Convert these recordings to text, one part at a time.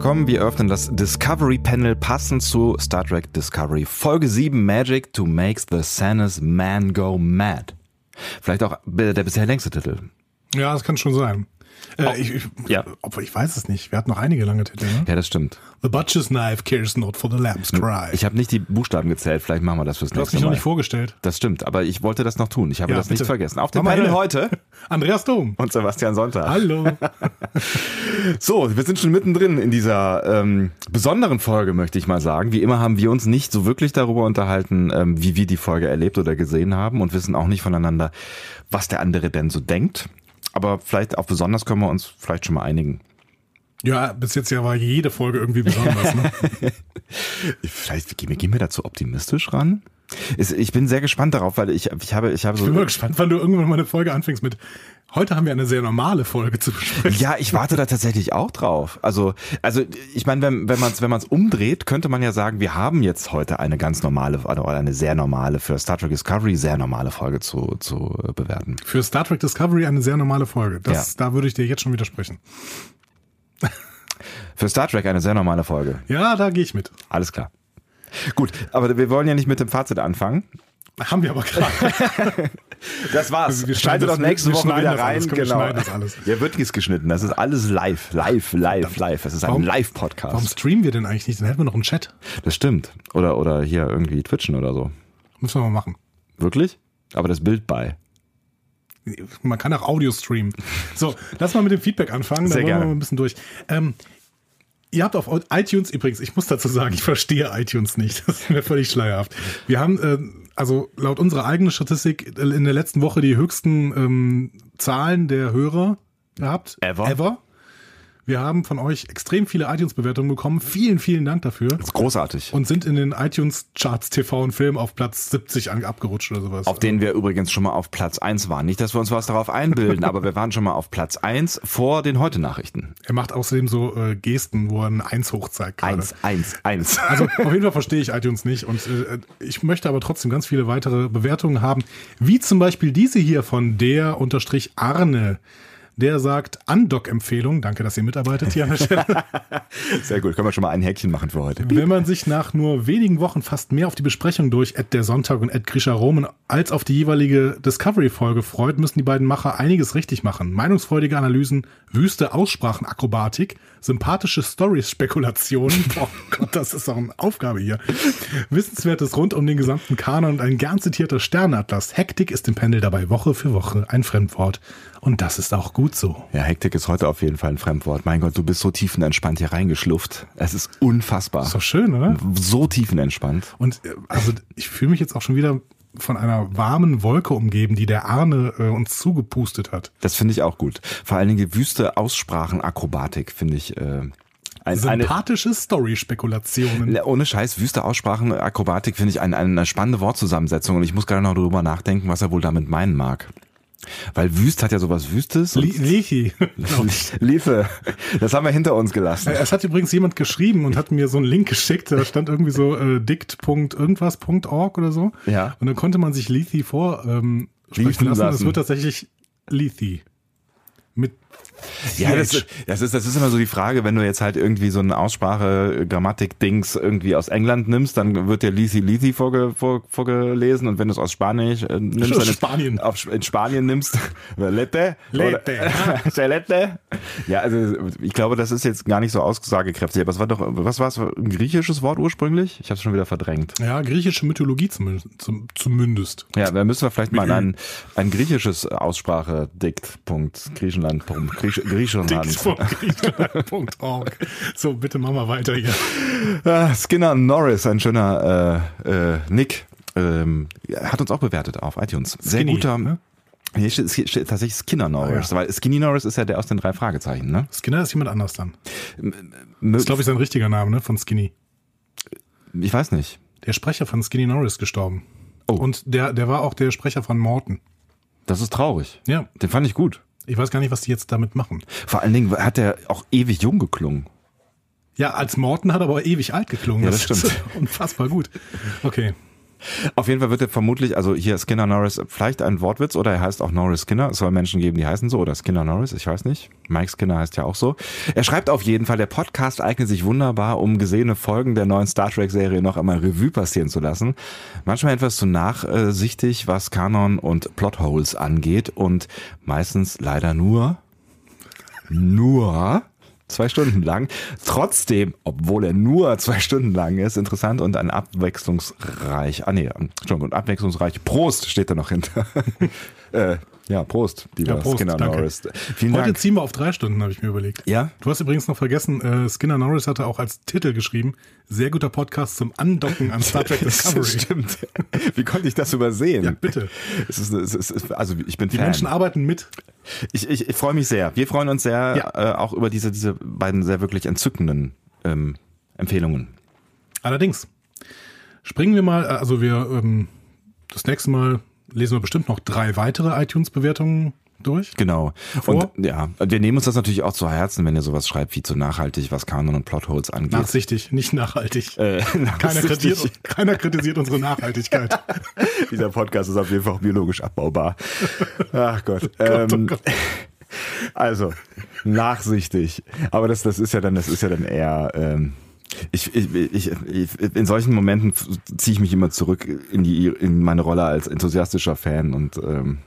Willkommen. Wir öffnen das Discovery Panel passend zu Star Trek Discovery Folge 7 Magic to Make the Sanus Man Go Mad. Vielleicht auch der bisher längste Titel. Ja, das kann schon sein. Äh, Oh, ich, ich, ja. Obwohl ich weiß es nicht. Wir hatten noch einige lange Titel. Ne? Ja, das stimmt. The Butcher's Knife cares not for the lamb's cry. Ich habe nicht die Buchstaben gezählt. Vielleicht machen wir das fürs du hast nächste mich noch Mal. nicht vorgestellt. Das stimmt, aber ich wollte das noch tun. Ich habe Ja, das nicht bitte. vergessen. Auf dem mal Panel heute Andreas Dom. und Sebastian Sonntag. Hallo. So, wir sind schon mittendrin in dieser ähm, besonderen Folge, möchte ich mal sagen. Wie immer haben wir uns nicht so wirklich darüber unterhalten, ähm, wie wir die Folge erlebt oder gesehen haben und wissen auch nicht voneinander, was der andere denn so denkt. Aber vielleicht auch besonders können wir uns vielleicht schon mal einigen. Ja, bis jetzt ja war jede Folge irgendwie besonders. Ne? Vielleicht gehen wir, gehen wir dazu optimistisch ran. Ich bin sehr gespannt darauf, weil ich, ich habe, ich habe Ich bin mal so. gespannt, wann du irgendwann mal eine Folge anfängst mit Heute haben wir eine sehr normale Folge zu besprechen. Ja, ich warte da tatsächlich auch drauf. Also, also ich meine, wenn, wenn man es wenn man's umdreht, könnte man ja sagen, wir haben jetzt heute eine ganz normale oder eine sehr normale für Star Trek Discovery sehr normale Folge zu, zu bewerten. Für Star Trek Discovery eine sehr normale Folge. Das, Da würde ich dir jetzt schon widersprechen. Für Star Trek eine sehr normale Folge. Ja, da gehe ich mit. Alles klar. Gut, aber wir wollen ja nicht mit dem Fazit anfangen. Haben wir aber gerade. Das war's. Wir schneiden Schaltet das- doch nächste wir Woche wieder das rein. alles. Komm, wir genau. schneiden das alles. Ja, wird nichts geschnitten. Das ist alles live, live, live, live. Es ist ein Warum- Live-Podcast. Warum streamen wir denn eigentlich nicht? Dann hätten wir noch einen Chat. Das stimmt. Oder, oder hier irgendwie twitchen oder so. Müssen wir mal machen. Wirklich? Aber das Bild bei. Man kann auch Audio streamen. So, lass mal mit dem Feedback anfangen. Sehr da gerne. wir mal ein bisschen durch. Ähm, ihr habt auf iTunes übrigens, ich muss dazu sagen, ich verstehe iTunes nicht. Das ist mir völlig schleierhaft. Wir haben, äh, also laut unserer eigenen Statistik äh, in der letzten Woche die höchsten ähm, Zahlen der Hörer gehabt. Ever. Ever. Wir haben von euch extrem viele iTunes-Bewertungen bekommen. Vielen, vielen Dank dafür. Das ist großartig. Und sind in den iTunes-Charts TV und Film auf Platz 70 an, abgerutscht oder sowas. Auf denen wir übrigens schon mal auf Platz 1 waren. Nicht, dass wir uns was darauf einbilden, aber wir waren schon mal auf Platz 1 vor den Heute-Nachrichten. er macht außerdem so äh, Gesten, wo er ein Eins hochzeigt. gerade. 1, 1, 1. Also auf jeden Fall verstehe ich iTunes nicht und äh, ich möchte aber trotzdem ganz viele weitere Bewertungen haben, wie zum Beispiel diese hier von der unterstrich Arne. Der sagt Undock-Empfehlung. Danke, dass ihr mitarbeitet hier an der Stelle. Sehr gut. Können wir schon mal ein Häkchen machen für heute. Wenn man sich nach nur wenigen Wochen fast mehr auf die Besprechung durch Ed der Sonntag und Ed Grisha Roman als auf die jeweilige Discovery-Folge freut, müssen die beiden Macher einiges richtig machen. Meinungsfreudige Analysen, wüste Aussprachenakrobatik, sympathische Stories-Spekulationen. Oh Gott, das ist doch eine Aufgabe hier. Wissenswertes rund um den gesamten Kanon und ein gern zitierter Sternatlas. Hektik ist im Pendel dabei Woche für Woche ein Fremdwort. Und das ist auch gut so. Ja, Hektik ist heute auf jeden Fall ein Fremdwort. Mein Gott, du bist so tiefenentspannt hier reingeschlufft. Es ist unfassbar. Ist doch schön, oder? So tiefenentspannt. Und äh, also ich fühle mich jetzt auch schon wieder von einer warmen Wolke umgeben, die der Arne äh, uns zugepustet hat. Das finde ich auch gut. Vor allen Dingen wüste Aussprachenakrobatik finde ich äh, ein, eine, Sympathische Story-Spekulationen. Ne, Ohne Scheiß, wüste Aussprachen, Akrobatik finde ich eine, eine spannende Wortzusammensetzung und ich muss gerade noch darüber nachdenken, was er wohl damit meinen mag. Weil wüst hat ja sowas Wüstes. Lechi. Liefe, das haben wir hinter uns gelassen. Es hat übrigens jemand geschrieben und hat mir so einen Link geschickt, da stand irgendwie so äh, dict.irgendwas.org oder so. Ja. Und dann konnte man sich Lethi vor ähm, sprechen lassen. Es lassen. wird tatsächlich Lethi. Mit Ja, das, das ist das ist immer so die Frage, wenn du jetzt halt irgendwie so eine Aussprache Grammatik Dings irgendwie aus England nimmst, dann wird dir Lisi Lisi vorge, vor, vorgelesen und wenn du es aus Spanisch äh, nimmst, dann Spanien. auf, in Spanien nimmst, Lette, Lette. Lette. Ja, also ich glaube, das ist jetzt gar nicht so aussagekräftig, aber es war doch was war es ein griechisches Wort ursprünglich? Ich habe es schon wieder verdrängt. Ja, griechische Mythologie zumindest. Zum, zumindest. Ja, da müssen wir vielleicht mal Mit Ü. ein, ein griechisches Aussprache-Dikt. Punkt, Griechenland. Punkt, Griech, Griechenland. Dix.griechenland.org. So, bitte machen wir weiter hier. Ah, Skinner Norris, ein schöner äh, äh, Nick, ähm, hat uns auch bewertet auf iTunes. Sehr Skinny, guter. ne? Hier steht, steht tatsächlich Skinner Norris, Ah, weil Skinny Norris ist ja der aus den drei Fragezeichen, ne? Skinner ist jemand anders dann. Mö- Das ist, glaube ich, sein richtiger Name, ne? Von Skinny. ich weiß nicht. Der Sprecher von Skinny Norris ist gestorben. Oh. Und der, der war auch der Sprecher von Morton. Das ist traurig. Ja. Den fand ich gut. Ich weiß gar nicht, was die jetzt damit machen. Vor allen Dingen hat er auch ewig jung geklungen. Ja, als Morton hat er aber ewig alt geklungen. Ja, das stimmt. ist unfassbar gut. Okay. Auf jeden Fall wird er vermutlich, also hier Skinner Norris, vielleicht ein Wortwitz oder er heißt auch Norris Skinner. Es soll Menschen geben, die heißen so oder Skinner Norris, ich weiß nicht. Mike Skinner heißt ja auch so. Er schreibt auf jeden Fall, der Podcast eignet sich wunderbar, um gesehene Folgen der neuen Star Trek Serie noch einmal Revue passieren zu lassen. Manchmal etwas zu nachsichtig, was Kanon und Plotholes angeht und meistens leider nur, nur zwei Stunden lang. Trotzdem, obwohl er nur zwei Stunden lang ist, interessant und ein abwechslungsreich, ah nee, Entschuldigung, abwechslungsreich, Prost steht da noch hinter. äh, ja, Prost, lieber Ja, Prost, Skinner danke. Norris. Vielen Heute Dank. ziehen wir auf drei Stunden, habe ich mir überlegt. Ja? Du hast übrigens noch vergessen, äh, Skinner Norris hatte auch als Titel geschrieben, sehr guter Podcast zum Andocken an Star Trek Discovery. Stimmt. Wie konnte ich das übersehen? Ja, bitte. Es ist, es ist, also ich bin Die Fan. Menschen arbeiten mit. Ich, ich, ich freue mich sehr. Wir freuen uns sehr Ja. äh, auch über diese, diese beiden sehr wirklich entzückenden ähm, Empfehlungen. Allerdings, springen wir mal, äh, also wir, ähm, das nächste Mal lesen wir bestimmt noch drei weitere iTunes-Bewertungen durch. Genau. Vor? Und ja, wir nehmen uns das natürlich auch zu Herzen, wenn ihr sowas schreibt wie zu nachhaltig, was Kanon und Plotholes angeht. Nachsichtig, nicht nachhaltig. Äh, Keiner nachsichtig. kritisiert, keiner kritisiert unsere Nachhaltigkeit. Dieser Podcast ist auf jeden Fall biologisch abbaubar. Ach Gott. oh ähm, Gott. Also, nachsichtig. Aber das, das ist ja dann, das ist ja dann eher. Ähm, ich, ich, ich, ich, in solchen Momenten ziehe ich mich immer zurück in die in meine Rolle als enthusiastischer Fan und ähm,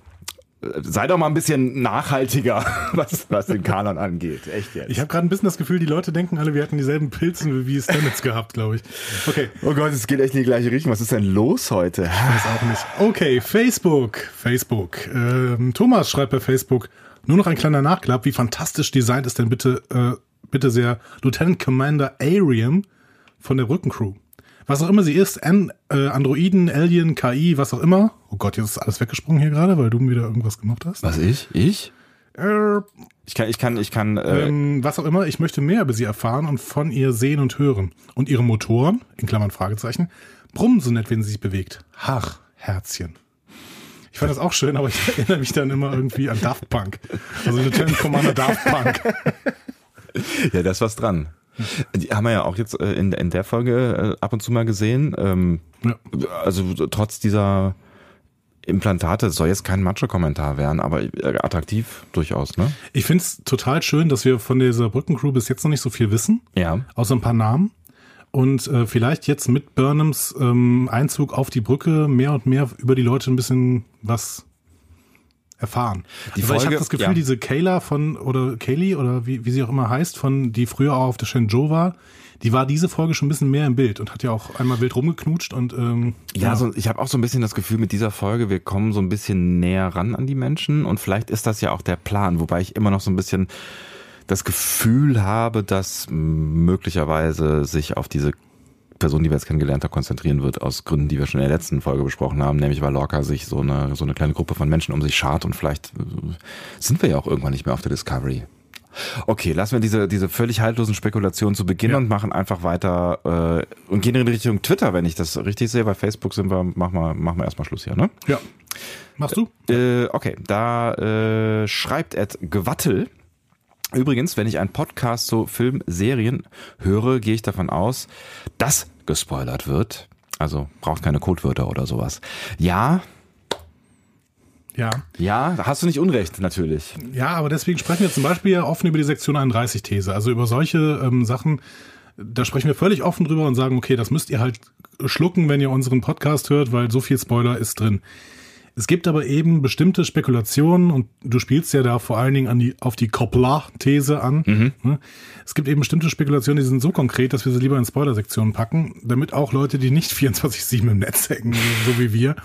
sei doch mal ein bisschen nachhaltiger, was, was den Kanon angeht. Echt jetzt. Ich habe gerade ein bisschen das Gefühl, die Leute denken alle, wir hätten dieselben Pilzen wie Stamets gehabt, glaube ich. Okay, oh Gott, es geht echt in die gleiche Richtung. Was ist denn los heute? weiß auch nicht. Okay, Facebook. Facebook. Ähm, Thomas schreibt bei Facebook, nur noch ein kleiner Nachklapp. Wie fantastisch designt ist denn bitte, äh, bitte sehr Lieutenant Commander Ariam von der Brückencrew. Was auch immer sie ist, An äh, Androiden, Alien, KI, was auch immer. Oh Gott, jetzt ist alles weggesprungen hier gerade, weil du wieder irgendwas gemacht hast. Was ich? Ich? Äh, Ich kann, ich kann, ich kann. Äh, ähm, was auch immer, ich möchte mehr über sie erfahren und von ihr sehen und hören. Und ihre Motoren, in Klammern Fragezeichen, brummen so nett, wenn sie sich bewegt. Ach, Herzchen. Ich fand das auch schön, aber ich erinnere mich dann immer irgendwie an Daft Punk. Also Lieutenant Commander Daft Punk. Ja, da ist was dran. Die haben wir ja auch jetzt äh, in, in der Folge äh, ab und zu mal gesehen. Ähm, Ja. Also trotz dieser Implantate, soll jetzt kein Macho-Kommentar werden, aber äh, attraktiv durchaus, ne? Ich finde es total schön, dass wir von dieser Brückencrew bis jetzt noch nicht so viel wissen, Ja. außer ein paar Namen. Und äh, vielleicht jetzt mit Burnhams ähm, Einzug auf die Brücke mehr und mehr über die Leute ein bisschen was erfahren. Die ich Folge- habe das Gefühl, ja. diese Kayla von, oder Kaylee, oder wie, wie sie auch immer heißt, von, die früher auch auf der Shenzhou war, die war diese Folge schon ein bisschen mehr im Bild und hat ja auch einmal wild rumgeknutscht und ähm, Ja, so, ich habe auch so ein bisschen das Gefühl mit dieser Folge, wir kommen so ein bisschen näher ran an die Menschen und vielleicht ist das ja auch der Plan, wobei ich immer noch so ein bisschen das Gefühl habe, dass möglicherweise sich auf diese Person, die wir jetzt kennengelernt haben, konzentrieren wird, aus Gründen, die wir schon in der letzten Folge besprochen haben, nämlich weil Lorca sich so eine, so eine kleine Gruppe von Menschen um sich schart und vielleicht äh, sind wir ja auch irgendwann nicht mehr auf der Discovery. Okay, lassen wir diese, diese völlig haltlosen Spekulationen zu Beginn Ja. und machen einfach weiter äh, und gehen in Richtung Twitter, wenn ich das richtig sehe. Bei Facebook sind wir, machen wir, machen wir erstmal Schluss hier, ne? ja. Machst du? Äh, okay, da äh, schreibt Ed Gewattel. Übrigens, wenn ich einen Podcast zu Filmserien höre, gehe ich davon aus, dass gespoilert wird. Also braucht keine Codewörter oder sowas. Ja, Ja. ja, da hast du nicht Unrecht, natürlich. Ja, aber deswegen sprechen wir zum Beispiel ja offen über die Sektion 31 These. Also über solche ähm, Sachen, da sprechen wir völlig offen drüber und sagen, okay, das müsst ihr halt schlucken, wenn ihr unseren Podcast hört, weil so viel Spoiler ist drin. Es gibt aber eben bestimmte Spekulationen und du spielst ja da vor allen Dingen an die, auf die Koppler-These an. Ne? Es gibt eben bestimmte Spekulationen, die sind so konkret, dass wir sie lieber in Spoiler-Sektionen packen, damit auch Leute, die nicht 24-7 im Netz hängen, so wie wir,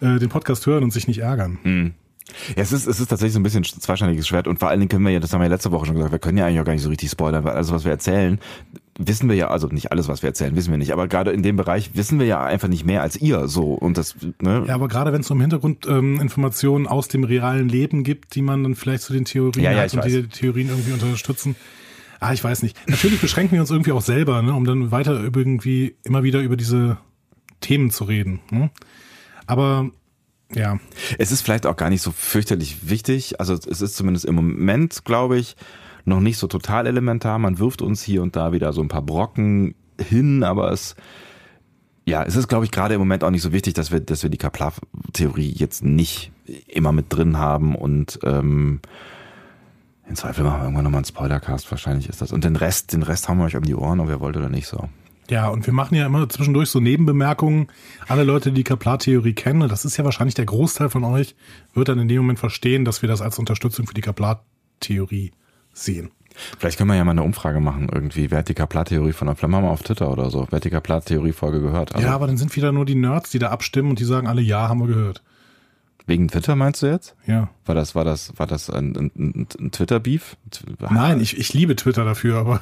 äh, den Podcast hören und sich nicht ärgern. Ja, es ist, es ist tatsächlich so ein bisschen ein zweischneidiges Schwert und vor allen Dingen können wir ja, das haben wir ja letzte Woche schon gesagt, wir können ja eigentlich auch gar nicht so richtig spoilern, weil alles, was wir erzählen, wissen wir ja, also nicht alles, was wir erzählen, wissen wir nicht, aber gerade in dem Bereich wissen wir ja einfach nicht mehr als ihr so und das, ne? Ja, aber gerade wenn es um Hintergrundinformationen ähm, Informationen aus dem realen Leben gibt, die man dann vielleicht zu den Theorien Ja, ja, hat und die weiß. die Theorien irgendwie unterstützen. Ah, ich weiß nicht. Natürlich beschränken wir uns irgendwie auch selber, ne, um dann weiter irgendwie immer wieder über diese Themen zu reden. Ne? Aber ja, Es ist vielleicht auch gar nicht so fürchterlich wichtig. Also es ist zumindest im Moment, glaube ich, noch nicht so total elementar. Man wirft uns hier und da wieder so ein paar Brocken hin, aber es Ja, es ist, glaube ich, gerade im Moment auch nicht so wichtig, dass wir, dass wir die Kaplar-Theorie jetzt nicht immer mit drin haben und ähm, in Zweifel machen wir irgendwann nochmal einen Spoilercast, wahrscheinlich ist das. Und den Rest, den Rest haben wir euch um die Ohren, ob ihr wollt oder nicht so. Ja, und wir machen ja immer zwischendurch so Nebenbemerkungen. Alle Leute, die die Kaplar-Theorie kennen, und das ist ja wahrscheinlich der Großteil von euch, wird dann in dem Moment verstehen, dass wir das als Unterstützung für die Kaplar-Theorie sehen. Vielleicht können wir ja mal eine Umfrage machen, irgendwie. Wer hat die Kaplar-Theorie von der Flamme auf Twitter oder so? Wer hat die Kaplar-Theorie-Folge gehört? Also ja, aber dann sind wieder nur die Nerds, die da abstimmen und die sagen alle, ja, haben wir gehört. Wegen Twitter meinst du jetzt? Ja. War das, war das, war das ein, ein, ein Twitter-Beef? Nein, ich, ich liebe Twitter dafür, aber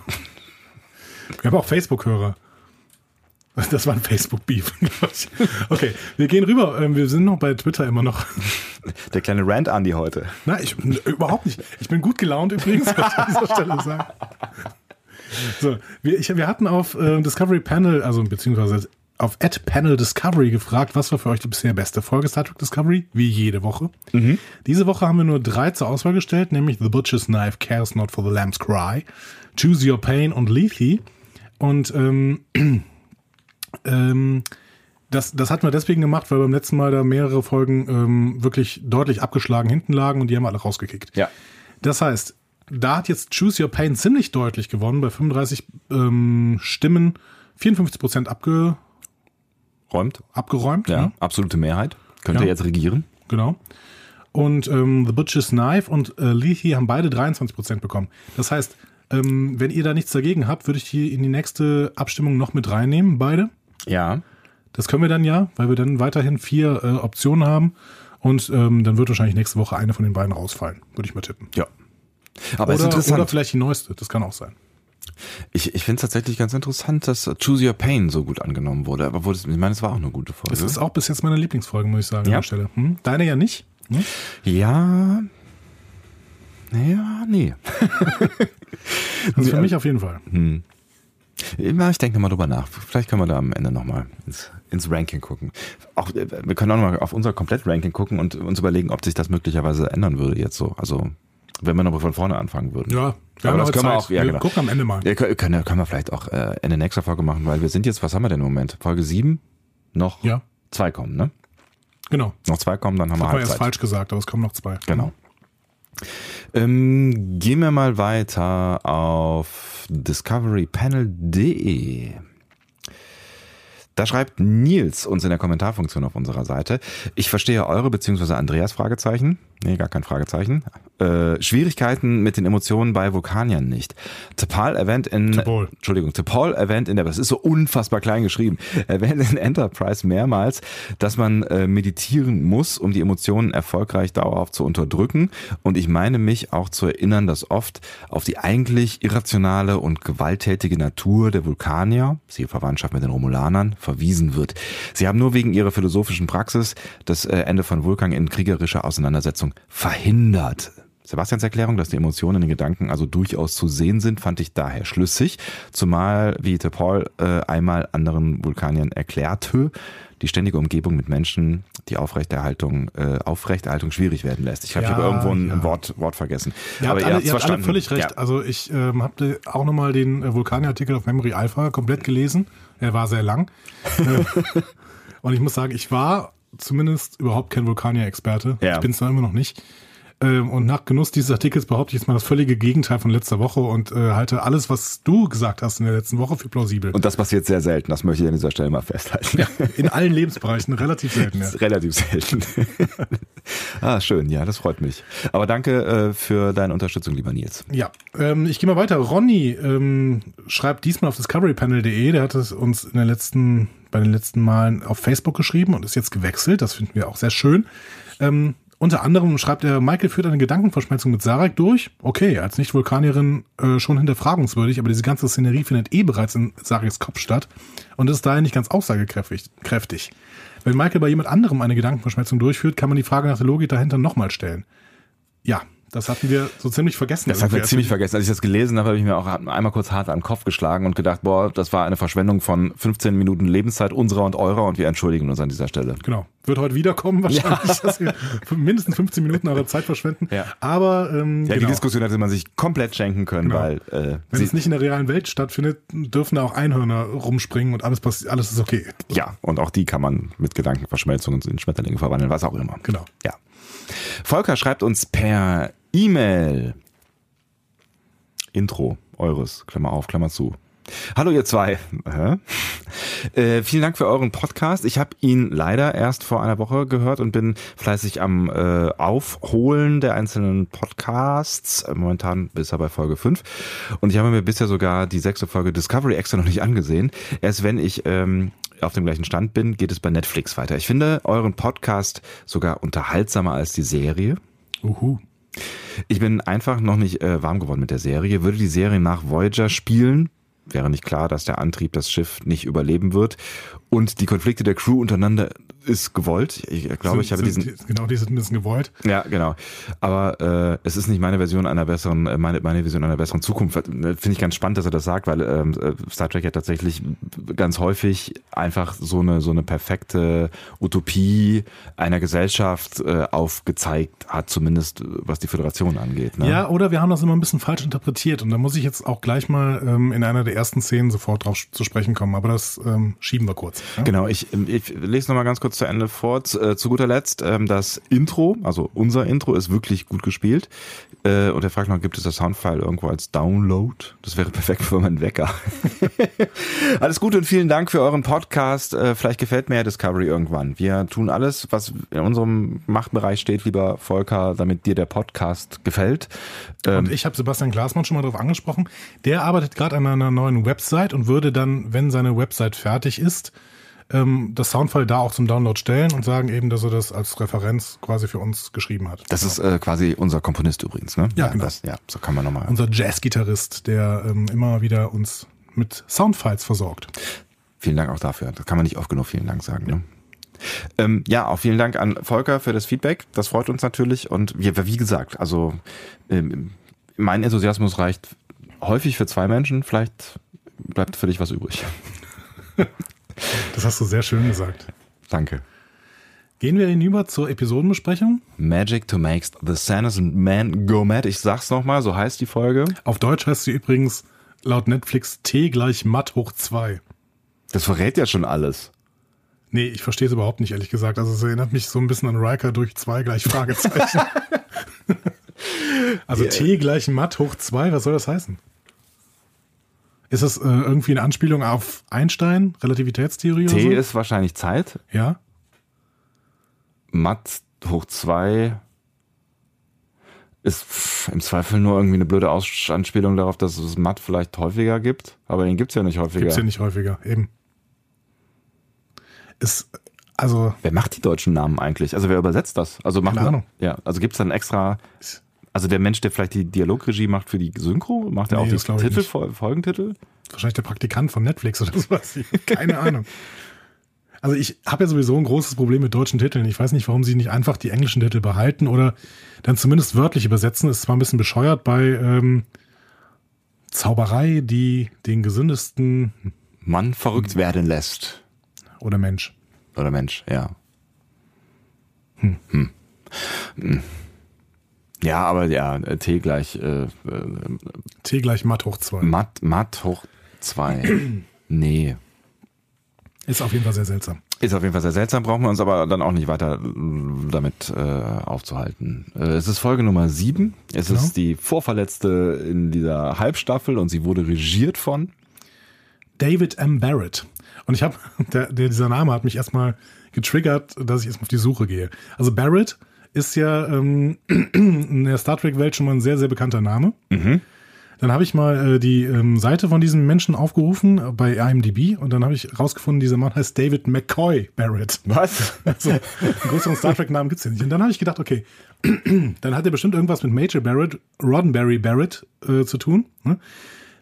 wir haben auch Facebook-Hörer. Das war ein Facebook-Beef. okay, wir gehen rüber. Ähm, wir sind noch bei Twitter immer noch. Der kleine Rant Andy heute. Nein, ich, überhaupt nicht. Ich bin gut gelaunt übrigens, was ich an dieser Stelle sagen. So, wir, ich, wir hatten auf äh, Discovery Panel, also beziehungsweise auf Ad Panel Discovery gefragt, was war für euch die bisher beste Folge Star Trek Discovery, wie jede Woche. Mhm. Diese Woche haben wir nur drei zur Auswahl gestellt, nämlich The Butcher's Knife, Cares Not for the Lamb's Cry, Choose Your Pain und Lethe. Und ähm, ähm, das, das hatten wir deswegen gemacht, weil beim letzten Mal da mehrere Folgen ähm, wirklich deutlich abgeschlagen hinten lagen und die haben wir alle rausgekickt. Ja. Das heißt, da hat jetzt Choose Your Pain ziemlich deutlich gewonnen, bei 35 ähm, Stimmen 54 Prozent abge Räumt. abgeräumt. Ja, ne? absolute Mehrheit. Könnte Ja. jetzt regieren. Genau. Und ähm, The Butcher's Knife und äh, Lethe haben beide 23 Prozent bekommen. Das heißt, ähm, wenn ihr da nichts dagegen habt, würde ich die in die nächste Abstimmung noch mit reinnehmen, beide. Ja. Das können wir dann ja, weil wir dann weiterhin vier äh, Optionen haben. Und ähm, dann wird wahrscheinlich nächste Woche eine von den beiden rausfallen, würde ich mal tippen. Ja. Aber es ist Oder, interessant. oder vielleicht die neueste, das kann auch sein. Ich, ich finde es tatsächlich ganz interessant, dass Choose Your Pain so gut angenommen wurde. Aber wurde, es- ich meine, es war auch eine gute Folge. Das ist auch bis jetzt meine Lieblingsfolge, muss ich sagen, Ja? an der Stelle. Hm? Deine ja nicht? Hm? ja. Ja, nee. Also für mich auf jeden Fall. Ja, ich denke nochmal drüber nach. Vielleicht können wir da am Ende nochmal ins, ins Ranking gucken. Auch, äh, wir können auch nochmal auf unser Komplett-Ranking gucken und uns überlegen, ob sich das möglicherweise ändern würde jetzt so. Also, wenn wir nochmal von vorne anfangen würden. Ja, wir Aber das können wir Zeit. auch, ja, wir genau. gucken am Ende mal. Ja, können, können können wir vielleicht auch äh, Ende nächster Folge machen, weil wir sind jetzt, was haben wir denn im Moment? Folge 7? Noch Ja, zwei kommen, ne? genau. Noch zwei kommen, dann haben wir Haben wir erst Halbzeit. falsch gesagt, aber es kommen noch zwei. Genau. Ähm, gehen wir mal weiter auf discoverypanel.de. Da schreibt Nils uns in der Kommentarfunktion auf unserer Seite. Ich verstehe eure bzw. Andreas Fragezeichen. Nee, gar kein Fragezeichen. Äh, Schwierigkeiten mit den Emotionen bei Vulkaniern nicht. T'Pol erwähnt in T'Pol. Entschuldigung, T'Pol erwähnt in der, das ist so unfassbar klein geschrieben, erwähnt in Enterprise mehrmals, dass man äh, meditieren muss, um die Emotionen erfolgreich dauerhaft zu unterdrücken. Und ich meine mich auch zu erinnern, dass oft auf die eigentlich irrationale und gewalttätige Natur der Vulkanier, siehe Verwandtschaft mit den Romulanern, verwiesen wird. Sie haben nur wegen ihrer philosophischen Praxis das äh, Ende von Vulkan in kriegerischer Auseinandersetzung verhindert. Sebastians Erklärung, dass die Emotionen in den Gedanken also durchaus zu sehen sind, fand ich daher schlüssig, zumal, wie Paul äh, einmal anderen Vulkaniern erklärte, die ständige Umgebung mit Menschen die Aufrechterhaltung, äh, Aufrechterhaltung schwierig werden lässt. Ich habe Ja, irgendwo ein, ja. Wort, Wort vergessen. Ihr habt, alle, ihr habt alle völlig recht. Ja. Also ich ähm, habe auch nochmal den äh, Vulkanier-Artikel auf Memory Alpha komplett gelesen. Er war sehr lang. Äh, Und ich muss sagen, ich war zumindest überhaupt kein Vulkanier-Experte. Ja. Ich bin es immer noch nicht. Ähm, Und nach Genuss dieses Artikels behaupte ich jetzt mal das völlige Gegenteil von letzter Woche und äh, halte alles, was du gesagt hast in der letzten Woche, für plausibel. Und das passiert sehr selten, das möchte ich an dieser Stelle mal festhalten. in allen Lebensbereichen relativ selten. Ja. Relativ selten. ah, schön, ja, das freut mich. Aber danke äh, für deine Unterstützung, lieber Nils. Ja, ähm, ich gehe mal weiter. Ronny ähm, schreibt diesmal auf discoverypanel.de, der hat es uns in der letzten, bei den letzten Malen auf Facebook geschrieben und ist jetzt gewechselt. Das finden wir auch sehr schön. Ähm, unter anderem schreibt er, Michael führt eine Gedankenverschmelzung mit Sarek durch. Okay, als Nicht-Vulkanierin äh, schon hinterfragungswürdig, aber diese ganze Szenerie findet eh bereits in Sareks Kopf statt und ist daher nicht ganz aussagekräftig. Kräftig. Wenn Michael bei jemand anderem eine Gedankenverschmelzung durchführt, kann man die Frage nach der Logik dahinter nochmal stellen. Ja, Das hatten wir so ziemlich vergessen. Das hatten wir ziemlich vergessen. Als ich das gelesen habe, habe ich mir auch einmal kurz hart an den Kopf geschlagen und gedacht, boah, das war eine Verschwendung von 15 Minuten Lebenszeit unserer und eurer und wir entschuldigen uns an dieser Stelle. Genau. Wird heute wiederkommen wahrscheinlich, dass wir mindestens 15 Minuten eurer Zeit verschwenden. Ja. Aber ähm, Ja, genau. die Diskussion hätte man sich komplett schenken können, Genau. weil äh, wenn sie, es nicht in der realen Welt stattfindet, dürfen da auch Einhörner rumspringen und alles passiert, alles ist okay. ja, und auch die kann man mit Gedankenverschmelzung in Schmetterlinge verwandeln, was auch immer. Genau. Ja. Volker schreibt uns per E-Mail. Intro eures, Klammer auf, Klammer zu. Hallo ihr zwei. Äh, vielen Dank für euren Podcast. Ich habe ihn leider erst vor einer Woche gehört und bin fleißig am äh, Aufholen der einzelnen Podcasts. Äh, Momentan bis er bei Folge 5. Und ich habe mir bisher sogar die sechste Folge Discovery extra noch nicht angesehen. Erst wenn ich ähm, auf dem gleichen Stand bin, geht es bei Netflix weiter. Ich finde euren Podcast sogar unterhaltsamer als die Serie. Uhu. Ich bin einfach noch nicht äh, warm geworden mit der Serie. Würde die Serie nach Voyager spielen, wäre nicht klar, dass der Antrieb das Schiff nicht überleben wird. Und die Konflikte der Crew untereinander ist gewollt. Ich glaube, ich habe Sind- diesen. Genau, die sind ein bisschen gewollt. Ja, genau. Aber äh, es ist nicht meine Version einer besseren, äh, meine, meine Vision einer besseren Zukunft. Äh, Finde ich ganz spannend, dass er das sagt, weil ähm, äh, Star Trek ja tatsächlich ganz häufig einfach so eine so eine perfekte Utopie einer Gesellschaft äh, aufgezeigt hat, zumindest was die Föderation angeht. Ne? Ja, oder wir haben das immer ein bisschen falsch interpretiert und da muss ich jetzt auch gleich mal ähm, in einer der ersten Szenen sofort drauf zu sprechen kommen, aber das ähm, schieben wir kurz. Ja? Genau, ich, ich lese noch mal ganz kurz zu Ende vor. Z- äh, Zu guter Letzt, ähm, das Intro, also unser Intro, ist wirklich gut gespielt. Äh, Und er fragt noch, gibt es das Soundfile irgendwo als Download? Das wäre perfekt für meinen Wecker. alles Gute und vielen Dank für euren Podcast. Äh, Vielleicht gefällt mir ja Discovery irgendwann. Wir tun alles, was in unserem Machtbereich steht, lieber Volker, damit dir der Podcast gefällt. Ähm, Und ich habe Sebastian Glasmann schon mal darauf angesprochen. Der arbeitet gerade an einer neuen Website und würde dann, wenn seine Website fertig ist, ähm, das Soundfile da auch zum Download stellen und sagen eben, dass er das als Referenz quasi für uns geschrieben hat. Das ist äh, quasi unser Komponist übrigens, ne? Ja, genau. Das, ja, so kann man nochmal. Unser Jazzgitarrist, der ähm, immer wieder uns mit Soundfiles versorgt. Vielen Dank auch dafür. Das kann man nicht oft genug vielen Dank sagen. Ne? Ähm, ja, auch vielen Dank an Volker für das Feedback. Das freut uns natürlich. Und wir, wie gesagt, also ähm, mein Enthusiasmus reicht häufig für zwei Menschen. Vielleicht bleibt für dich was übrig. Das hast du sehr schön gesagt. Danke. Gehen wir hinüber zur Episodenbesprechung. Magic to make the Sanderson Man go mad. Ich sag's nochmal, so heißt die Folge. Auf Deutsch heißt sie übrigens laut Netflix T gleich Matt hoch 2. Das verrät ja schon alles. Nee, ich verstehe es überhaupt nicht, ehrlich gesagt. Also es erinnert mich so ein bisschen an Riker durch 2 gleich Fragezeichen. also T gleich Matt hoch 2, was soll das heißen? Ist das äh, irgendwie eine Anspielung auf Einstein, Relativitätstheorie T oder so? ist wahrscheinlich Zeit. ja? Matt hoch zwei ist pff, im Zweifel nur irgendwie eine blöde Aus Anspielung darauf, dass es Matt vielleicht häufiger gibt. Aber den gibt's ja nicht häufiger. Gibt's ja nicht häufiger, eben. Ist, also, Wer macht die deutschen Namen eigentlich? Also wer übersetzt das? Also macht Keine Ahnung. Ja, also gibt's dann extra. Also der Mensch, der vielleicht die Dialogregie macht für die Synchro, macht er Nee, auch die das glaub ich Titel, Folgentitel? wahrscheinlich der Praktikant von Netflix oder sowas. Keine Ahnung. Also ich habe ja sowieso ein großes Problem mit deutschen Titeln. Ich weiß nicht, warum sie nicht einfach die englischen Titel behalten oder dann zumindest wörtlich übersetzen. Ist zwar ein bisschen bescheuert bei ähm, Zauberei, die den gesündesten Mann verrückt werden lässt. oder Mensch. Oder Mensch, ja. Hm. Hm. Ja, aber ja, äh, T gleich äh, äh, T gleich Matt hoch 2. Matt, Matt hoch zwei. nee. Ist auf jeden Fall sehr seltsam. Ist auf jeden Fall sehr seltsam, brauchen wir uns aber dann auch nicht weiter äh, damit äh, aufzuhalten. Äh, es ist Folge Nummer sieben. Es Genau. ist die vorverletzte in dieser Halbstaffel und sie wurde regiert von. David M. Barrett. Und ich habe, dieser Name hat mich erstmal getriggert, dass ich erstmal auf die Suche gehe. Also Barrett ist ja ähm, in der Star Trek-Welt schon mal ein sehr, sehr bekannter Name. Dann habe ich mal äh, die ähm, Seite von diesem Menschen aufgerufen äh, bei IMDb und dann habe ich rausgefunden, dieser Mann heißt David McCoy Barrett. Was? Also, einen größeren Star Trek-Namen gibt's ja nicht. Und dann habe ich gedacht, okay, dann hat er bestimmt irgendwas mit Major Barrett, Roddenberry Barrett äh, zu tun. Ne?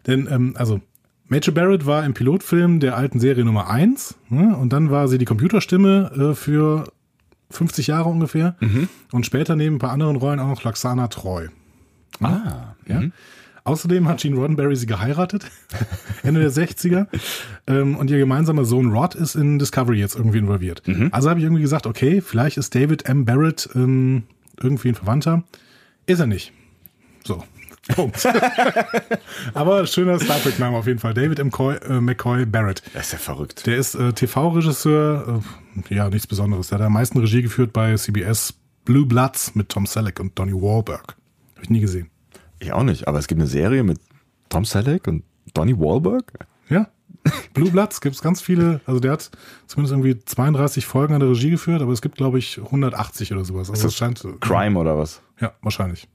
Denn, ähm, also, Major Barrett war im Pilotfilm der alten Serie Nummer 1 ne? und dann war sie die Computerstimme äh, für 50 Jahre ungefähr und später neben ein paar anderen Rollen auch noch Laxana Treu. Ah, Ja. Außerdem hat Gene Roddenberry sie geheiratet, Ende der 60er. Ähm, und ihr gemeinsamer Sohn Rod ist in Discovery jetzt irgendwie involviert. Also habe ich irgendwie gesagt, okay, vielleicht ist David M. Barrett ähm, irgendwie ein Verwandter. Ist er nicht. So. Punkt. Aber schöner Star Trek-Name auf jeden Fall. David M. Coy, äh, McCoy Barrett. Das ist ja verrückt. Der ist äh, TV-Regisseur. Äh, ja, nichts Besonderes. Der hat am meisten Regie geführt bei CBS Blue Bloods mit Tom Selleck und Donnie Wahlberg. Habe ich nie gesehen. Ich auch nicht, aber es gibt eine Serie mit Tom Selleck und Donnie Wahlberg. Ja. Blue Bloods gibt es ganz viele, also der hat zumindest irgendwie 32 Folgen an der Regie geführt, aber es gibt, glaube ich, 180 oder sowas. Also das es scheint. Crime oder was? Ja, wahrscheinlich.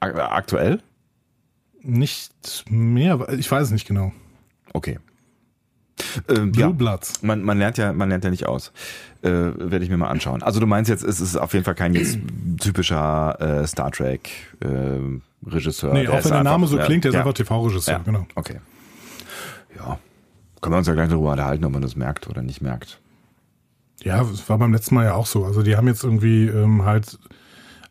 Ak- Aktuell? Nicht mehr, ich weiß es nicht genau. Okay. Ähm, Blue ja. Bloods. Man, man lernt ja, man lernt ja nicht aus. Äh, Werde ich mir mal anschauen. Also du meinst jetzt, es ist auf jeden Fall kein jetzt typischer äh, Star Trek äh, Regisseur. Nee, auch ist wenn der Name einfach- so klingt, der ist ja, einfach TV-Regisseur, ja, genau. Okay. Ja. Können wir uns ja gleich darüber unterhalten, ob man das merkt oder nicht merkt. Ja, es war beim letzten Mal ja auch so. Also die haben jetzt irgendwie ähm, halt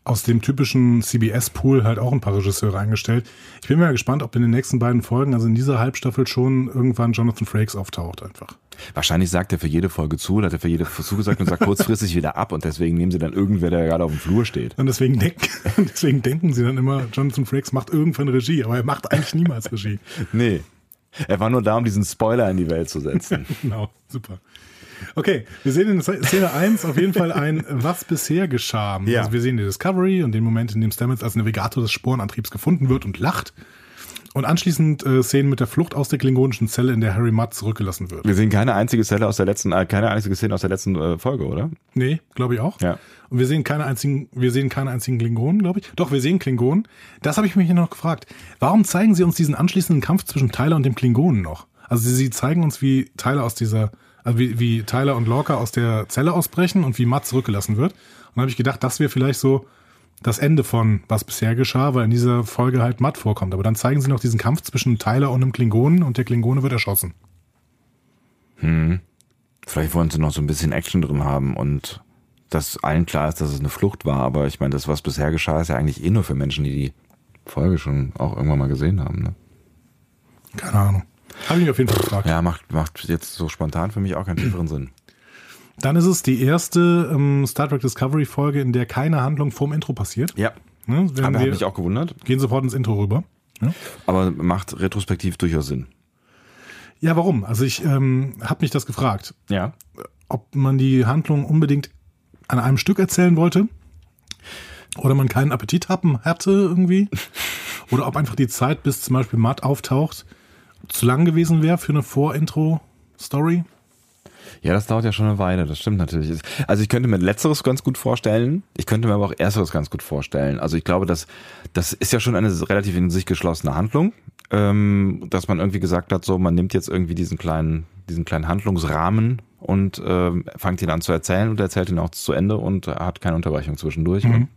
aus dem typischen CBS-Pool halt auch ein paar Regisseure eingestellt. Ich bin mal gespannt, ob in den nächsten beiden Folgen, also in dieser Halbstaffel schon irgendwann Jonathan Frakes auftaucht einfach. Wahrscheinlich sagt er für jede Folge zu, oder hat er für jede Folge zugesagt und sagt kurzfristig wieder ab und deswegen nehmen sie dann irgendwer, der gerade auf dem Flur steht. Und deswegen, denken, deswegen denken sie dann immer, Jonathan Frakes macht irgendwann Regie, aber er macht eigentlich niemals Regie. Nee. Er war nur da, um diesen Spoiler in die Welt zu setzen. Genau, super. Okay, wir sehen in Szene 1 auf jeden Fall ein Was bisher geschah. Ja. Also wir sehen die Discovery und den Moment, in dem Stamets als Navigator des Sporenantriebs gefunden wird und lacht. Und anschließend äh, Szenen mit der Flucht aus der klingonischen Zelle, in der Harry Mudd zurückgelassen wird. Wir sehen keine einzige Zelle aus der letzten, äh, keine einzige Szene aus der letzten äh, Folge, oder? Nee, glaube ich auch. Ja. Und wir sehen keine einzigen, wir sehen keine einzigen Klingonen, glaube ich. Doch, wir sehen Klingonen. Das habe ich mich hier noch gefragt. Warum zeigen sie uns diesen anschließenden Kampf zwischen Tyler und dem Klingonen noch? Also sie, sie zeigen uns, wie Tyler aus dieser, also wie, wie Tyler und Lorca aus der Zelle ausbrechen und wie Matt zurückgelassen wird. Und dann habe ich gedacht, das wäre vielleicht so das Ende von was bisher geschah, weil in dieser Folge halt Matt vorkommt. Aber dann zeigen sie noch diesen Kampf zwischen Tyler und einem Klingonen und der Klingone wird erschossen. Vielleicht wollen sie noch so ein bisschen Action drin haben und dass allen klar ist, dass es eine Flucht war. Aber ich meine, das, was bisher geschah, ist ja eigentlich eh nur für Menschen, die die Folge schon auch irgendwann mal gesehen haben. Ne? Keine Ahnung. Habe ich mich auf jeden Fall gefragt. Ja, macht, macht jetzt so spontan für mich auch keinen tieferen Sinn. Dann ist es die erste ähm, Star Trek Discovery Folge, in der keine Handlung vorm Intro passiert. Ja, Ne? Aber hat mich auch gewundert. gehen sofort ins Intro rüber. Ja, Aber macht retrospektiv durchaus Sinn. ja warum? Also ich ähm, habe mich das gefragt, Ja. ob man die Handlung unbedingt an einem Stück erzählen wollte oder man keinen Appetit haben hatte irgendwie oder ob einfach die Zeit, bis zum Beispiel Matt auftaucht, zu lang gewesen wäre für eine Vor-Intro-Story. Ja, das dauert ja schon eine Weile, das stimmt natürlich. Also ich könnte mir letzteres ganz gut vorstellen, ich könnte mir aber auch ersteres ganz gut vorstellen. Also ich glaube, dass das ist ja schon eine relativ in sich geschlossene Handlung, ähm, dass man irgendwie gesagt hat, so man nimmt jetzt irgendwie diesen kleinen, diesen kleinen Handlungsrahmen und ähm, fängt ihn an zu erzählen und erzählt ihn auch zu Ende und hat keine Unterbrechung zwischendurch. Und,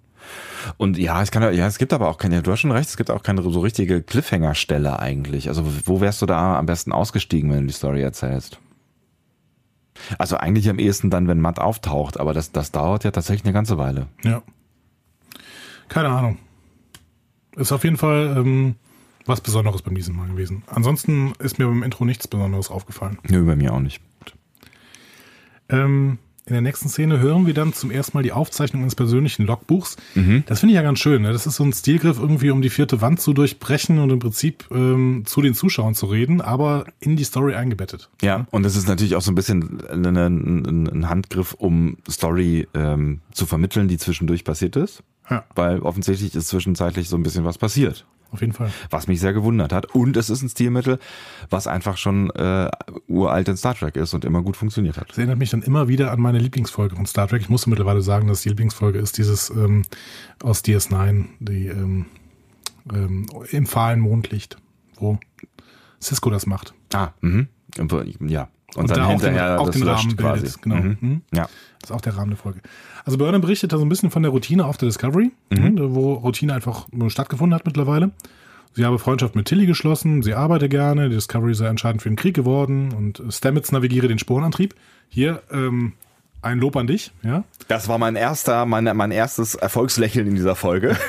und ja, es kann ja, es gibt aber auch keine, du hast schon recht, es gibt auch keine so richtige Cliffhanger-Stelle eigentlich. Also wo wärst du da am besten ausgestiegen, wenn du die Story erzählst? Also eigentlich am ehesten dann, wenn Matt auftaucht, aber das, das dauert ja tatsächlich eine ganze Weile. Ja. Keine Ahnung. Ist auf jeden Fall ähm, was Besonderes beim diesem Mal gewesen. Ansonsten ist mir beim Intro nichts Besonderes aufgefallen. Nö, bei mir auch nicht. Ähm, in der nächsten Szene hören wir dann zum ersten Mal die Aufzeichnung eines persönlichen Logbuchs. Mhm. Das finde ich ja ganz schön. Ne? Das ist so ein Stilgriff, irgendwie um die vierte Wand zu durchbrechen und im Prinzip ähm, zu den Zuschauern zu reden, aber in die Story eingebettet. Ja, und das ist natürlich auch so ein bisschen ein, ein, ein Handgriff, um Story ähm, zu vermitteln, die zwischendurch passiert ist. Ja, Weil offensichtlich ist zwischenzeitlich so ein bisschen was passiert. Auf jeden Fall. Was mich sehr gewundert hat. Und es ist ein Stilmittel, was einfach schon äh, uralt in Star Trek ist und immer gut funktioniert hat. Das erinnert mich dann immer wieder an meine Lieblingsfolge von Star Trek. Ich musste mittlerweile sagen, dass die Lieblingsfolge ist dieses ähm, aus DS9, die ähm, ähm, im fahlen Mondlicht, wo Cisco das macht. Ah, mhm. Ja. Und, da dann auch hinterher den, auch das den löscht Rahmen quasi. bildet. Genau. Mhm. Mhm. Ja. Das ist auch der Rahmen der Folge. Also Burnham berichtet da so ein bisschen von der Routine auf der Discovery, Mhm. ne, wo Routine einfach stattgefunden hat mittlerweile. Sie habe Freundschaft mit Tilly geschlossen, sie arbeite gerne, die Discovery sei entscheidend für den Krieg geworden und Stamets navigiere den Sporenantrieb. Hier ähm, ein Lob an dich, ja. Das war mein erster, mein, mein erstes Erfolgslächeln in dieser Folge.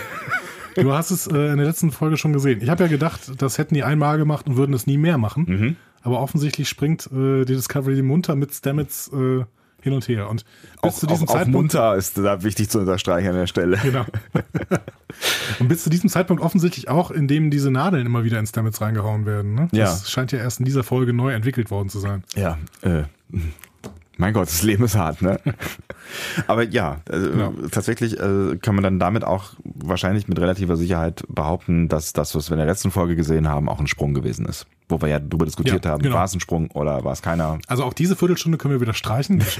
Du hast es äh, in der letzten Folge schon gesehen. Ich habe ja gedacht, das hätten die einmal gemacht und würden es nie mehr machen. Mhm. Aber offensichtlich springt äh, die Discovery munter mit Stamets äh, hin und her. Und bis Auch, zu diesem auch, auch Zeitpunkt. munter ist da wichtig zu unterstreichen an der Stelle. Genau. und bis zu diesem Zeitpunkt offensichtlich auch, indem diese Nadeln immer wieder in Stamets reingehauen werden. Ne? Ja. Das scheint ja erst in dieser Folge neu entwickelt worden zu sein. Ja, äh, mein Gott, das Leben ist hart, ne? Aber ja, äh, Ja. tatsächlich äh, kann man dann damit auch wahrscheinlich mit relativer Sicherheit behaupten, dass das, was wir in der letzten Folge gesehen haben, auch ein Sprung gewesen ist. Wo wir ja darüber diskutiert Ja, haben, genau. war es ein Sprung oder war es keiner? Also auch diese Viertelstunde können wir wieder streichen.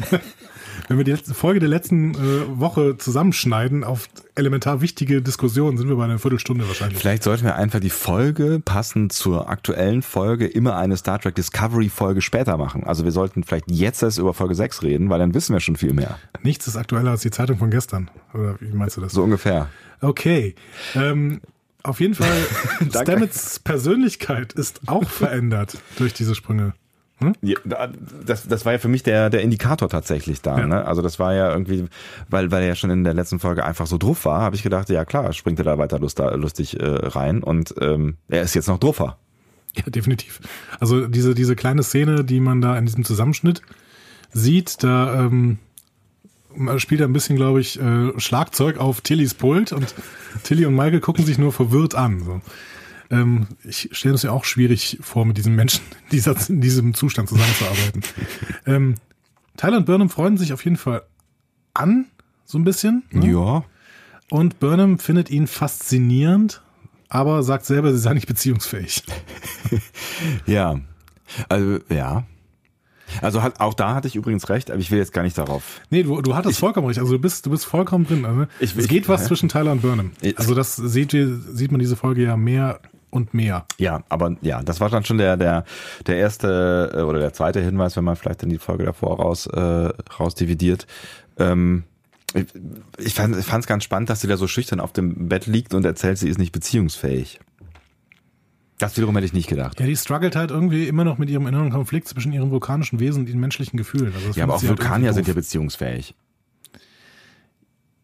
Wenn wir die letzte Folge der letzten äh, Woche zusammenschneiden auf elementar wichtige Diskussionen, sind wir bei einer Viertelstunde wahrscheinlich. Vielleicht sollten wir einfach die Folge passend zur aktuellen Folge immer eine Star Trek Discovery Folge später machen. Also wir sollten vielleicht jetzt erst über Folge 6 reden, weil dann wissen wir schon viel mehr. Nichts ist aktueller als die Zeitung von gestern. Oder wie meinst du das? So ungefähr. Okay. Ähm, auf jeden Fall. Stamets Persönlichkeit ist auch verändert durch diese Sprünge. Ja, da- das, das war ja für mich der, der Indikator tatsächlich da. Ja. Ne? Also das war ja irgendwie, weil, weil er ja schon in der letzten Folge einfach so drauf war, habe ich gedacht, ja klar, springt er da weiter lust, lustig äh, rein und ähm, er ist jetzt noch druffer. Ja, definitiv. Also diese, diese kleine Szene, die man da in diesem Zusammenschnitt sieht, da ähm, spielt er ein bisschen, glaube ich, äh, Schlagzeug auf Tillys Pult und Tilly und Michael gucken sich nur verwirrt an. So. Ähm, ich stelle es ja auch schwierig vor, mit diesem Menschen in, dieser, in diesem Zustand zusammenzuarbeiten. ähm, Tyler und Burnham freuen sich auf jeden Fall an, so ein bisschen. ne? Ja. Und Burnham findet ihn faszinierend, aber sagt selber, sie sei nicht beziehungsfähig. Ja. Also, ja. Also hat, auch da hatte ich übrigens recht, aber ich will jetzt gar nicht darauf. Nee, du, du hattest vollkommen recht. Also du bist, du bist vollkommen drin. Also, Ich- es ich- geht was hä? zwischen Tyler und Burnham. Ich- Also das sieht, sieht man diese Folge ja mehr und mehr. Ja, aber ja, das war dann schon der, der, der erste äh, oder der zweite Hinweis, wenn man vielleicht dann die Folge davor raus, äh, rausdividiert. Ähm, ich ich fand es ganz spannend, dass sie da so schüchtern auf dem Bett liegt und erzählt, sie ist nicht beziehungsfähig. Das wiederum hätte ich nicht gedacht. Ja, die struggelt halt irgendwie immer noch mit ihrem inneren Konflikt zwischen ihrem vulkanischen Wesen und ihren menschlichen Gefühlen. Also Ja, aber auch halt Vulkanier irgendwie sind ja beziehungsfähig.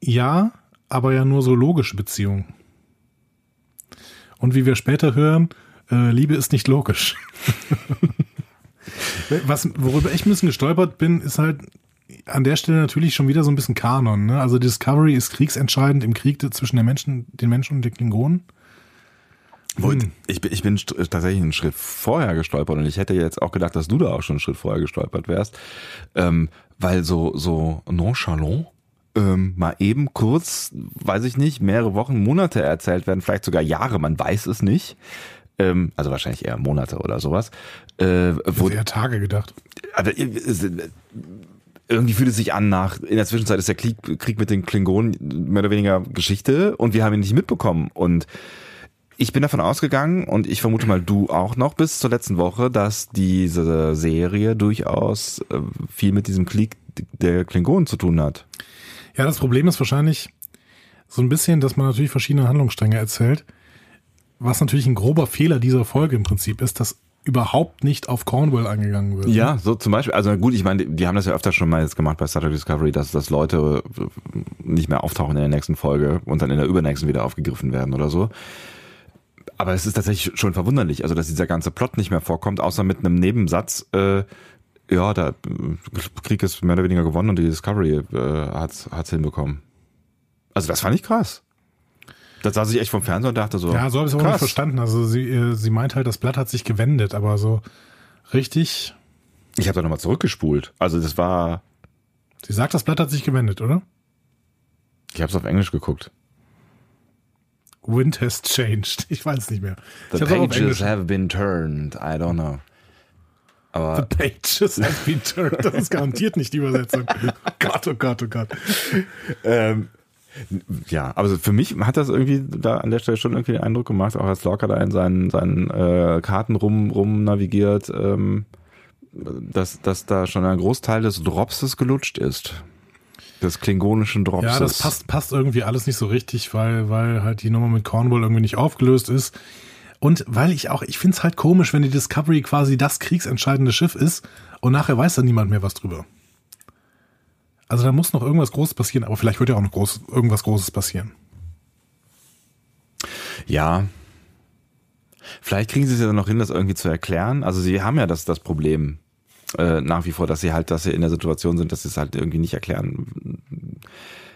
Ja, aber ja nur so logische Beziehungen. Und wie wir später hören, äh, Liebe ist nicht logisch. Was, worüber ich ein bisschen gestolpert bin, ist halt an der Stelle natürlich schon wieder so ein bisschen Kanon. Ne? Also Discovery ist kriegsentscheidend im Krieg zwischen den Menschen, den Menschen und den Klingonen. Hm. Ich, bin- ich bin tatsächlich einen Schritt vorher gestolpert und ich hätte jetzt auch gedacht, dass du da auch schon einen Schritt vorher gestolpert wärst, ähm, weil so so nonchalant ähm, mal eben kurz, weiß ich nicht, mehrere Wochen, Monate erzählt werden, vielleicht sogar Jahre, man weiß es nicht. Ähm, also wahrscheinlich eher Monate oder sowas. Äh, wo, Wurde eher Tage gedacht. aber es- irgendwie fühlt es sich an nach, in der Zwischenzeit ist der Krieg, Krieg mit den Klingonen mehr oder weniger Geschichte und wir haben ihn nicht mitbekommen. Und ich bin davon ausgegangen und ich vermute mal du auch noch bis zur letzten Woche, dass diese Serie durchaus äh, viel mit diesem Krieg der Klingonen zu tun hat. Ja, das Problem ist wahrscheinlich so ein bisschen, dass man natürlich verschiedene Handlungsstränge erzählt. Was natürlich ein grober Fehler dieser Folge im Prinzip ist, dass überhaupt nicht auf Cornwall eingegangen wird. Ja, so zum Beispiel, also gut, ich meine, die haben das ja öfter schon mal jetzt gemacht bei Star Trek Discovery, dass, dass Leute äh, nicht mehr auftauchen in der nächsten Folge und dann in der übernächsten wieder aufgegriffen werden oder so. Aber es ist tatsächlich schon verwunderlich, also dass dieser ganze Plot nicht mehr vorkommt, außer mit einem Nebensatz, äh, ja, der Krieg ist mehr oder weniger gewonnen und die Discovery äh, hat's, hat's hinbekommen. Also das fand ich krass. Da saß ich echt vom Fernseher und dachte so. Ja, so habe ich es auch nicht verstanden. Also sie, äh, sie meint halt, das Blatt hat sich gewendet, aber so richtig. Ich habe da nochmal zurückgespult. Also das war, Sie sagt, das Blatt hat sich gewendet, oder? ich habe es auf Englisch geguckt. Wind has changed. Ich weiß nicht mehr. The pages have been turned. I don't know. Aber The pages have been turned. Das ist garantiert nicht die Übersetzung. Oh Gott, oh Gott, oh Gott. ähm, ja, aber für mich hat das irgendwie da an der Stelle schon irgendwie den Eindruck gemacht, auch als Lorca da in seinen, seinen äh, Karten rum, rum navigiert, ähm, dass, dass da schon ein Großteil des Dropses gelutscht ist. Des klingonischen Dropses. Ja, das passt, passt irgendwie alles nicht so richtig, weil, weil halt die Nummer mit Cornwall irgendwie nicht aufgelöst ist. Und weil ich auch, ich finde es halt komisch, wenn die Discovery quasi das kriegsentscheidende Schiff ist und nachher weiß dann niemand mehr was drüber. Also da muss noch irgendwas Großes passieren, aber vielleicht wird ja auch noch groß, irgendwas Großes passieren. Ja. Vielleicht kriegen sie es ja noch hin, das irgendwie zu erklären. Also sie haben ja das, das Problem äh, nach wie vor, dass sie halt, dass sie in der Situation sind, dass sie es halt irgendwie nicht erklären,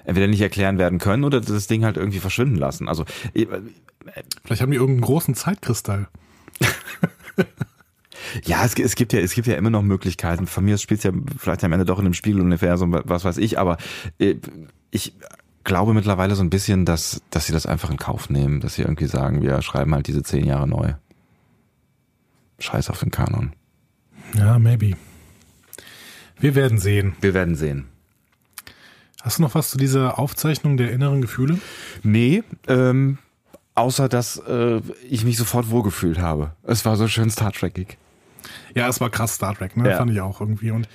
entweder nicht erklären werden können oder das Ding halt irgendwie verschwinden lassen. Also äh, Vielleicht haben die irgendeinen großen Zeitkristall. Ja, es, es gibt ja, es gibt ja immer noch Möglichkeiten. Von mir spielt es ja vielleicht am Ende doch in einem Spiegeluniversum, was weiß ich, aber äh, ich glaube mittlerweile so ein bisschen, dass, dass sie das einfach in Kauf nehmen, dass sie irgendwie sagen, wir schreiben halt diese zehn Jahre neu. Scheiß auf den Kanon. Ja, maybe. Wir werden sehen. Wir werden sehen. Hast du noch was zu dieser Aufzeichnung der inneren Gefühle? Nee, ähm, außer dass äh, ich mich sofort wohlgefühlt habe. Es war so schön Star Trekig. Ja, es war krass Star Trek, ne? Ja. Fand ich auch irgendwie. Und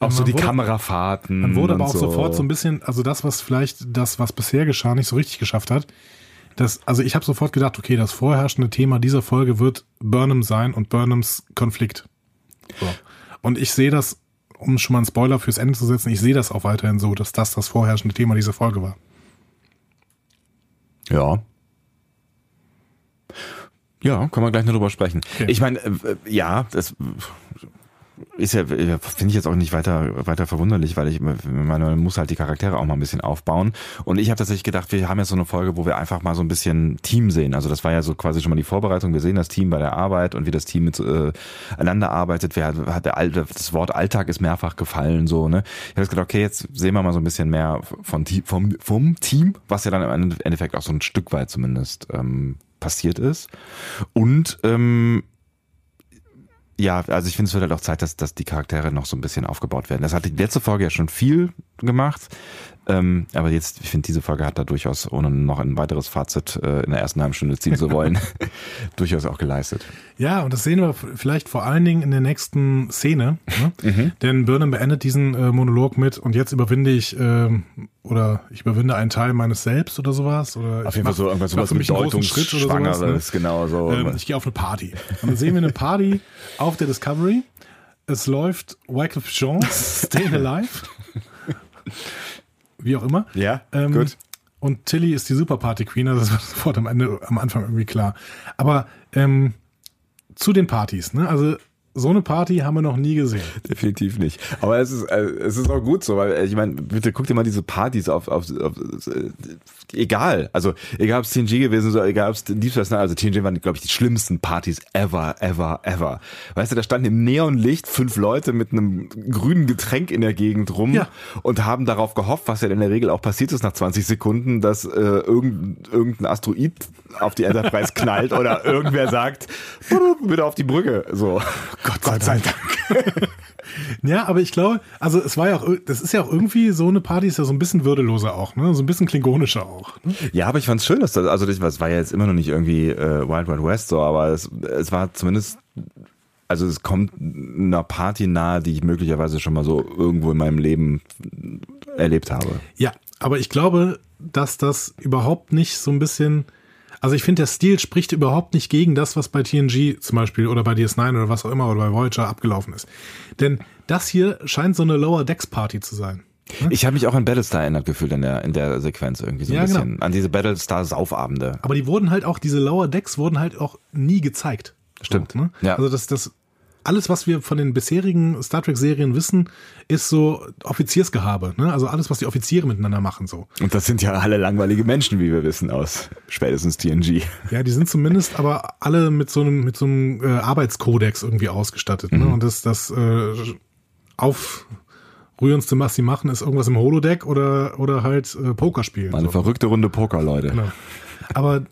Auch so die wurde- Kamerafahrten. Man wurde aber auch sofort so ein bisschen, also das, was vielleicht das, was bisher geschah, nicht so richtig geschafft hat. Das, also ich habe sofort gedacht, okay, das vorherrschende Thema dieser Folge wird Burnham sein und Burnhams Konflikt. So. Und ich sehe das, um schon mal einen Spoiler fürs Ende zu setzen, ich sehe das auch weiterhin so, dass das das vorherrschende Thema dieser Folge war. Ja. Ja, können wir gleich noch drüber sprechen. Okay. Ich meine, äh, ja, das ist ja, äh, finde ich jetzt auch nicht weiter, weiter verwunderlich, weil ich, man muss halt die Charaktere auch mal ein bisschen aufbauen. Und ich habe tatsächlich gedacht, wir haben jetzt so eine Folge, wo wir einfach mal so ein bisschen Team sehen. Also das war ja so quasi schon mal die Vorbereitung. Wir sehen das Team bei der Arbeit und wie das Team mit äh, arbeitet. Wer hat der Al- das Wort Alltag ist mehrfach gefallen, so ne. Ich habe gedacht, okay, jetzt sehen wir mal so ein bisschen mehr von vom vom Team, was ja dann im Endeffekt auch so ein Stück weit zumindest ähm, passiert ist. Und ähm, ja, also ich finde, es wird halt auch Zeit, dass, dass die Charaktere noch so ein bisschen aufgebaut werden. Das hat die letzte Folge ja schon viel gemacht. Ähm, aber jetzt, ich finde, diese Folge hat da durchaus, ohne noch ein weiteres Fazit äh, in der ersten halben Stunde ziehen zu wollen, durchaus auch geleistet. Ja, und das sehen wir vielleicht vor allen Dingen in der nächsten Szene. Ne? Mhm. Denn Burnham beendet diesen äh, Monolog mit und jetzt überwinde ich ähm, oder ich überwinde einen Teil meines Selbst oder sowas. Oder Auf jeden Fall so irgendwas sowas großen Schritt oder sowas, ne? Genau so. Ähm, ich gehe auf eine Party. Und dann sehen wir eine Party auf der Discovery. Es läuft Wycliffe Jean, Stay Alive. Wie auch immer. ja, Ähm, gut. Und Tilly ist die Super Party Queen, also das wird sofort am Ende, am Anfang irgendwie klar. Aber ähm, zu den Partys, ne? Also so eine Party haben wir noch nie gesehen. Definitiv nicht. Aber es ist, äh, es ist auch gut so, weil äh, ich meine, bitte guck dir mal diese Partys auf, auf, auf äh, egal. Also egal ob es TNG gewesen ist, oder egal ob es Deep Space Nine, also TNG waren, glaube ich, die schlimmsten Partys ever, ever, ever. Weißt du, da standen im Neonlicht fünf Leute mit einem grünen Getränk in der Gegend rum Ja. und haben darauf gehofft, was ja in der Regel auch passiert ist nach 20 Sekunden, dass äh, irgendein, irgendein Asteroid auf die Enterprise knallt oder irgendwer sagt, bitte auf die Brücke. So. Gott sei, Dank. Ja, aber ich glaube, also es war ja auch, das ist ja auch irgendwie so eine Party, ist ja so ein bisschen würdeloser auch, ne? So ein bisschen klingonischer auch. Ne? Ja, aber ich fand's schön, dass das, also das, das war ja jetzt immer noch nicht irgendwie äh, Wild Wild West so, aber es, es war zumindest, also es kommt einer Party nahe, die ich möglicherweise schon mal so irgendwo in meinem Leben erlebt habe. Ja, aber ich glaube, dass das überhaupt nicht so ein bisschen. Also ich finde, der Stil spricht überhaupt nicht gegen das, was bei TNG zum Beispiel oder bei DS9 oder was auch immer oder bei Voyager abgelaufen ist. Denn das hier scheint so eine Lower Decks Party zu sein. Ich habe mich auch an Battlestar erinnert gefühlt in der, in der Sequenz irgendwie so ein Ja, genau. bisschen. An diese Battlestar-Saufabende. Aber die wurden halt auch, diese Lower Decks wurden halt auch nie gezeigt. Stimmt, So, ne? ja. Also das, das, alles, was wir von den bisherigen Star Trek-Serien wissen, ist so Offiziersgehabe. Ne? Also alles, was die Offiziere miteinander machen. so. Und das sind ja alle langweilige Menschen, wie wir wissen, aus spätestens TNG. Ja, die sind zumindest aber alle mit so einem, mit so einem äh, Arbeitskodex irgendwie ausgestattet. Ne? Und das, das äh, aufrührendste, was sie machen, ist irgendwas im Holodeck oder, oder halt äh, Poker spielen. Eine so. verrückte Runde Poker, Leute. Genau. Aber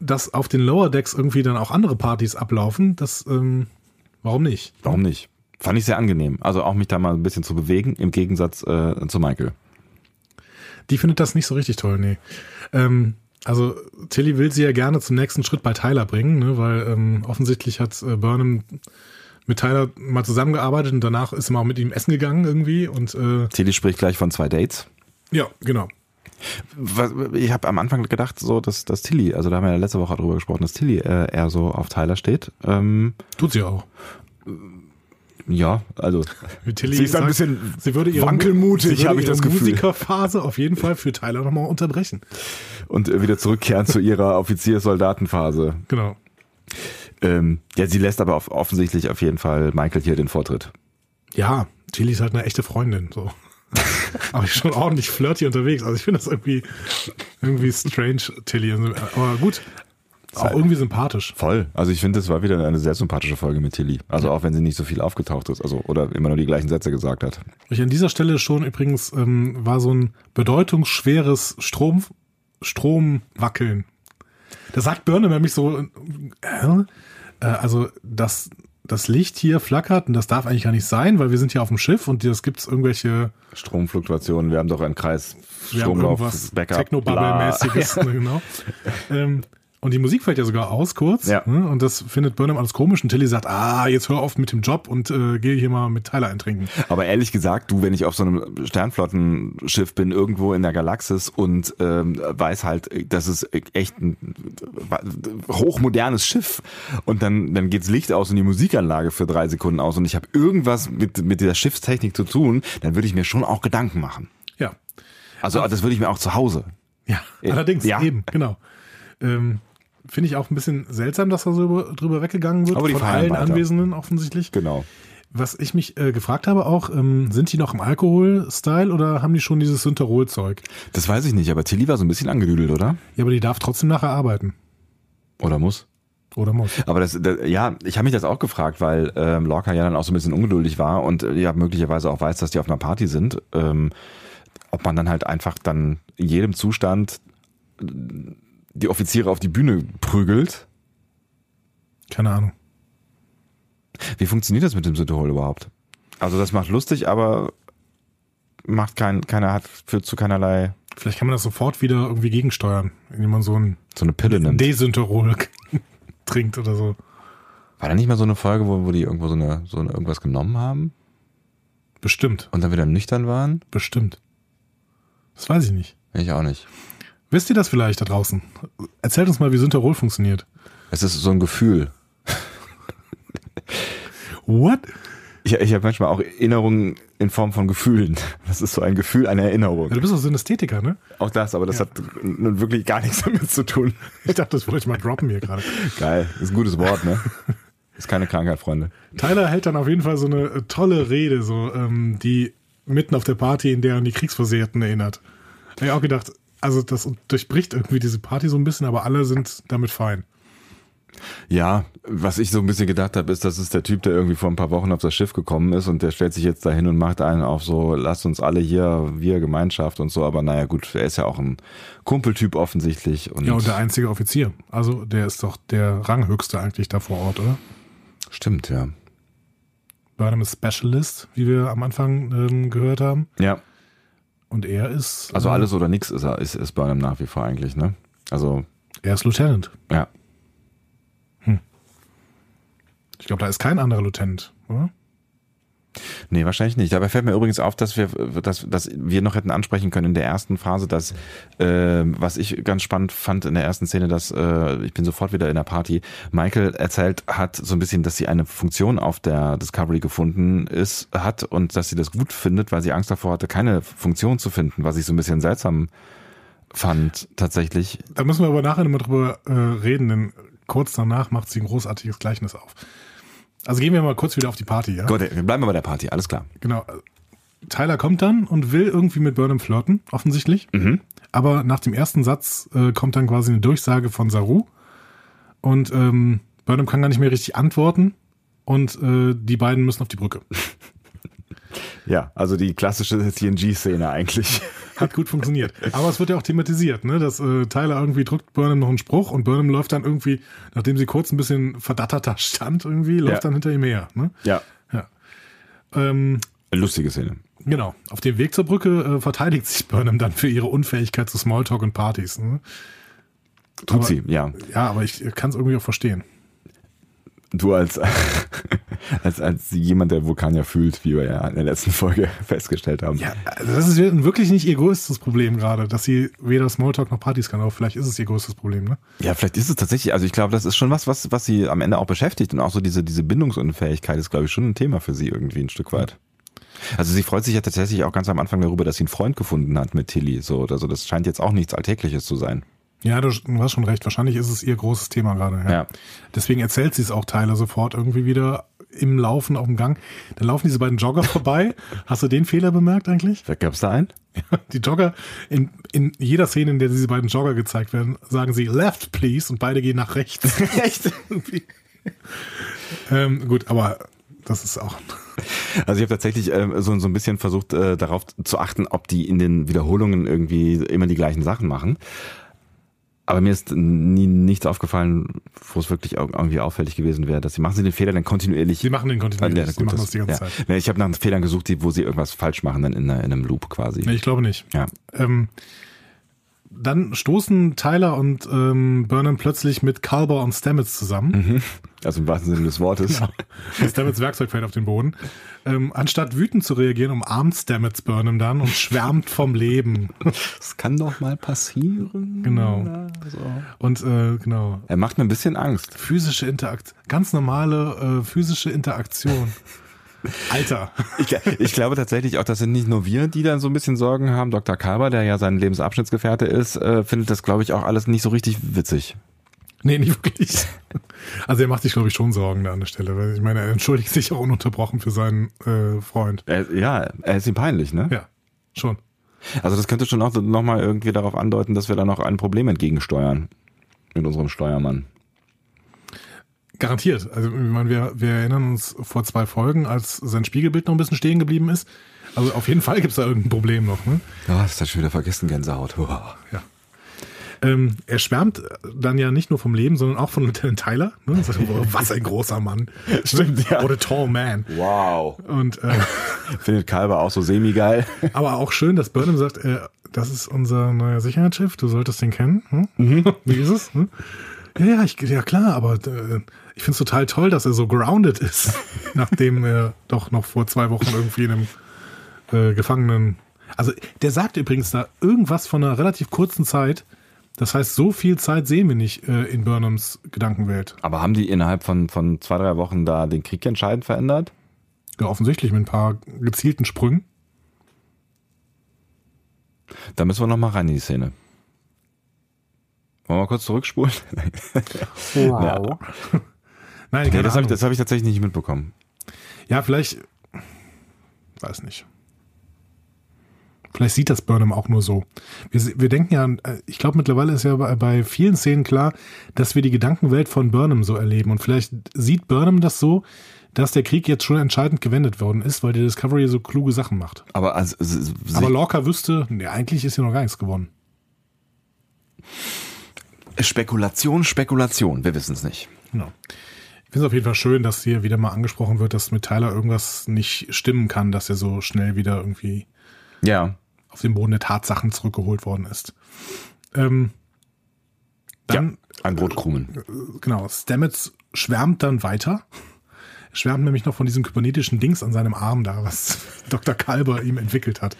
dass auf den Lower Decks irgendwie dann auch andere Partys ablaufen, das, ähm, warum nicht? Warum nicht? Fand ich sehr angenehm. Also auch mich da mal ein bisschen zu bewegen, im Gegensatz äh, zu Michael. Die findet das nicht so richtig toll, nee. Ähm, also Tilly will sie ja gerne zum nächsten Schritt bei Tyler bringen, ne, weil ähm, offensichtlich hat äh, Burnham mit Tyler mal zusammengearbeitet und danach ist sie mal mit ihm essen gegangen irgendwie und äh, Tilly spricht gleich von zwei Dates. ja, genau. Ich habe am Anfang gedacht, so dass, dass Tilly, also da haben wir ja letzte Woche drüber gesprochen, dass Tilly äh, eher so auf Tyler steht. Ähm, Tut sie auch. Ja, also Tilly sie ist ein bisschen sie würde ihre, wankelmutig, habe ich das Gefühl. Musikerphase auf jeden Fall für Tyler nochmal unterbrechen. und äh, wieder zurückkehren zu ihrer Offizier-Soldatenphase. Genau. Ähm, ja, sie lässt aber auf, offensichtlich auf jeden Fall Michael hier den Vortritt. Ja, Tilly ist halt eine echte Freundin, so. Aber schon ordentlich flirty unterwegs. Also ich finde das irgendwie, irgendwie strange, Tilly. Aber gut. Auch irgendwie sympathisch. Voll. Also ich finde, das war wieder eine sehr sympathische Folge mit Tilly. Also auch wenn sie nicht so viel aufgetaucht ist, also oder immer nur die gleichen Sätze gesagt hat. Ich an dieser Stelle schon übrigens ähm, war so ein bedeutungsschweres Strom, Stromwackeln. Da sagt Burnham nämlich so, äh, also das, das Licht hier flackert und das darf eigentlich gar nicht sein, weil wir sind hier auf dem Schiff und es gibt irgendwelche Stromfluktuationen, wir haben doch einen Kreis, Stromlauf, Backup, Technobubble-mäßiges, ne, genau. Ähm, und die Musik fällt ja sogar aus kurz. Ja. Ne? Und das findet Burnham alles komisch. Und Tilly sagt, ah, jetzt hör auf mit dem Job und äh, geh hier mal mit Tyler eintrinken. Aber ehrlich gesagt, du, wenn ich auf so einem Sternflottenschiff bin, irgendwo in der Galaxis und ähm, weiß halt, das ist echt ein hochmodernes Schiff und dann, dann geht's Licht aus und die Musikanlage für drei Sekunden aus und ich habe irgendwas mit, mit dieser Schiffstechnik zu tun, dann würde ich mir schon auch Gedanken machen. Ja. Also das würde ich mir auch zu Hause. Ja, allerdings, ja. eben, genau. Ähm, Finde ich auch ein bisschen seltsam, dass da so über- drüber weggegangen wird Aber die von allen weiter. Anwesenden offensichtlich. Genau. Was ich mich äh, gefragt habe auch, ähm, sind die noch im Alkohol-Style oder haben die schon dieses Synterol-Zeug? Das weiß ich nicht, aber Tilly war so ein bisschen angedüdelt, oder? Ja, aber die darf trotzdem nachher arbeiten. Oder muss? Oder muss. Aber das, das ja, ich habe mich das auch gefragt, weil ähm, Lorca ja dann auch so ein bisschen ungeduldig war und äh, ja möglicherweise auch weiß, dass die auf einer Party sind. Ähm, ob man dann halt einfach dann in jedem Zustand die Offiziere auf die Bühne prügelt. Keine Ahnung. Wie funktioniert das mit dem Synthehol überhaupt? Also das macht lustig, aber macht kein, keiner hat führt zu keinerlei Vielleicht kann man das sofort wieder irgendwie gegensteuern, indem man so ein so eine Pille nimmt. Desynterol trinkt oder so. War da nicht mal so eine Folge, wo, wo die irgendwo so eine so eine, irgendwas genommen haben Bestimmt, und dann wieder nüchtern waren? bestimmt. Das weiß ich nicht. Ich auch nicht. Wisst ihr das vielleicht da draußen? Erzählt uns mal, wie Synterol funktioniert. Es ist so ein Gefühl. What? Ich, ich habe manchmal auch Erinnerungen in Form von Gefühlen. Das ist so ein Gefühl einer Erinnerung. Ja, du bist doch Synästhetiker, ne? Auch das, aber das Ja. hat nun wirklich gar nichts damit zu tun. Ich dachte, das wollte ich mal droppen hier gerade. Geil, ist ein gutes Wort, ne? Ist keine Krankheit, Freunde. Tyler hält dann auf jeden Fall so eine äh, tolle Rede, so, ähm, die mitten auf der Party, in der an die Kriegsversehrten erinnert. Hab ich auch gedacht, also das durchbricht irgendwie diese Party so ein bisschen, aber alle sind damit fein. Ja, was ich so ein bisschen gedacht habe, ist, das ist der Typ, der irgendwie vor ein paar Wochen auf das Schiff gekommen ist und der stellt sich jetzt dahin und macht einen auf so, lasst uns alle hier, wir Gemeinschaft und so, aber naja gut, er ist ja auch ein Kumpeltyp offensichtlich. Und, Ja, und der einzige Offizier. Also der ist doch der Ranghöchste eigentlich da vor Ort, oder? Stimmt, ja. Burnham ist Specialist, wie wir am Anfang ähm, gehört haben. Ja, Und er ist. also äh, alles oder nichts ist er, ist, ist Burnham nach wie vor eigentlich, ne? Also, Er ist Lieutenant. ja. Ich glaube, da ist kein anderer Lieutenant, oder? Nee, wahrscheinlich nicht. Dabei fällt mir übrigens auf, dass wir, dass, dass wir noch hätten ansprechen können in der ersten Phase, dass, äh, was ich ganz spannend fand in der ersten Szene, dass, äh, ich bin sofort wieder in der Party, Michael erzählt hat so ein bisschen, dass sie eine Funktion auf der Discovery gefunden ist, hat und dass sie das gut findet, weil sie Angst davor hatte, keine Funktion zu finden, was ich so ein bisschen seltsam fand, tatsächlich. Da müssen wir aber nachher nochmal drüber äh, reden, denn kurz danach macht sie ein großartiges Gleichnis auf. Also gehen wir mal kurz wieder auf die Party, ja? Gut, wir bleiben wir bei der Party, alles klar. Genau. Tyler kommt dann und will irgendwie mit Burnham flirten, offensichtlich. Mhm. Aber nach dem ersten Satz äh, kommt dann quasi eine Durchsage von Saru. Und ähm, Burnham kann gar nicht mehr richtig antworten. Und äh, die beiden müssen auf die Brücke. Ja, also die klassische TNG-Szene eigentlich. Hat gut funktioniert. Aber es wird ja auch thematisiert, ne? dass äh, Tyler irgendwie drückt Burnham noch einen Spruch und Burnham läuft dann irgendwie, nachdem sie kurz ein bisschen verdatterter stand, irgendwie, läuft Ja. dann hinter ihm her. Ne? Ja, Ja. Ähm, lustige Szene. Genau. Auf dem Weg zur Brücke äh, verteidigt sich Burnham dann für ihre Unfähigkeit zu Smalltalk und Partys. Ne? Tut Aber- sie, ja. Ja, aber ich kann es irgendwie auch verstehen. Du als Als, als jemand, der Vulkanier fühlt, wie wir ja in der letzten Folge festgestellt haben. Ja, also das ist wirklich nicht ihr größtes Problem gerade, dass sie weder Smalltalk noch Partys kann, aber vielleicht ist es ihr größtes Problem, ne? Ja, vielleicht ist es tatsächlich, also ich glaube, das ist schon was, was, was sie am Ende auch beschäftigt und auch so diese, diese Bindungsunfähigkeit ist, glaube ich, schon ein Thema für sie irgendwie ein Stück weit. Also sie freut sich ja tatsächlich auch ganz am Anfang darüber, dass sie einen Freund gefunden hat mit Tilly. So, also das scheint jetzt auch nichts Alltägliches zu sein. Ja, du hast schon recht. Wahrscheinlich ist es ihr großes Thema gerade. Ja. ja. Deswegen erzählt sie es auch Tyler sofort irgendwie wieder im Laufen auf dem Gang. Dann laufen diese beiden Jogger vorbei. Hast du den Fehler bemerkt eigentlich? Gab es da einen? Ja, die Jogger, in, in jeder Szene, in der diese beiden Jogger gezeigt werden, sagen sie left, please, und beide gehen nach rechts. Echt? ähm, gut, aber das ist auch. Also ich habe tatsächlich äh, so, so ein bisschen versucht, äh, darauf zu achten, ob die in den Wiederholungen irgendwie immer die gleichen Sachen machen. Aber mir ist nie nichts aufgefallen, wo es wirklich irgendwie auffällig gewesen wäre, dass sie machen sie den Fehler dann kontinuierlich. Sie machen den kontinuierlich. Ja, gut, sie machen das, die ganze ja. Zeit. ich habe nach Fehlern gesucht, die, wo sie irgendwas falsch machen, dann in, in einem Loop quasi. Nee, ich glaube nicht. Ja. Ähm, dann stoßen Tyler und ähm, Burnham plötzlich mit Calber und Stamets zusammen. Mhm. Also im wahrsten Sinne des Wortes. Genau. Stamets Werkzeug fällt auf den Boden. Ähm, anstatt wütend zu reagieren, umarmt Stamets Burnham dann und schwärmt vom Leben. Das kann doch mal passieren. Genau. Also. Und äh, genau. Er macht mir ein bisschen Angst. Physische Interaktion. Ganz normale äh, physische Interaktion. Alter. Ich, ich, glaube tatsächlich auch, das sind nicht nur wir, die dann so ein bisschen Sorgen haben. Dr. Kalber, der ja sein Lebensabschnittsgefährte ist, äh, findet das, glaube ich, auch alles nicht so richtig witzig. Nee, nicht wirklich. Also er macht sich, glaube ich, schon Sorgen da an der Stelle. Weil ich meine, er entschuldigt sich auch ununterbrochen für seinen äh, Freund. Er, ja, er ist ihm peinlich, ne? Ja, schon. Also das könnte schon auch nochmal irgendwie darauf andeuten, dass wir da noch ein Problem entgegensteuern mit unserem Steuermann. Garantiert. Also ich meine, wir, wir erinnern uns vor zwei Folgen, als sein Spiegelbild noch ein bisschen stehen geblieben ist. Also auf jeden Fall gibt es da irgendein Problem noch. Ne? Ja, das hat schon wieder vergessen, Gänsehaut. Oh. Ja. Ähm, er schwärmt dann ja nicht nur vom Leben, sondern auch von Lieutenant Tyler. Ne? Sagt, oh, was ein großer Mann. Stimmt, ja. What a tall man. Wow. Und äh, findet Kalber auch so semi-geil. Aber auch schön, dass Burnham sagt, äh, das ist unser neuer Sicherheitsschiff, du solltest den kennen. Hm? Mhm. Wie ist es? Hm? Ja, ja, ich, ja klar, aber äh, ich finde es total toll, dass er so grounded ist, nachdem er doch noch vor zwei Wochen irgendwie in einem äh, Gefangenen. Also der sagt übrigens da irgendwas von einer relativ kurzen Zeit. Das heißt, so viel Zeit sehen wir nicht äh, in Burnhams Gedankenwelt. Aber haben die innerhalb von, von zwei, drei Wochen da den Krieg entscheidend verändert? Ja, offensichtlich mit ein paar gezielten Sprüngen. Da müssen wir noch mal rein in die Szene. Wollen wir mal kurz zurückspulen? Wow. Ja. Nein, nee, das habe ich, hab ich tatsächlich nicht mitbekommen. Ja, vielleicht, weiß nicht. Vielleicht sieht das Burnham auch nur so. Wir, wir denken ja, äh, ich glaube mittlerweile ist ja bei, bei, vielen Szenen klar, dass wir die Gedankenwelt von Burnham so erleben. Und vielleicht sieht Burnham das so, dass der Krieg jetzt schon entscheidend gewendet worden ist, weil die Discovery so kluge Sachen macht. Aber, also, Aber Lorca wüsste, nee, eigentlich ist ja noch gar nichts gewonnen. Spekulation, Spekulation, wir wissen es nicht. Genau. Ich finde es auf jeden Fall schön, dass hier wieder mal angesprochen wird, dass mit Tyler irgendwas nicht stimmen kann, dass er so schnell wieder irgendwie ja. auf den Boden der Tatsachen zurückgeholt worden ist. Ähm, dann, ja, ein Brotkrumen. Äh, genau, Stamets schwärmt dann weiter. Er schwärmt nämlich noch von diesem kybernetischen Dings an seinem Arm da, was Dr. Kalber ihm entwickelt hat.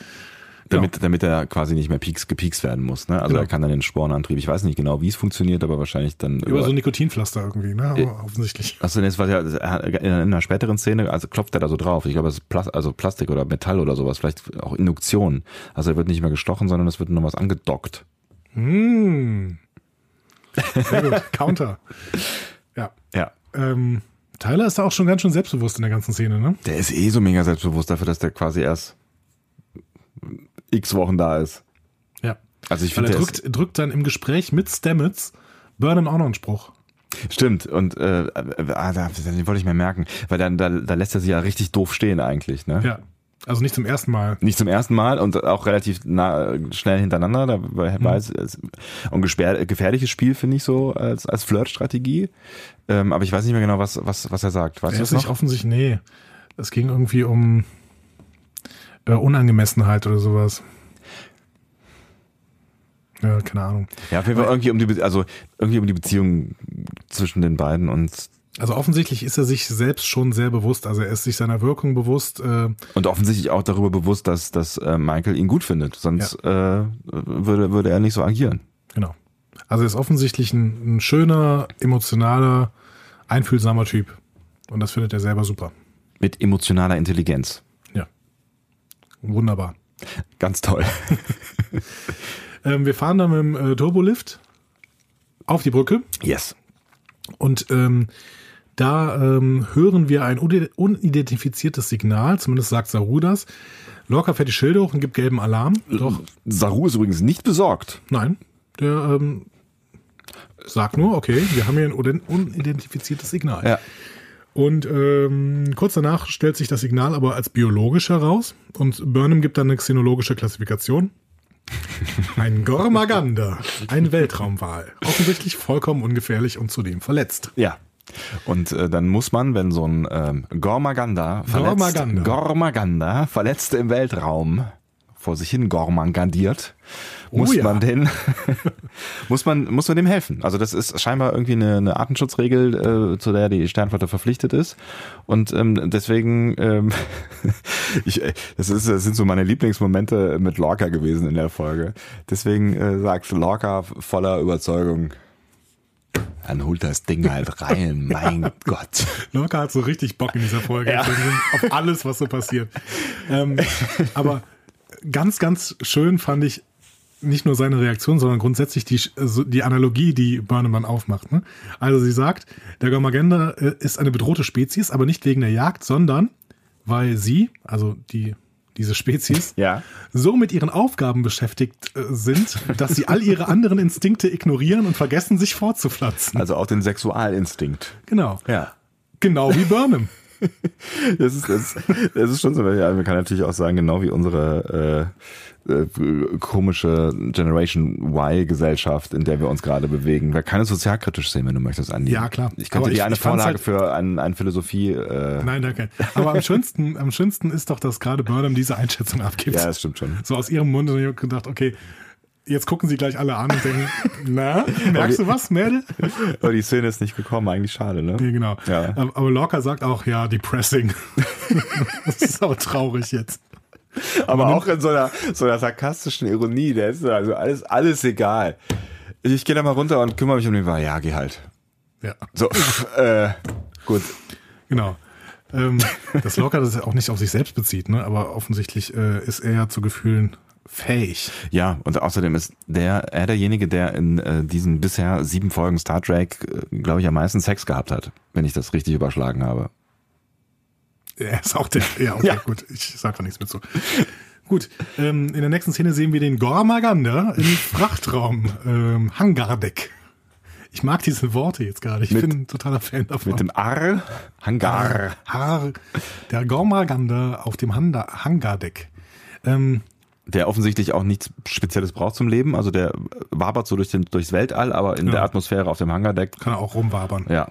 Damit, genau. damit er quasi nicht mehr pieks, gepiekst werden muss. Ne? Also genau. er kann dann den Spornantrieb, ich weiß nicht genau, wie es funktioniert, aber wahrscheinlich dann. Über, über so Nikotinpflaster irgendwie, ne? Aber äh, offensichtlich. Achso, jetzt war ja in einer späteren Szene, also klopft er da so drauf. Ich glaube, es ist Plas also Plastik oder Metall oder sowas, vielleicht auch Induktion. Also er wird nicht mehr gestochen, sondern es wird nur was angedockt. Hm. Sehr gut. Counter. Ja. Ja. Ähm, Tyler ist da auch schon ganz schön selbstbewusst in der ganzen Szene, ne? Der ist eh so mega selbstbewusst dafür, dass der quasi erst x Wochen da ist. Ja. Also ich finde, er drückt, drückt dann im Gespräch mit Stamets Burnham auch noch einen Spruch. Stimmt, und äh, ah, den wollte ich mir merken, weil dann da, da lässt er sie ja richtig doof stehen eigentlich, ne? Ja. Also nicht zum ersten Mal. Nicht zum ersten Mal und auch relativ nah, schnell hintereinander. Da war mhm. es ein gefährliches Spiel, finde ich so, als, als Flirt-Strategie. Ähm, aber ich weiß nicht mehr genau, was, was, was er sagt. Weißt er ist nicht offensichtlich, nee. Es ging irgendwie um äh, Unangemessenheit oder sowas. Ja, keine Ahnung. Ja, auf jeden Fall irgendwie um die, also irgendwie um die Beziehung zwischen den beiden und Also offensichtlich ist er sich selbst schon sehr bewusst. Also er ist sich seiner Wirkung bewusst. Äh, Und offensichtlich auch darüber bewusst, dass, dass äh, Michael ihn gut findet. Sonst äh, würde, würde er nicht so agieren. genau. Also er ist offensichtlich ein, ein schöner, emotionaler, einfühlsamer Typ. Und das findet er selber super. Mit emotionaler Intelligenz. Wunderbar. Ganz toll. Ähm, wir fahren dann mit dem äh, Turbolift auf die Brücke Yes. und ähm, da ähm, hören wir ein unide- unidentifiziertes Signal, zumindest sagt Saru das. Lorca fährt die Schilde hoch und gibt gelben Alarm. Doch, Saru ist übrigens nicht besorgt. nein, der ähm, sagt nur, okay, wir haben hier ein unidentifiziertes Signal. Ja. Und ähm, kurz danach stellt sich das Signal aber als biologisch heraus und Burnham gibt dann eine xenologische Klassifikation. Ein Gormagander, ein Weltraumwal. Offensichtlich vollkommen ungefährlich und zudem verletzt. Ja. Und äh, dann muss man, wenn so ein ähm, Gormaganda verletzt, Gormaganda. Gormaganda verletzt im Weltraum vor sich hin gormangandiert, muss Oh ja. man den muss man muss man dem helfen. Also das ist scheinbar irgendwie eine, eine Artenschutzregel, äh, zu der die Sternflotte verpflichtet ist. Und ähm, deswegen ähm, ich, äh, das ist das sind so meine Lieblingsmomente mit Lorca gewesen in der Folge. Deswegen äh, sagt Lorca voller Überzeugung dann holt das Ding halt rein, mein Gott. Lorca hat so richtig Bock in dieser Folge Ja. auf alles, was so passiert. Ähm, aber ganz, ganz schön fand ich nicht nur seine Reaktion, sondern grundsätzlich die, so die Analogie, die Burnham dann aufmacht. Ne? Also sie sagt, der Gormagenda äh, ist eine bedrohte Spezies, aber nicht wegen der Jagd, sondern weil sie, also die diese Spezies, Ja. so mit ihren Aufgaben beschäftigt äh, sind, dass sie all ihre anderen Instinkte ignorieren und vergessen, sich fortzupflanzen. Also auch den Sexualinstinkt. Genau. Ja. Genau wie Burnham. Das ist, das, das ist schon so. Ja, man kann natürlich auch sagen, genau wie unsere äh, äh, komische Generation Y-Gesellschaft, in der wir uns gerade bewegen. Wir keine sozialkritisch sehen, wenn du möchtest, Andi. Ja, klar. Ich könnte dir eine Vorlage halt- für ein, ein Philosophie. Äh, Nein, danke. Aber am schönsten, am schönsten ist doch, dass gerade Burnham diese Einschätzung abgibt. ja, das stimmt schon. So aus ihrem Mund und ich hab gedacht, okay, jetzt gucken sie gleich alle an und denken, na, merkst du was, Mädel? Aber die Szene ist nicht gekommen, eigentlich schade, ne? Nee, genau. Ja. Aber Lorca sagt auch, ja, depressing. das ist aber traurig jetzt. Aber auch in so einer, so einer sarkastischen Ironie, der ist also alles, alles egal. Ich gehe da mal runter und kümmere mich um den Wahl. Ja, geh halt. Ja, So, äh, gut. genau. Ähm, dass Lorca das ja auch nicht auf sich selbst bezieht, ne? aber offensichtlich äh, ist er ja zu Gefühlen fähig. Ja, und außerdem ist der, er derjenige, der in äh, diesen bisher sieben Folgen Star Trek, äh, glaube ich, am meisten Sex gehabt hat, wenn ich das richtig überschlagen habe. Er ist auch der. Ja, okay, Ja. gut. Ich sag da nichts mit zu. Gut, ähm, in der nächsten Szene sehen wir den Gormaganda im Frachtraum ähm, Hangardeck. Ich mag diese Worte jetzt gerade. Ich Mit- bin ein totaler Fan davon. Mit dem Ar, Hangar. Haar, der Gormaganda auf dem Hangardeck. Ähm, Der offensichtlich auch nichts Spezielles braucht zum Leben. Also der wabert so durch den, durchs Weltall, aber in Ja. der Atmosphäre auf dem Hangardeck. kann er auch rumwabern. Ja.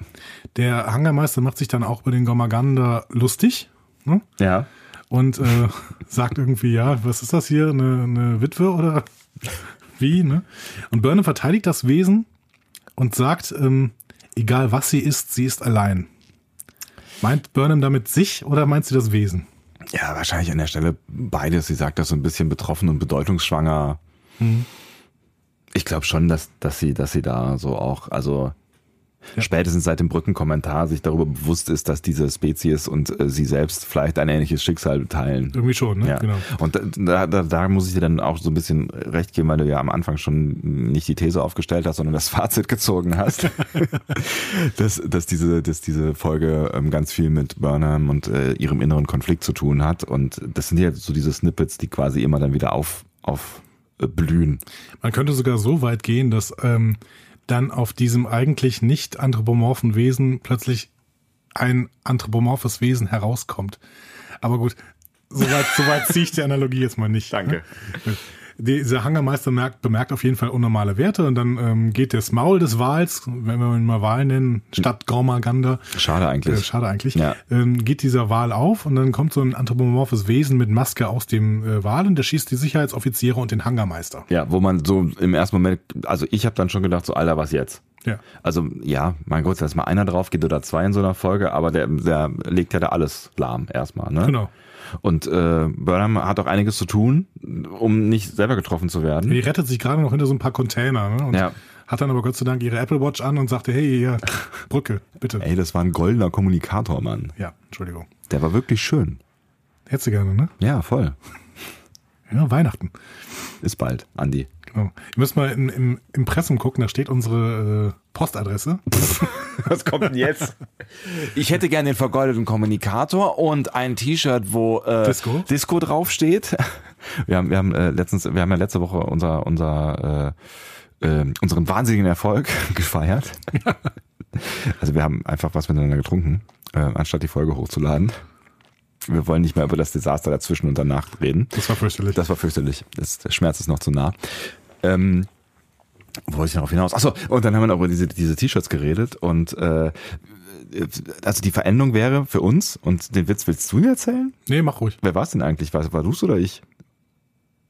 Der Hangarmeister macht sich dann auch über den Gormaganda lustig. Ne? Ja. und äh, sagt irgendwie, ja, was ist das hier, eine, eine Witwe oder wie, ne? Und Burnham verteidigt das Wesen und sagt, ähm, egal was sie ist, sie ist allein. Meint Burnham damit sich oder meint sie das Wesen? Ja, wahrscheinlich an der Stelle beides. Sie sagt das so ein bisschen betroffen und bedeutungsschwanger. Ich glaube schon, dass, dass sie, dass sie da so auch, also spätestens seit dem Brückenkommentar sich darüber bewusst ist, dass diese Spezies und äh, sie selbst vielleicht ein ähnliches Schicksal teilen. Irgendwie schon, ne? Ja. Genau. Und da, da, da muss ich dir dann auch so ein bisschen recht geben, weil du ja am Anfang schon nicht die These aufgestellt hast, sondern das Fazit gezogen hast, dass, dass, diese, dass diese Folge ähm, ganz viel mit Burnham und äh, ihrem inneren Konflikt zu tun hat. Und das sind ja so diese Snippets, die quasi immer dann wieder auf, auf äh, blühen. Man könnte sogar so weit gehen, dass ähm, dann auf diesem eigentlich nicht anthropomorphen Wesen plötzlich ein anthropomorphes Wesen herauskommt. Aber gut, soweit so weit ziehe ich die Analogie jetzt mal nicht. Danke. Ne? Dieser Hangermeister merkt, bemerkt auf jeden Fall unnormale Werte und dann ähm, geht das Maul des Wals, wenn wir ihn mal Wal nennen, statt Gormaganda, Schade äh, eigentlich. schade eigentlich, Ja. ähm, geht dieser Wal auf und dann kommt so ein anthropomorphes Wesen mit Maske aus dem äh, Wal und der schießt die Sicherheitsoffiziere und den Hangermeister. Ja, wo man so im ersten Moment, also ich habe dann schon gedacht, so Alter, was jetzt? Ja. Also ja, mein Gott, da ist mal einer drauf geht oder zwei in so einer Folge, aber der, der legt ja da alles lahm erstmal. Ne? Genau. Und äh, Burnham hat auch einiges zu tun, um nicht selber getroffen zu werden. Die rettet sich gerade noch hinter so ein paar Container ne? und Ja. hat dann aber Gott sei Dank ihre Apple Watch an und sagte, hey, hier, Brücke, bitte. Ey, das war ein goldener Kommunikator, Mann. Ja, Entschuldigung. Der war wirklich schön. Hättest du gerne, ne? Ja, voll. Ja, Weihnachten. Ist bald, Andi. Genau. Ihr müsst mal im, im Impressum gucken, da steht unsere äh, Postadresse. Was kommt denn jetzt? Ich hätte gerne den vergoldeten Kommunikator und ein T-Shirt, wo äh, Disco? Disco draufsteht. Wir haben, wir haben äh, letztens, wir haben ja letzte Woche unser, unser, äh, äh, unseren wahnsinnigen Erfolg gefeiert. Also wir haben einfach was miteinander getrunken, äh, anstatt die Folge hochzuladen. Wir wollen nicht mehr über das Desaster dazwischen und danach reden. Das war fürchterlich. Das war fürchterlich. Das, der Schmerz ist noch zu nah. Ähm, wo wollte ich darauf hinaus? Achso, und dann haben wir noch über diese, diese T-Shirts geredet und äh, also die Veränderung wäre für uns, und den Witz willst du mir erzählen? nee, mach ruhig. Wer war es denn eigentlich? War, war du's oder ich?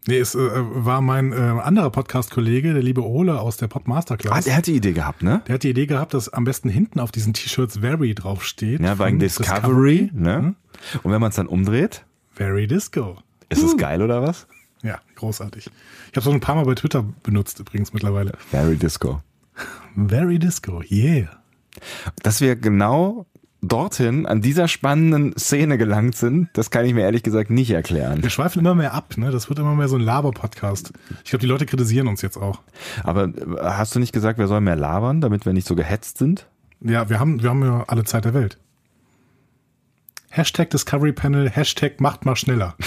Nee, es äh, war mein äh, anderer Podcast-Kollege, der liebe Ole aus der Ah, Masterclass. der hat die Idee gehabt, ne? der hat die Idee gehabt, dass am besten hinten auf diesen T-Shirts Very draufsteht. Ja, wegen Discovery, ne? Mhm. Und wenn man es dann umdreht, Very Disco. ist es geil oder was? Ja, großartig. Ich habe es auch ein paar Mal bei Twitter benutzt übrigens mittlerweile. Very Disco. Very Disco, yeah. Dass wir genau dorthin, an dieser spannenden Szene gelangt sind, das kann ich mir ehrlich gesagt nicht erklären. Wir schweifen immer mehr ab, ne? Das wird immer mehr so ein Laber-Podcast. Ich glaube, die Leute kritisieren uns jetzt auch. Aber hast du nicht gesagt, wir sollen mehr labern, damit wir nicht so gehetzt sind? Ja, wir haben, wir haben ja alle Zeit der Welt. Hashtag Discovery Panel, Hashtag macht mal schneller.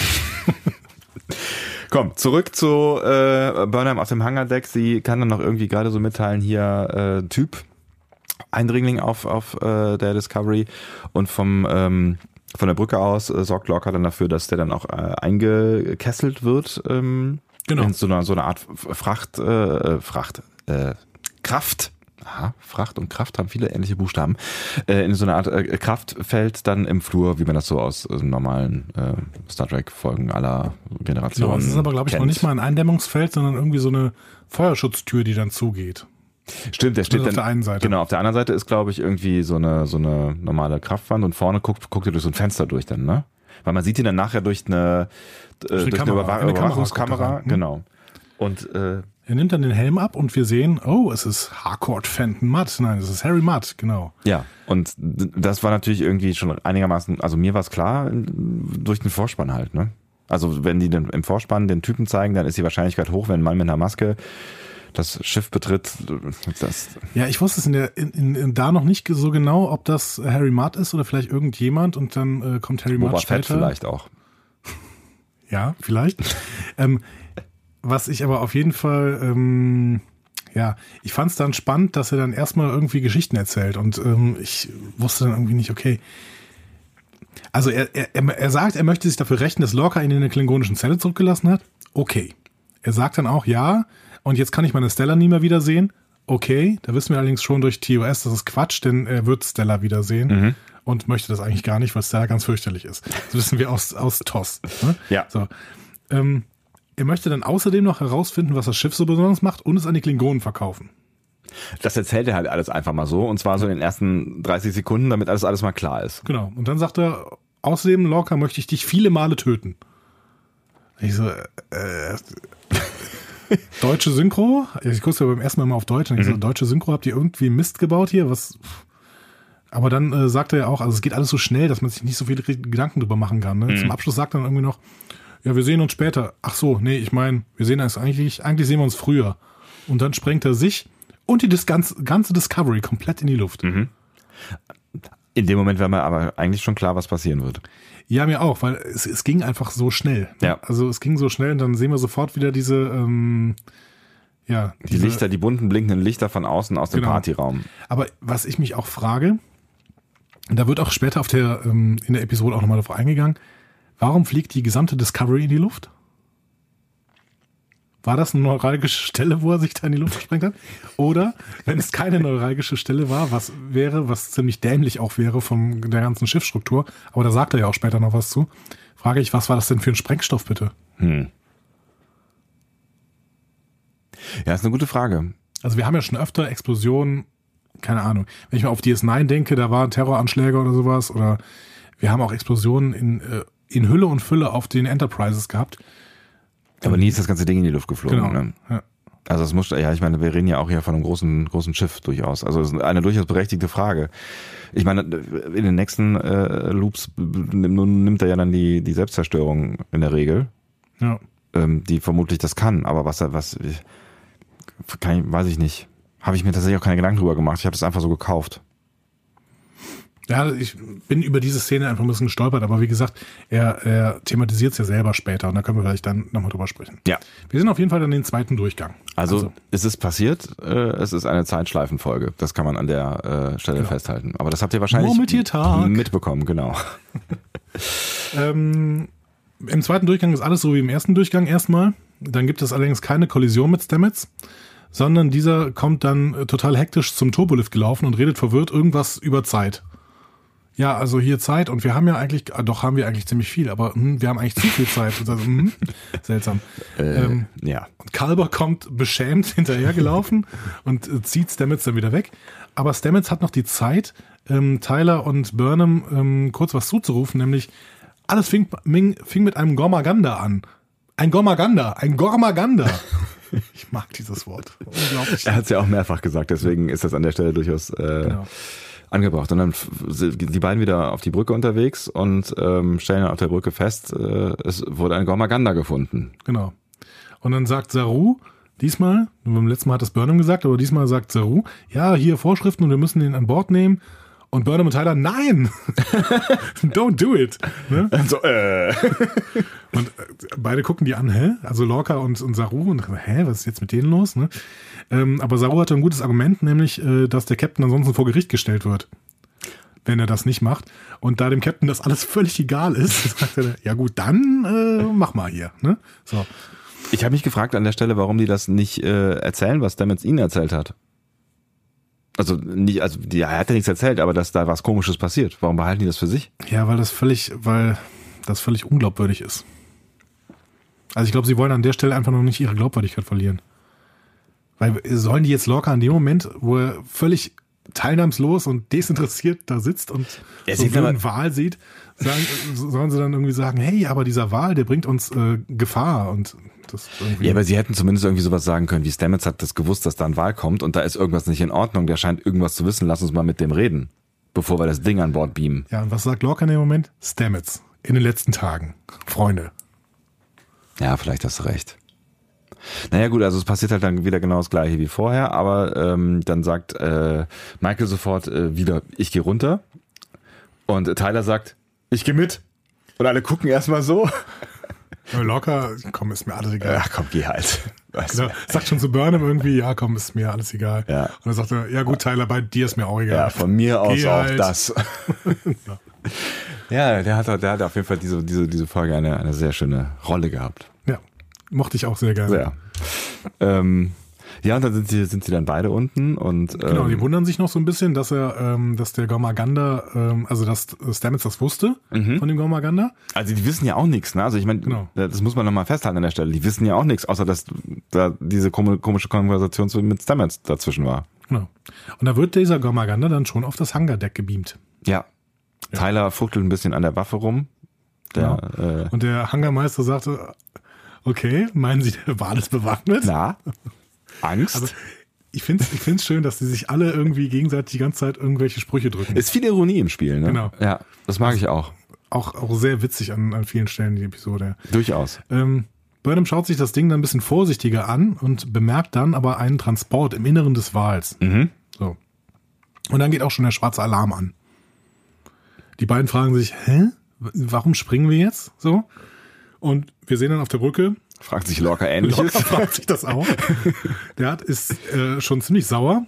Komm, zurück zu äh, Burnham auf dem Hangardeck. Sie kann dann noch irgendwie gerade so mitteilen, hier äh, Typ, Eindringling auf, auf äh, der Discovery und vom ähm, von der Brücke aus äh, sorgt Lorca dann dafür, dass der dann auch äh, eingekesselt wird. Ähm, Genau. In so einer, so einer Art Fracht, äh, Fracht, äh, Kraft. Aha, Fracht und Kraft haben viele ähnliche Buchstaben. Äh, in so einer Art äh, Kraftfeld dann im Flur, wie man das so aus äh, normalen äh, Star Trek-Folgen aller Generationen So, es ist aber, glaube ich, noch kennt. nicht mal ein Eindämmungsfeld, sondern irgendwie so eine Feuerschutztür, die dann zugeht. Stimmt, der steht auf dann, der einen Seite. Genau, auf der anderen Seite ist, glaube ich, irgendwie so eine, so eine normale Kraftwand und vorne guckt, guckt er durch so ein Fenster durch dann, ne? Weil man sieht ihn dann nachher durch eine, äh, durch eine, Kamera, Überwa eine Kamera Überwachungskamera, er rein, hm? genau. Und äh, Er nimmt dann den Helm ab und wir sehen, oh, es ist Harcourt Fenton Mudd. Nein, es ist Harry Mudd, genau. ja, und das war natürlich irgendwie schon einigermaßen, also mir war es klar, durch den Vorspann halt, ne? Also wenn die dann im Vorspann den Typen zeigen, dann ist die Wahrscheinlichkeit hoch, wenn ein Mann mit einer Maske das Schiff betritt, das Ja, ich wusste es in der, in, in, in da noch nicht so genau, ob das Harry Mudd ist oder vielleicht irgendjemand und dann äh, kommt Harry Mudd Boba später. Fett vielleicht auch. Ja, vielleicht. ähm, was ich aber auf jeden Fall, ähm, ja, ich fand es dann spannend, dass er dann erstmal irgendwie Geschichten erzählt und ähm, ich wusste dann irgendwie nicht, okay. Also er, er, er sagt, er möchte sich dafür rächen, dass Lorca ihn in der klingonischen Zelle zurückgelassen hat. Okay. Er sagt dann auch, ja, und jetzt kann ich meine Stella nie mehr wiedersehen. Okay, da wissen wir allerdings schon durch TOS, das ist Quatsch, denn er wird Stella wiedersehen und möchte das eigentlich gar nicht, weil Stella ganz fürchterlich ist. Das wissen wir aus, aus TOS. Ne? Ja. So. Ähm, er möchte dann außerdem noch herausfinden, was das Schiff so besonders macht und es an die Klingonen verkaufen. Das erzählt er halt alles einfach mal so und zwar so in den ersten 30 Sekunden, damit alles alles mal klar ist. Genau. Und dann sagt er, außerdem, Lorca, möchte ich dich viele Male töten. Ich so, äh, äh, deutsche Synchro? Ich gucke ja beim ersten Mal mal auf Deutsch. Und ich so, deutsche Synchro, habt ihr irgendwie Mist gebaut hier? Was? Aber dann äh, sagt er ja auch, also es geht alles so schnell, dass man sich nicht so viele Gedanken drüber machen kann. Ne? Zum Abschluss sagt er dann irgendwie noch, ja, wir sehen uns später. Ach so, nee, ich meine, wir sehen uns eigentlich, eigentlich sehen wir uns früher. Und dann sprengt er sich und die ganze, ganze Discovery komplett in die Luft. In dem Moment wäre mir aber eigentlich schon klar, was passieren wird. Ja, mir auch, weil es, es ging einfach so schnell. Ja. Also es ging so schnell und dann sehen wir sofort wieder diese, ähm, ja, Die diese, Lichter, die bunten blinkenden Lichter von außen aus dem Genau. Partyraum. Aber was ich mich auch frage, da wird auch später auf der, ähm, in der Episode auch nochmal darauf eingegangen, warum fliegt die gesamte Discovery in die Luft? War das eine neuralgische Stelle, wo er sich da in die Luft gesprengt hat? Oder, wenn es keine neuralgische Stelle war, was wäre, was ziemlich dämlich auch wäre von der ganzen Schiffsstruktur, aber da sagt er ja auch später noch was zu, frage ich, was war das denn für ein Sprengstoff bitte? Hm. Ja, ist eine gute Frage. Also wir haben ja schon öfter Explosionen keine Ahnung. Wenn ich mal auf DS9 denke, da waren Terroranschläge oder sowas oder wir haben auch Explosionen in, äh, in Hülle und Fülle auf den Enterprises gehabt. Aber nie ist das ganze Ding in die Luft geflogen. Genau. Ne? Ja. Also es muss, ja, ich meine, wir reden ja auch hier von einem großen, großen Schiff durchaus. Also es ist eine durchaus berechtigte Frage. Ich meine, in den nächsten äh, Loops nimm- nimmt er ja dann die, die Selbstzerstörung in der Regel, ja. ähm, die vermutlich das kann. Aber was was, kann ich, weiß ich nicht. Habe ich mir tatsächlich auch keine Gedanken drüber gemacht. Ich habe das einfach so gekauft. Ja, ich bin über diese Szene einfach ein bisschen gestolpert, aber wie gesagt, er, er thematisiert es ja selber später und da können wir vielleicht dann nochmal drüber sprechen. Ja. Wir sind auf jeden Fall dann den zweiten Durchgang. Also, es ist passiert, äh, es ist eine Zeitschleifenfolge. Das kann man an der äh, Stelle festhalten. Aber das habt ihr wahrscheinlich mitbekommen, genau. Ähm, Im zweiten Durchgang ist alles so wie im ersten Durchgang erstmal. Dann gibt es allerdings keine Kollision mit Stamets, sondern dieser kommt dann äh, total hektisch zum Turbolift gelaufen und redet verwirrt irgendwas über Zeit. Ja, also hier Zeit und wir haben ja eigentlich, ah, doch haben wir eigentlich ziemlich viel, aber hm, wir haben eigentlich zu viel Zeit. Also, hm, seltsam. Äh, Ähm, ja. und Kalber kommt beschämt hinterhergelaufen und äh, zieht Stamets dann wieder weg. Aber Stamets hat noch die Zeit, ähm, Tyler und Burnham ähm, kurz was zuzurufen, nämlich alles fing, fing, fing mit einem Gormaganda an. Ein Gormaganda, ein Gormaganda. ich mag dieses Wort. Unglaublich. Er hat es ja auch mehrfach gesagt, deswegen ist das an der Stelle durchaus äh, Genau. Angebracht. Und dann sind die beiden wieder auf die Brücke unterwegs und ähm, stellen dann auf der Brücke fest, äh, es wurde ein Gormaganda gefunden. Genau. Und dann sagt Saru, diesmal, beim letzten Mal hat das Burnham gesagt, aber diesmal sagt Saru, ja, hier Vorschriften und wir müssen den an Bord nehmen. Und Burnham und Tyler, nein! Don't do it! Ne? So, äh. Und äh, beide gucken die an, hä? Also Lorca und, und Saru und hä, was ist jetzt mit denen los? Ne? Ähm, aber Saru hatte ein gutes Argument, nämlich, äh, dass der Captain ansonsten vor Gericht gestellt wird, wenn er das nicht macht. Und da dem Captain das alles völlig egal ist, sagt er, ja gut, dann äh, mach mal hier. Ne? So. Ich habe mich gefragt an der Stelle, warum die das nicht äh, erzählen, was Stamets ihnen erzählt hat. Also nicht, also die, er hat ja nichts erzählt, aber dass da was Komisches passiert. Warum behalten die das für sich? Ja, weil das völlig, weil das völlig unglaubwürdig ist. Also ich glaube, sie wollen an der Stelle einfach noch nicht ihre Glaubwürdigkeit verlieren. Weil sollen die jetzt Lorca in dem Moment, wo er völlig teilnahmslos und desinteressiert da sitzt und Er so einen Wal sieht, sagen, sollen sie dann irgendwie sagen, hey, aber dieser Wal, der bringt uns äh, Gefahr und das irgendwie. Ja, aber sie hätten zumindest irgendwie sowas sagen können, wie Stamets hat das gewusst, dass da ein Wahl kommt und da ist irgendwas nicht in Ordnung, der scheint irgendwas zu wissen, lass uns mal mit dem reden, bevor wir das Ding an Bord beamen. ja, und was sagt Lorca in dem Moment? Stamets. In den letzten Tagen. Freunde. Ja, vielleicht hast du recht. Naja gut, also es passiert halt dann wieder genau das gleiche wie vorher, aber ähm, dann sagt äh, Michael sofort äh, wieder, ich gehe runter und Tyler sagt, ich gehe mit. Und alle gucken erstmal so. Ja, Lorca, komm, ist mir alles egal. Ach komm, geh halt. Genau, sagt schon zu Burnham irgendwie, ja komm, ist mir alles egal. Ja. Und dann sagt er, ja gut, Tyler, bei dir ist mir auch egal. Ja, von mir aus Geh auch halt. das. ja, der hat, der hat auf jeden Fall diese, diese, diese Folge eine, eine sehr schöne Rolle gehabt. Ja, mochte ich auch sehr gerne. Sehr. Ähm, ja, und dann sind sie, sind sie dann beide unten und ähm, Genau, die wundern sich noch so ein bisschen, dass er, ähm, dass der Gormaganda, ähm, also dass Stamets das wusste Mhm. von dem Gormaganda. Also die wissen ja auch nichts, ne? Also ich meine, Genau. das muss man nochmal festhalten an der Stelle. Die wissen ja auch nichts, außer dass da diese komi- komische Konversation mit Stamets dazwischen war. Genau. Und da wird dieser Gormaganda dann schon auf das Hangardeck gebeamt. Ja. Tyler fuchtelt ein bisschen an der Waffe rum. Der, äh, Und der Hangarmeister sagte, okay, meinen Sie, der Wal ist bewaffnet? na, Angst. Also, ich finde es ich find's schön, dass die sich alle irgendwie gegenseitig die ganze Zeit irgendwelche Sprüche drücken. ist viel Ironie im Spiel, ne? Genau. Ja, das mag ich auch. auch, auch sehr witzig an, an vielen Stellen, die Episode. Durchaus. Ähm, Burnham schaut sich das Ding dann ein bisschen vorsichtiger an und bemerkt dann aber einen Transport im Inneren des Wals. Mhm. So. Und dann geht auch schon der schwarze Alarm an. Die beiden fragen sich, hä? Warum springen wir jetzt? So. Und wir sehen dann auf der Brücke, Fragt sich Lorca ähnliches. Locker fragt sich das auch. Der hat, ist äh, schon ziemlich sauer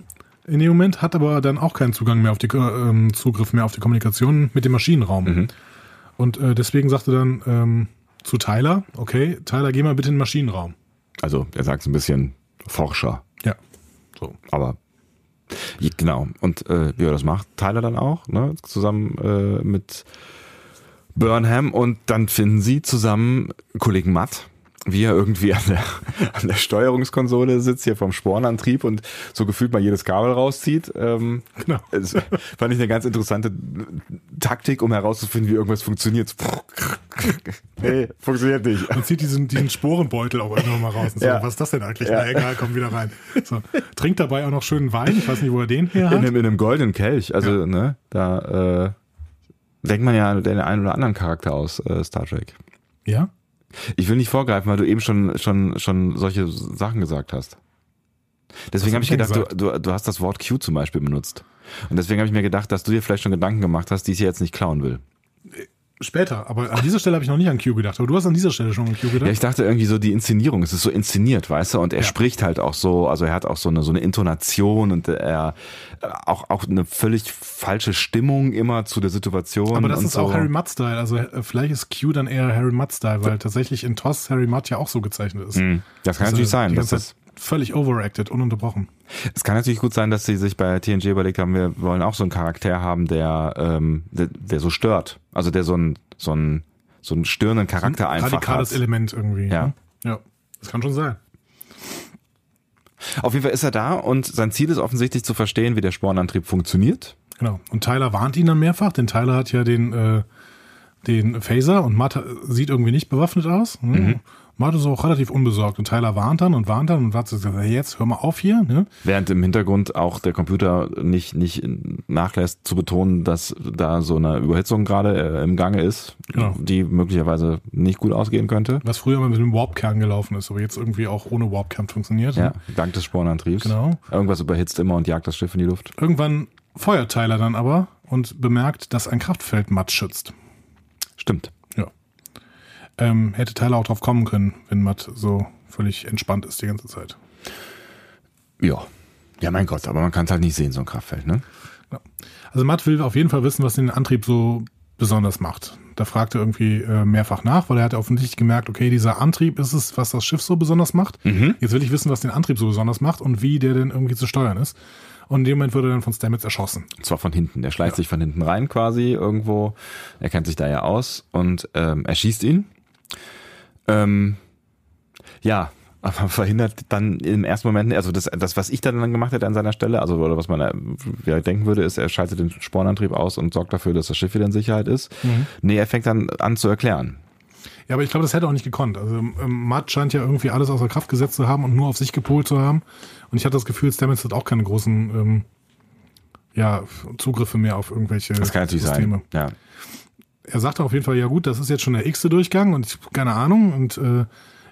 in dem Moment, hat aber dann auch keinen Zugang mehr auf die ähm, Zugriff mehr auf die Kommunikation mit dem Maschinenraum. Und äh, deswegen sagte dann ähm, zu Tyler, okay, Tyler, geh mal bitte in den Maschinenraum. Also, er sagt so ein bisschen Forscher. Ja. So, aber genau. Und äh, ja, das macht Tyler dann auch, ne? Zusammen äh, mit Burnham und dann finden sie zusammen Kollegen Matt, wie er irgendwie an der, an der Steuerungskonsole sitzt, hier vom Spornantrieb und so gefühlt mal jedes Kabel rauszieht. Ähm, Genau. Das fand ich eine ganz interessante Taktik, um herauszufinden, wie irgendwas funktioniert. nee, funktioniert nicht. Man zieht diesen, diesen Sporenbeutel auch irgendwann mal raus. Und so, Ja. Was ist das denn eigentlich? Ja. Na egal, komm wieder rein. So. Trinkt dabei auch noch schönen Wein. Ich weiß nicht, wo er den her In hat. einem, in einem goldenen Kelch. Also, ne, da äh, denkt man ja den einen oder anderen Charakter aus äh, Star Trek. Ja? Ich will nicht vorgreifen, weil du eben schon, schon, schon solche Sachen gesagt hast. Deswegen habe hab ich gedacht, du, du, du hast das Wort Q zum Beispiel benutzt. Und deswegen habe ich mir gedacht, dass du dir vielleicht schon Gedanken gemacht hast, die ich hier jetzt nicht klauen will. Später. Aber an dieser Stelle habe ich noch nicht an Q gedacht. Aber du hast an dieser Stelle schon an Q gedacht. Ja, ich dachte irgendwie so die Inszenierung, es ist so inszeniert, weißt du, und er Ja. spricht halt auch so, also er hat auch so eine so eine Intonation und er äh, auch auch eine völlig falsche Stimmung immer zu der Situation Aber das ist so. auch Harry Mudd-Style. Also äh, vielleicht ist Q dann eher Harry Mudd-Style, weil tatsächlich in TOS Harry Mudd ja auch so gezeichnet ist. Hm, Das kann Also natürlich sein, das Zeit völlig overacted, ununterbrochen. Es kann natürlich gut sein, dass sie sich bei TNG überlegt haben, wir wollen auch so einen Charakter haben, der, ähm, der, der so stört. Also der so einen, so einen, so einen störenden Charakter einfach Radikales hat. Element irgendwie. Ja. ne? Ja. Das kann schon sein. Auf jeden Fall ist er da und sein Ziel ist offensichtlich zu verstehen, wie der Spornantrieb funktioniert. Genau. Und Tyler warnt ihn dann mehrfach, denn Tyler hat ja den, äh, den Phaser und Matt sieht irgendwie nicht bewaffnet aus. Ne? Mhm. Matt ist auch relativ unbesorgt und Tyler warnt dann und warnt dann und hat gesagt, hey, jetzt hör mal auf hier. Ne? Während im Hintergrund auch der Computer nicht, nicht nachlässt zu betonen, dass da so eine Überhitzung gerade äh, im Gange ist, Genau. die möglicherweise nicht gut ausgehen könnte. Was früher mal mit dem Warp-Kern gelaufen ist, aber jetzt irgendwie auch ohne Warp-Kern funktioniert. Ja, Ne? dank des Spornantriebs. Genau. Irgendwas überhitzt immer und jagt das Schiff in die Luft. Irgendwann feuert Tyler dann aber und bemerkt, dass ein Kraftfeld Matt schützt. Stimmt. Ja. Ähm, hätte Tyler auch drauf kommen können, wenn Matt so völlig entspannt ist die ganze Zeit. Ja. Ja, mein Gott, aber man kann es halt nicht sehen, so ein Kraftfeld, ne? Ja. Also Matt will auf jeden Fall wissen, was den Antrieb so besonders macht. Da fragt er irgendwie äh, mehrfach nach, weil er hat offensichtlich gemerkt, okay, dieser Antrieb ist es, was das Schiff so besonders macht. Jetzt will ich wissen, was den Antrieb so besonders macht und wie der denn irgendwie zu steuern ist. Und in dem Moment wird er dann von Stamets erschossen. Und zwar von hinten. Der schleicht sich von hinten rein quasi irgendwo. Er kennt sich da ja aus und ähm, er schießt ihn. Ähm, ja, aber verhindert dann im ersten Moment, also das, das, was ich dann gemacht hätte an seiner Stelle, also oder was man äh, ja, denken würde, ist, er schaltet den Spornantrieb aus und sorgt dafür, dass das Schiff wieder in Sicherheit ist. Nee, er fängt dann an zu erklären. Ja, aber ich glaube, das hätte er auch nicht gekonnt. Also ähm, Matt scheint ja irgendwie alles außer Kraft gesetzt zu haben und nur auf sich gepolt zu haben. Und ich hatte das Gefühl, Stamets hat auch keine großen ähm, ja, Zugriffe mehr auf irgendwelche Das kann natürlich Systeme. sein. Ja. Er sagte auf jeden Fall, ja gut, das ist jetzt schon der x-te Durchgang und ich keine Ahnung und äh,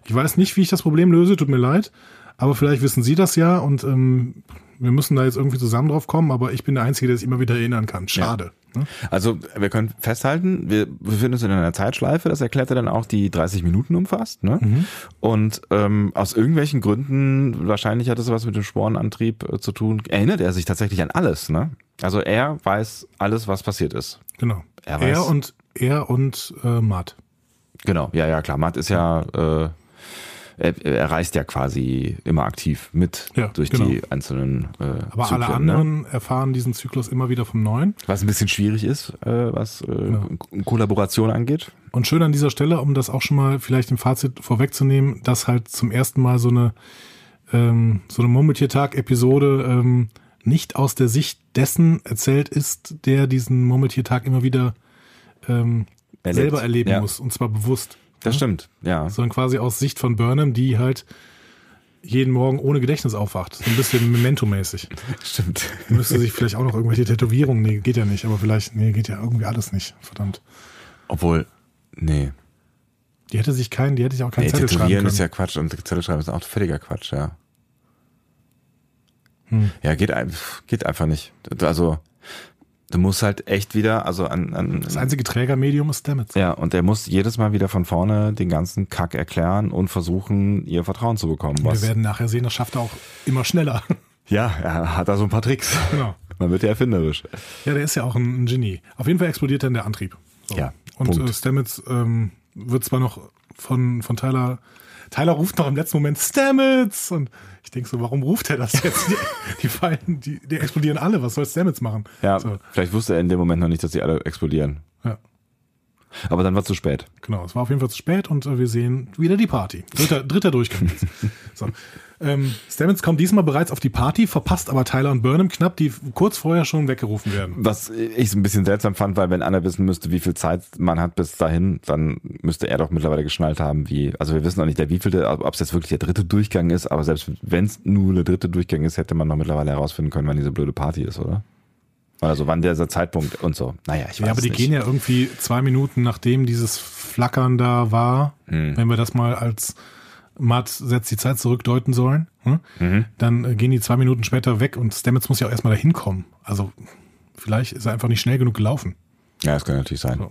ich weiß nicht, wie ich das Problem löse, tut mir leid, aber vielleicht wissen Sie das ja und ähm, wir müssen da jetzt irgendwie zusammen drauf kommen, aber ich bin der Einzige, der sich immer wieder erinnern kann. Schade. Ne? Also wir können festhalten, wir befinden uns in einer Zeitschleife, das erklärt er dann auch, die 30 Minuten umfasst. Ne? Und ähm, aus irgendwelchen Gründen, wahrscheinlich hat es was mit dem Spornantrieb äh, zu tun, erinnert er sich tatsächlich an alles. Ne? Also er weiß alles, was passiert ist. Genau. Er Er, weiß- und er und äh, Matt. Genau, ja, ja, klar. Matt ist ja, äh, er, er reist ja quasi immer aktiv mit Ja, durch genau. die einzelnen äh, Aber Zyklen, alle Ne? anderen erfahren diesen Zyklus immer wieder vom Neuen. Was ein bisschen schwierig ist, äh, was äh, Ko- Kollaboration angeht. Und schön an dieser Stelle, um das auch schon mal vielleicht im Fazit vorwegzunehmen, dass halt zum ersten Mal so eine ähm, so eine Murmeltiertag-Episode ähm, nicht aus der Sicht dessen erzählt ist, der diesen Murmeltiertag immer wieder ähm, Erlebt. selber erleben Ja. muss und zwar bewusst, Das stimmt, ja. sondern quasi aus Sicht von Burnham, die halt jeden Morgen ohne Gedächtnis aufwacht, so ein bisschen Memento-mäßig. Stimmt. Müsste sich vielleicht auch noch irgendwelche Tätowierungen, nee, geht ja nicht, aber vielleicht, nee, geht ja irgendwie alles nicht, verdammt. Obwohl, nee. Die hätte sich kein, die hätte sich auch keinen Nee, Zettel schreiben tätowieren können. ist ja Quatsch und Zettel schreiben ist auch völliger Quatsch, ja. Hm. Ja, geht, geht einfach nicht. Also, du musst halt echt wieder, also an, an Das einzige Trägermedium ist Stamets. ja, und der muss jedes Mal wieder von vorne den ganzen Kack erklären und versuchen, ihr Vertrauen zu bekommen. Wir werden nachher sehen, das schafft er auch immer schneller. ja, er hat da so ein paar Tricks. genau. Man wird ja erfinderisch. Ja, der ist ja auch ein, ein Genie. Auf jeden Fall explodiert dann der Antrieb. So. Ja, Und Punkt. äh, Stamets ähm, wird zwar noch von, von Tyler. Tyler ruft noch im letzten Moment Stamets! Und ich denke so, warum ruft er das jetzt? Die, die fallen, die, die explodieren alle. Was soll Stamets machen? Ja, So, vielleicht wusste er in dem Moment noch nicht, dass sie alle explodieren. ja. Aber dann war es zu spät. Genau, es war auf jeden Fall zu spät und äh, wir sehen wieder die Party. Dritter, dritter Durchgang. so. Ähm, Stamets kommt diesmal bereits auf die Party, verpasst aber Tyler und Burnham knapp, die kurz vorher schon weggerufen werden. Was ich so ein bisschen seltsam fand, weil wenn Anna wissen müsste, wie viel Zeit man hat bis dahin, dann müsste er doch mittlerweile geschnallt haben, wie, also wir wissen auch nicht, der wievielte, ob es jetzt wirklich der dritte Durchgang ist, aber selbst wenn es nur der dritte Durchgang ist, hätte man doch mittlerweile herausfinden können, wann diese blöde Party ist, oder? Also wann dieser Zeitpunkt und so. Naja, ich weiß Ja, aber die nicht. gehen ja irgendwie zwei Minuten, nachdem dieses Flackern da war, Hm. wenn wir das mal als Matt setzt die Zeit zurück deuten sollen, hm? Mhm. dann äh, gehen die zwei Minuten später weg und Stamets muss ja auch erstmal dahin kommen. Also vielleicht ist er einfach nicht schnell genug gelaufen. Ja, das kann natürlich sein. So.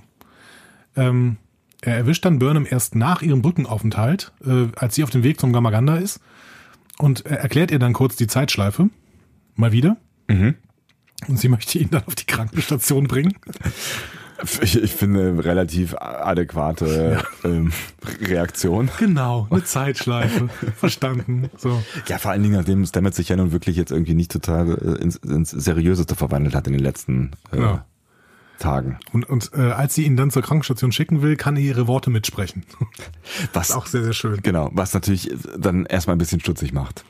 Ähm, er erwischt dann Burnham erst nach ihrem Brückenaufenthalt, äh, als sie auf dem Weg zum Gamaganda ist und er erklärt ihr dann kurz die Zeitschleife. Mal wieder. Mhm. Und sie möchte ihn dann auf die Krankenstation bringen. Ich, ich finde eine relativ adäquate ähm, Reaktion. Genau, eine Zeitschleife. Verstanden. So. Ja, vor allen Dingen, nachdem Stamets sich ja nun wirklich jetzt irgendwie nicht total äh, ins, ins Seriöseste verwandelt hat in den letzten äh, Ja. Tagen. Und, und äh, als sie ihn dann zur Krankenstation schicken will, kann er ihre Worte mitsprechen. Was Auch sehr, sehr schön. Genau, was natürlich dann erstmal ein bisschen stutzig macht.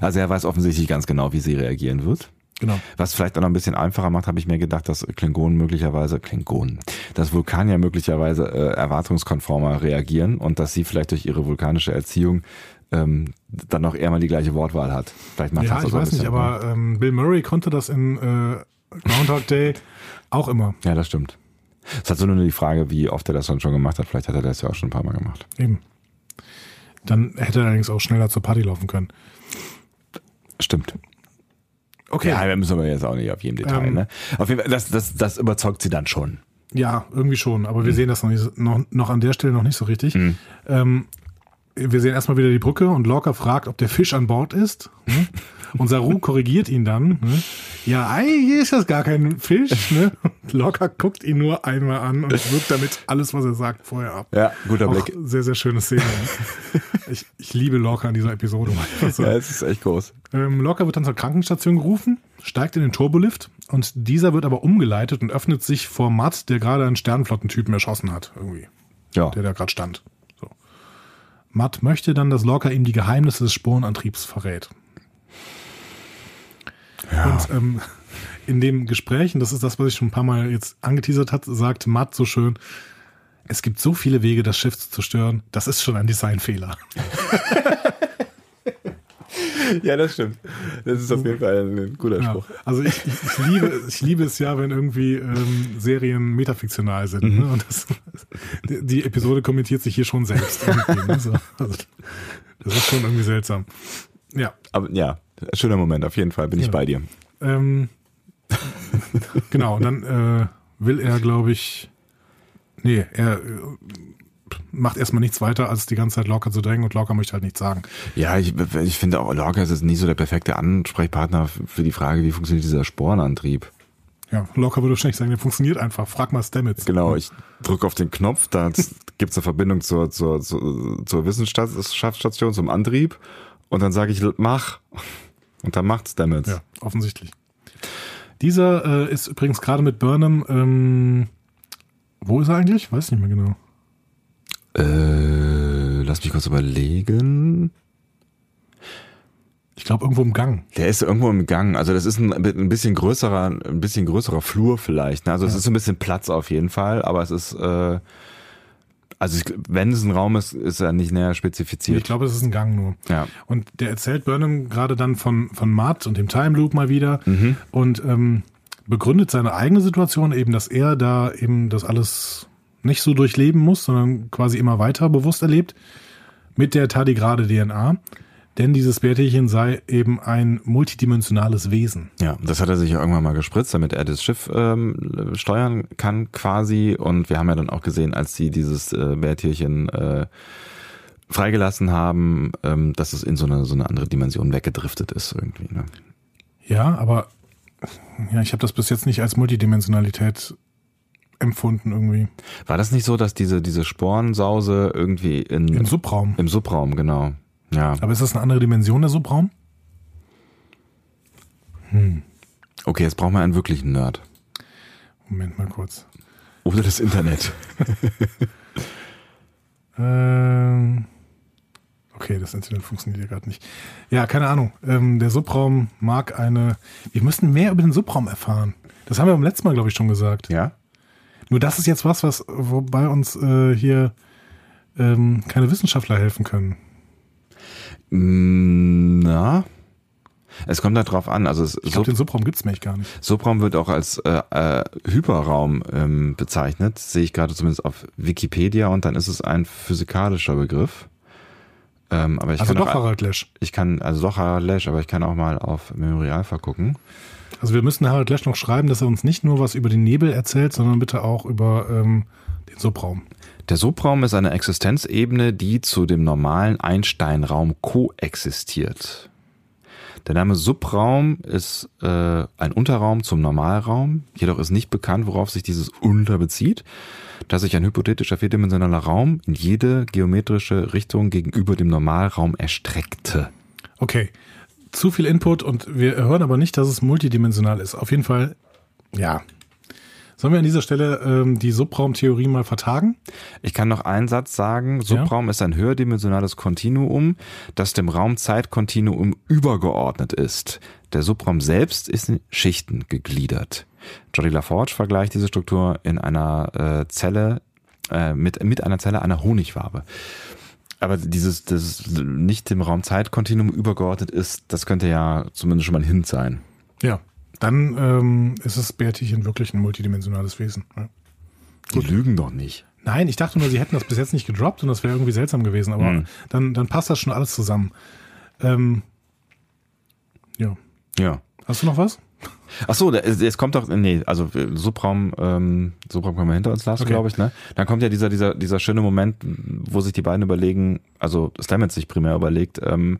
Also er weiß offensichtlich ganz genau, wie sie reagieren wird. Genau. Was vielleicht auch noch ein bisschen einfacher macht, habe ich mir gedacht, dass Klingonen möglicherweise, Klingonen, dass Vulkanier möglicherweise äh, erwartungskonformer reagieren und dass sie vielleicht durch ihre vulkanische Erziehung ähm, dann auch eher mal die gleiche Wortwahl hat. Vielleicht macht Ja, das ich weiß nicht, aber ähm, Bill Murray konnte das in äh, Groundhog Day auch immer. Ja, das stimmt. Es halt so nur die Frage, wie oft er das dann schon gemacht hat. Vielleicht hat er das ja auch schon ein paar Mal gemacht. Eben. Dann hätte er allerdings auch schneller zur Party laufen können. Stimmt. Okay. Ja, da müssen wir jetzt auch nicht auf jedem Detail. Ähm, ne? Auf jeden Fall, das, das, das überzeugt sie dann schon. Ja, irgendwie schon, aber wir sehen das noch, nicht, noch, noch an der Stelle noch nicht so richtig. Ähm, wir sehen erstmal wieder die Brücke und Lorca fragt, ob der Fisch an Bord ist. Ne? Und Saru korrigiert ihn dann. Ne? Ja, eigentlich ist das gar kein Fisch. Ne? Und Lorca guckt ihn nur einmal an und wirkt damit alles, was er sagt, vorher ab. Ja, guter Auch Blick. sehr, sehr schöne Szene. ich, ich liebe Lorca in dieser Episode. Also, Ja, es ist echt groß. ähm, Lorca wird dann zur Krankenstation gerufen, steigt in den Turbolift und dieser wird aber umgeleitet und öffnet sich vor Matt, der gerade einen Sternflottentypen erschossen hat, irgendwie, Ja. der da gerade stand. Matt möchte dann, dass Lorca ihm die Geheimnisse des Sporenantriebs verrät. Und ähm, in dem Gespräch, und das ist das, was ich schon ein paar Mal jetzt angeteasert hat, sagt Matt so schön, es gibt so viele Wege, das Schiff zu zerstören, das ist schon ein Designfehler. Ja, das stimmt. Das ist auf jeden Fall ein guter Ja, also ich, ich, ich, liebe, ich liebe es ja, wenn irgendwie ähm, Serien metafiktional sind. Ne? Und das, die, die Episode kommentiert sich hier schon selbst. Irgendwie, ne? so, also, das ist schon irgendwie seltsam. Ja. Aber ja, schöner Moment, auf jeden Fall bin ich Ja. bei dir. Ähm, genau, und dann äh, will er, glaube ich, nee, er macht erstmal nichts weiter, als die ganze Zeit Locker zu drängen und Locker möchte halt nichts sagen. Ja, ich, ich finde auch, Lorca ist jetzt nie so der perfekte Ansprechpartner für die Frage, wie funktioniert dieser Sporenantrieb. Ja, Locker würde wahrscheinlich sagen, der funktioniert einfach. Frag mal Stamets. Genau, ich drücke auf den Knopf, da gibt's eine Verbindung zur, zur, zur, zur Wissenschaftsstation, zum Antrieb und dann sage ich, mach. Und dann macht's damit. Ja, offensichtlich. Dieser äh, ist übrigens gerade mit Burnham. Ähm, wo ist er eigentlich? Weiß nicht mehr genau. Äh, lass mich kurz überlegen. Ich glaube irgendwo im Gang. Der ist irgendwo im Gang. Also das ist ein, ein bisschen größerer, ein bisschen größerer Flur vielleicht. Ne? Also es ist ein bisschen Platz auf jeden Fall, aber es ist, äh, also ich, wenn es ein Raum ist, ist er nicht näher Ich spezifiziert. glaube, es ist ein Gang nur. Ja. Und der erzählt Burnham gerade dann von, von Matt und dem Time Loop mal wieder und ähm, begründet seine eigene Situation eben, dass er da eben das alles nicht so durchleben muss, sondern quasi immer weiter bewusst erlebt mit der tardigrade DNA. Denn dieses Bärtierchen sei eben ein multidimensionales Wesen. Ja, das hat er sich ja irgendwann mal gespritzt, damit er das Schiff ähm, steuern kann quasi. Und wir haben ja dann auch gesehen, als sie dieses äh, Bärtierchen äh, freigelassen haben, ähm, dass es in so eine, so eine andere Dimension weggedriftet ist irgendwie. Ne? Ja, aber ja, ich habe das bis jetzt nicht als Multidimensionalität empfunden irgendwie. War das nicht so, dass diese, diese Sporensause irgendwie in, Im Subraum. im Subraum, genau. Ja. Aber ist das eine andere Dimension, der Subraum? Okay, jetzt brauchen wir einen wirklichen Nerd. Moment mal kurz. Oder das Internet. Ähm, okay, das Internet funktioniert ja gerade nicht. Ja, keine Ahnung. Ähm, der Subraum mag eine. Wir müssen mehr über den Subraum erfahren. Das haben wir beim letzten Mal, glaube ich, schon gesagt. Ja? Nur das ist jetzt was, was wobei uns äh, hier ähm, keine Wissenschaftler helfen können. Mm, Na? Es kommt drauf an. Also es, Ich glaube, den Subraum gibt's nämlich gar nicht. Subraum wird auch als äh, äh, Hyperraum ähm, bezeichnet, sehe ich gerade zumindest auf Wikipedia und dann ist es ein physikalischer Begriff. Ähm, aber ich Also kann doch auch, Harald Lesch. ich kann, also doch Harald Lesch, aber ich kann auch mal auf Memory Alpha gucken. Also wir müssen Harald Lesch noch schreiben, dass er uns nicht nur was über den Nebel erzählt, sondern bitte auch über ähm, den Subraum. Der Subraum ist eine Existenzebene, die zu dem normalen Einstein-Raum koexistiert. Der Name Subraum ist äh, ein Unterraum zum Normalraum, jedoch ist nicht bekannt, worauf sich dieses Unter bezieht, da sich ein hypothetischer vierdimensionaler Raum in jede geometrische Richtung gegenüber dem Normalraum erstreckte. Okay, zu viel Input und wir hören aber nicht, dass es multidimensional ist. Auf jeden Fall, ja. Sollen wir an dieser Stelle ähm, die Subraumtheorie mal vertagen? Ich kann noch einen Satz sagen. Subraum ist ein höherdimensionales Kontinuum, das dem Raum-Zeit-Kontinuum übergeordnet ist. Der Subraum selbst ist in Schichten gegliedert. Jody LaForge vergleicht diese Struktur in einer äh, Zelle äh, mit, mit einer Zelle einer Honigwabe. Aber dieses, das nicht dem Raum-Zeit-Kontinuum übergeordnet ist, das könnte ja zumindest schon mal ein Hint sein. Ja. Dann ähm, ist das Bärtierchen wirklich ein multidimensionales Wesen. Ja. Die lügen doch nicht. Nein, ich dachte nur, sie hätten das bis jetzt nicht gedroppt und das wäre irgendwie seltsam gewesen, aber Mhm. dann, dann passt das schon alles zusammen. Ähm, ja. Ja. Hast du noch was? Ach so, es kommt doch, nee, also äh, Subraum, ähm, Subraum können wir hinter uns lassen, Okay. glaube ich, ne? Dann kommt ja dieser, dieser, dieser schöne Moment, wo sich die beiden überlegen, also Stamets sich primär überlegt, ähm,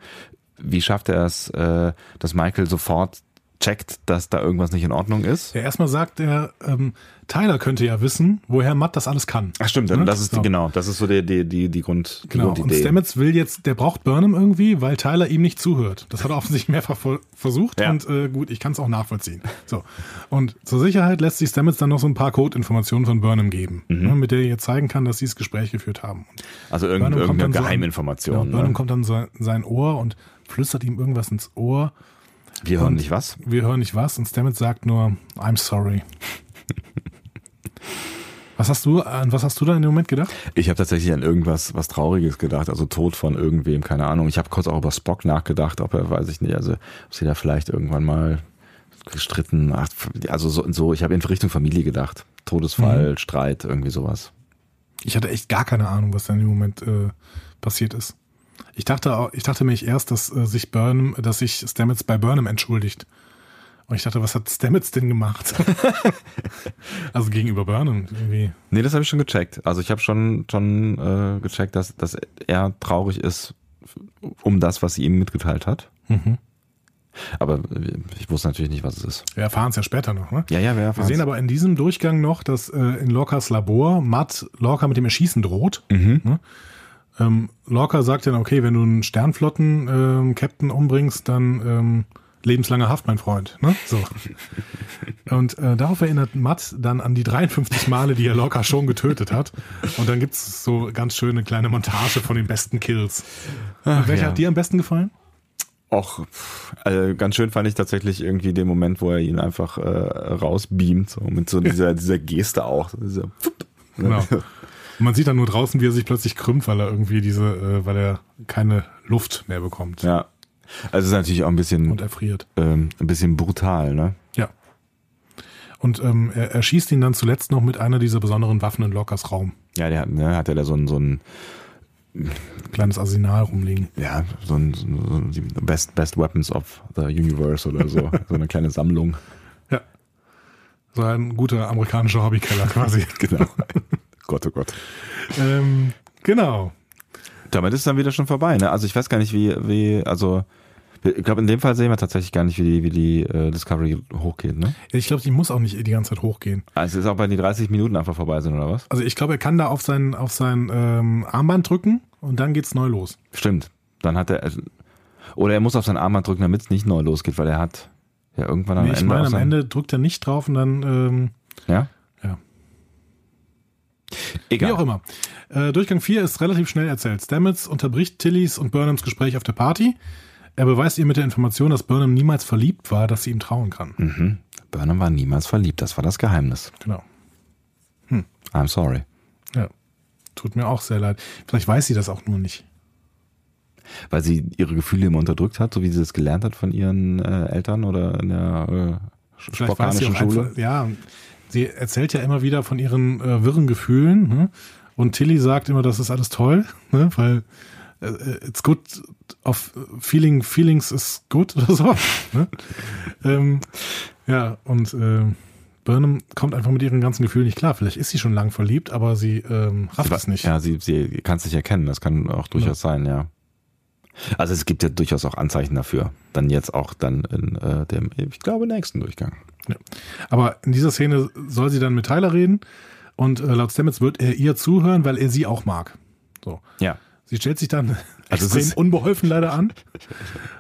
wie schafft er es, äh, dass Michael sofort checkt, dass da irgendwas nicht in Ordnung ist? Ja, erstmal sagt er, ähm, Tyler könnte ja wissen, woher Matt das alles kann. Ach stimmt, Ne? das ist So. genau, das ist so die, die, die, die Grund, die Genau, und Grundidee. Stamets will jetzt, der braucht Burnham irgendwie, weil Tyler ihm nicht zuhört. Das hat er offensichtlich mehrfach ver- versucht Ja. und äh, gut, ich kann es auch nachvollziehen. So. Und zur Sicherheit lässt sich Stamets dann noch so ein paar Codeinformationen von Burnham geben, Mhm. ne, mit der er jetzt zeigen kann, dass sie das Gespräch geführt haben. Und also irgend, irgendeine dann so an- Geheiminformation. ja, Burnham ne? kommt dann so in sein Ohr und flüstert ihm irgendwas ins Ohr. Wir hören und- nicht was. Wir hören nicht was und Stamets sagt nur, I'm sorry. was hast du, an was hast du da in dem Moment gedacht? Ich habe tatsächlich an irgendwas was Trauriges gedacht, also Tod von irgendwem, keine Ahnung. Ich habe kurz auch über Spock nachgedacht, ob er, weiß ich nicht, also ob sie da vielleicht irgendwann mal gestritten, ach, also so, so ich habe in Richtung Familie gedacht. Todesfall, Mhm. Streit, irgendwie sowas. Ich hatte echt gar keine Ahnung, was da in dem Moment äh, passiert ist. Ich dachte, ich dachte mich erst, dass äh, sich Burnham, dass sich Stamets bei Burnham entschuldigt. Und ich dachte, was hat Stamets denn gemacht? also gegenüber Burnham irgendwie. Nee, das habe ich schon gecheckt. Also ich habe schon schon äh, gecheckt, dass, dass er traurig ist um das, was sie ihm mitgeteilt hat. Mhm. Aber ich wusste natürlich nicht, was es ist. Wir erfahren es ja später noch. Ne? Ja, ja, wir Wir sehen aber in diesem Durchgang noch, dass äh, in Lorcas Labor Matt Lorca mit dem Erschießen droht. Mhm. Ne? Ähm, Lorca sagt dann, okay, wenn du einen Sternflotten-Captain umbringst, dann ähm, lebenslange Haft, mein Freund. Ne? So. Und äh, darauf erinnert Matt dann an die 53 Male, die er Lorca schon getötet hat. Und dann gibt's so ganz schöne kleine Montage von den besten Kills. Und welcher ja. hat dir am besten gefallen? Och, also ganz schön fand ich tatsächlich irgendwie den Moment, wo er ihn einfach äh, rausbeamt, so mit so dieser, dieser Geste auch. so Dieser, Genau. Und man sieht dann nur draußen, wie er sich plötzlich krümmt, weil er irgendwie diese, äh, weil er keine Luft mehr bekommt Ja. Also es ist natürlich auch ein bisschen, und erfriert. ähm, ein bisschen brutal, ne? Ja. Und ähm, er, er schießt ihn dann zuletzt noch mit einer dieser besonderen Waffen in Lockers Raum. Ja, der hat, ne, hat er da so ein, so ein, Kleines Arsenal rumliegen. ja, so ein, so ein Best, Best Weapons of the Universe oder so. so eine kleine Sammlung. Ja. So ein guter amerikanischer Hobbykeller quasi. Genau. Gott, oh Gott. ähm, genau. Damit ist es dann wieder schon vorbei, ne? Also ich weiß gar nicht, wie, wie, also ich glaube, in dem Fall sehen wir tatsächlich gar nicht, wie die, wie die äh, Discovery hochgeht, ne? Ich glaube, die muss auch nicht die ganze Zeit hochgehen. Also es ist auch bei den 30 Minuten einfach vorbei sind, oder was? Also ich glaube, er kann da auf sein, auf sein ähm, Armband drücken und dann geht's neu los. Stimmt. Dann hat er, oder er muss auf sein Armband drücken, damit es nicht neu losgeht, weil er hat ja irgendwann am Nee, ich Ende. meine, auf am Ende drückt er nicht drauf und dann, ähm, ja. Egal. Wie auch immer. Äh, Durchgang 4 ist relativ schnell erzählt. Stamets unterbricht Tillys und Burnhams Gespräch auf der Party. Er beweist ihr mit der Information, dass Burnham niemals verliebt war, dass sie ihm trauen kann. Mhm. Burnham war niemals verliebt, das war das Geheimnis. Genau. I'm sorry. Ja. Tut mir auch sehr leid. Vielleicht weiß sie das auch nur nicht. Weil sie ihre Gefühle immer unterdrückt hat, so wie sie es gelernt hat von ihren äh, Eltern oder in der äh, Vielleicht weiß sie spartanischen auch Schule. einfach, ja, sie erzählt ja immer wieder von ihren äh, wirren Gefühlen. Ne? Und Tilly sagt immer, das ist alles toll, ne? weil äh, it's good of feeling feelings is good oder so. Ne? ähm, ja, und äh, Burnham kommt einfach mit ihren ganzen Gefühlen nicht klar. Vielleicht ist sie schon lang verliebt, aber sie ähm, rafft es nicht. Ja, sie, sie kann es nicht erkennen, das kann auch durchaus sein, ja. Also es gibt ja durchaus auch Anzeichen dafür. Dann jetzt auch dann in äh, dem, ich glaube, nächsten Durchgang. Aber in dieser Szene soll sie dann mit Tyler reden und äh, laut Stamets wird er ihr zuhören, weil er sie auch mag. So. Ja. Sie stellt sich dann Also extrem unbeholfen leider an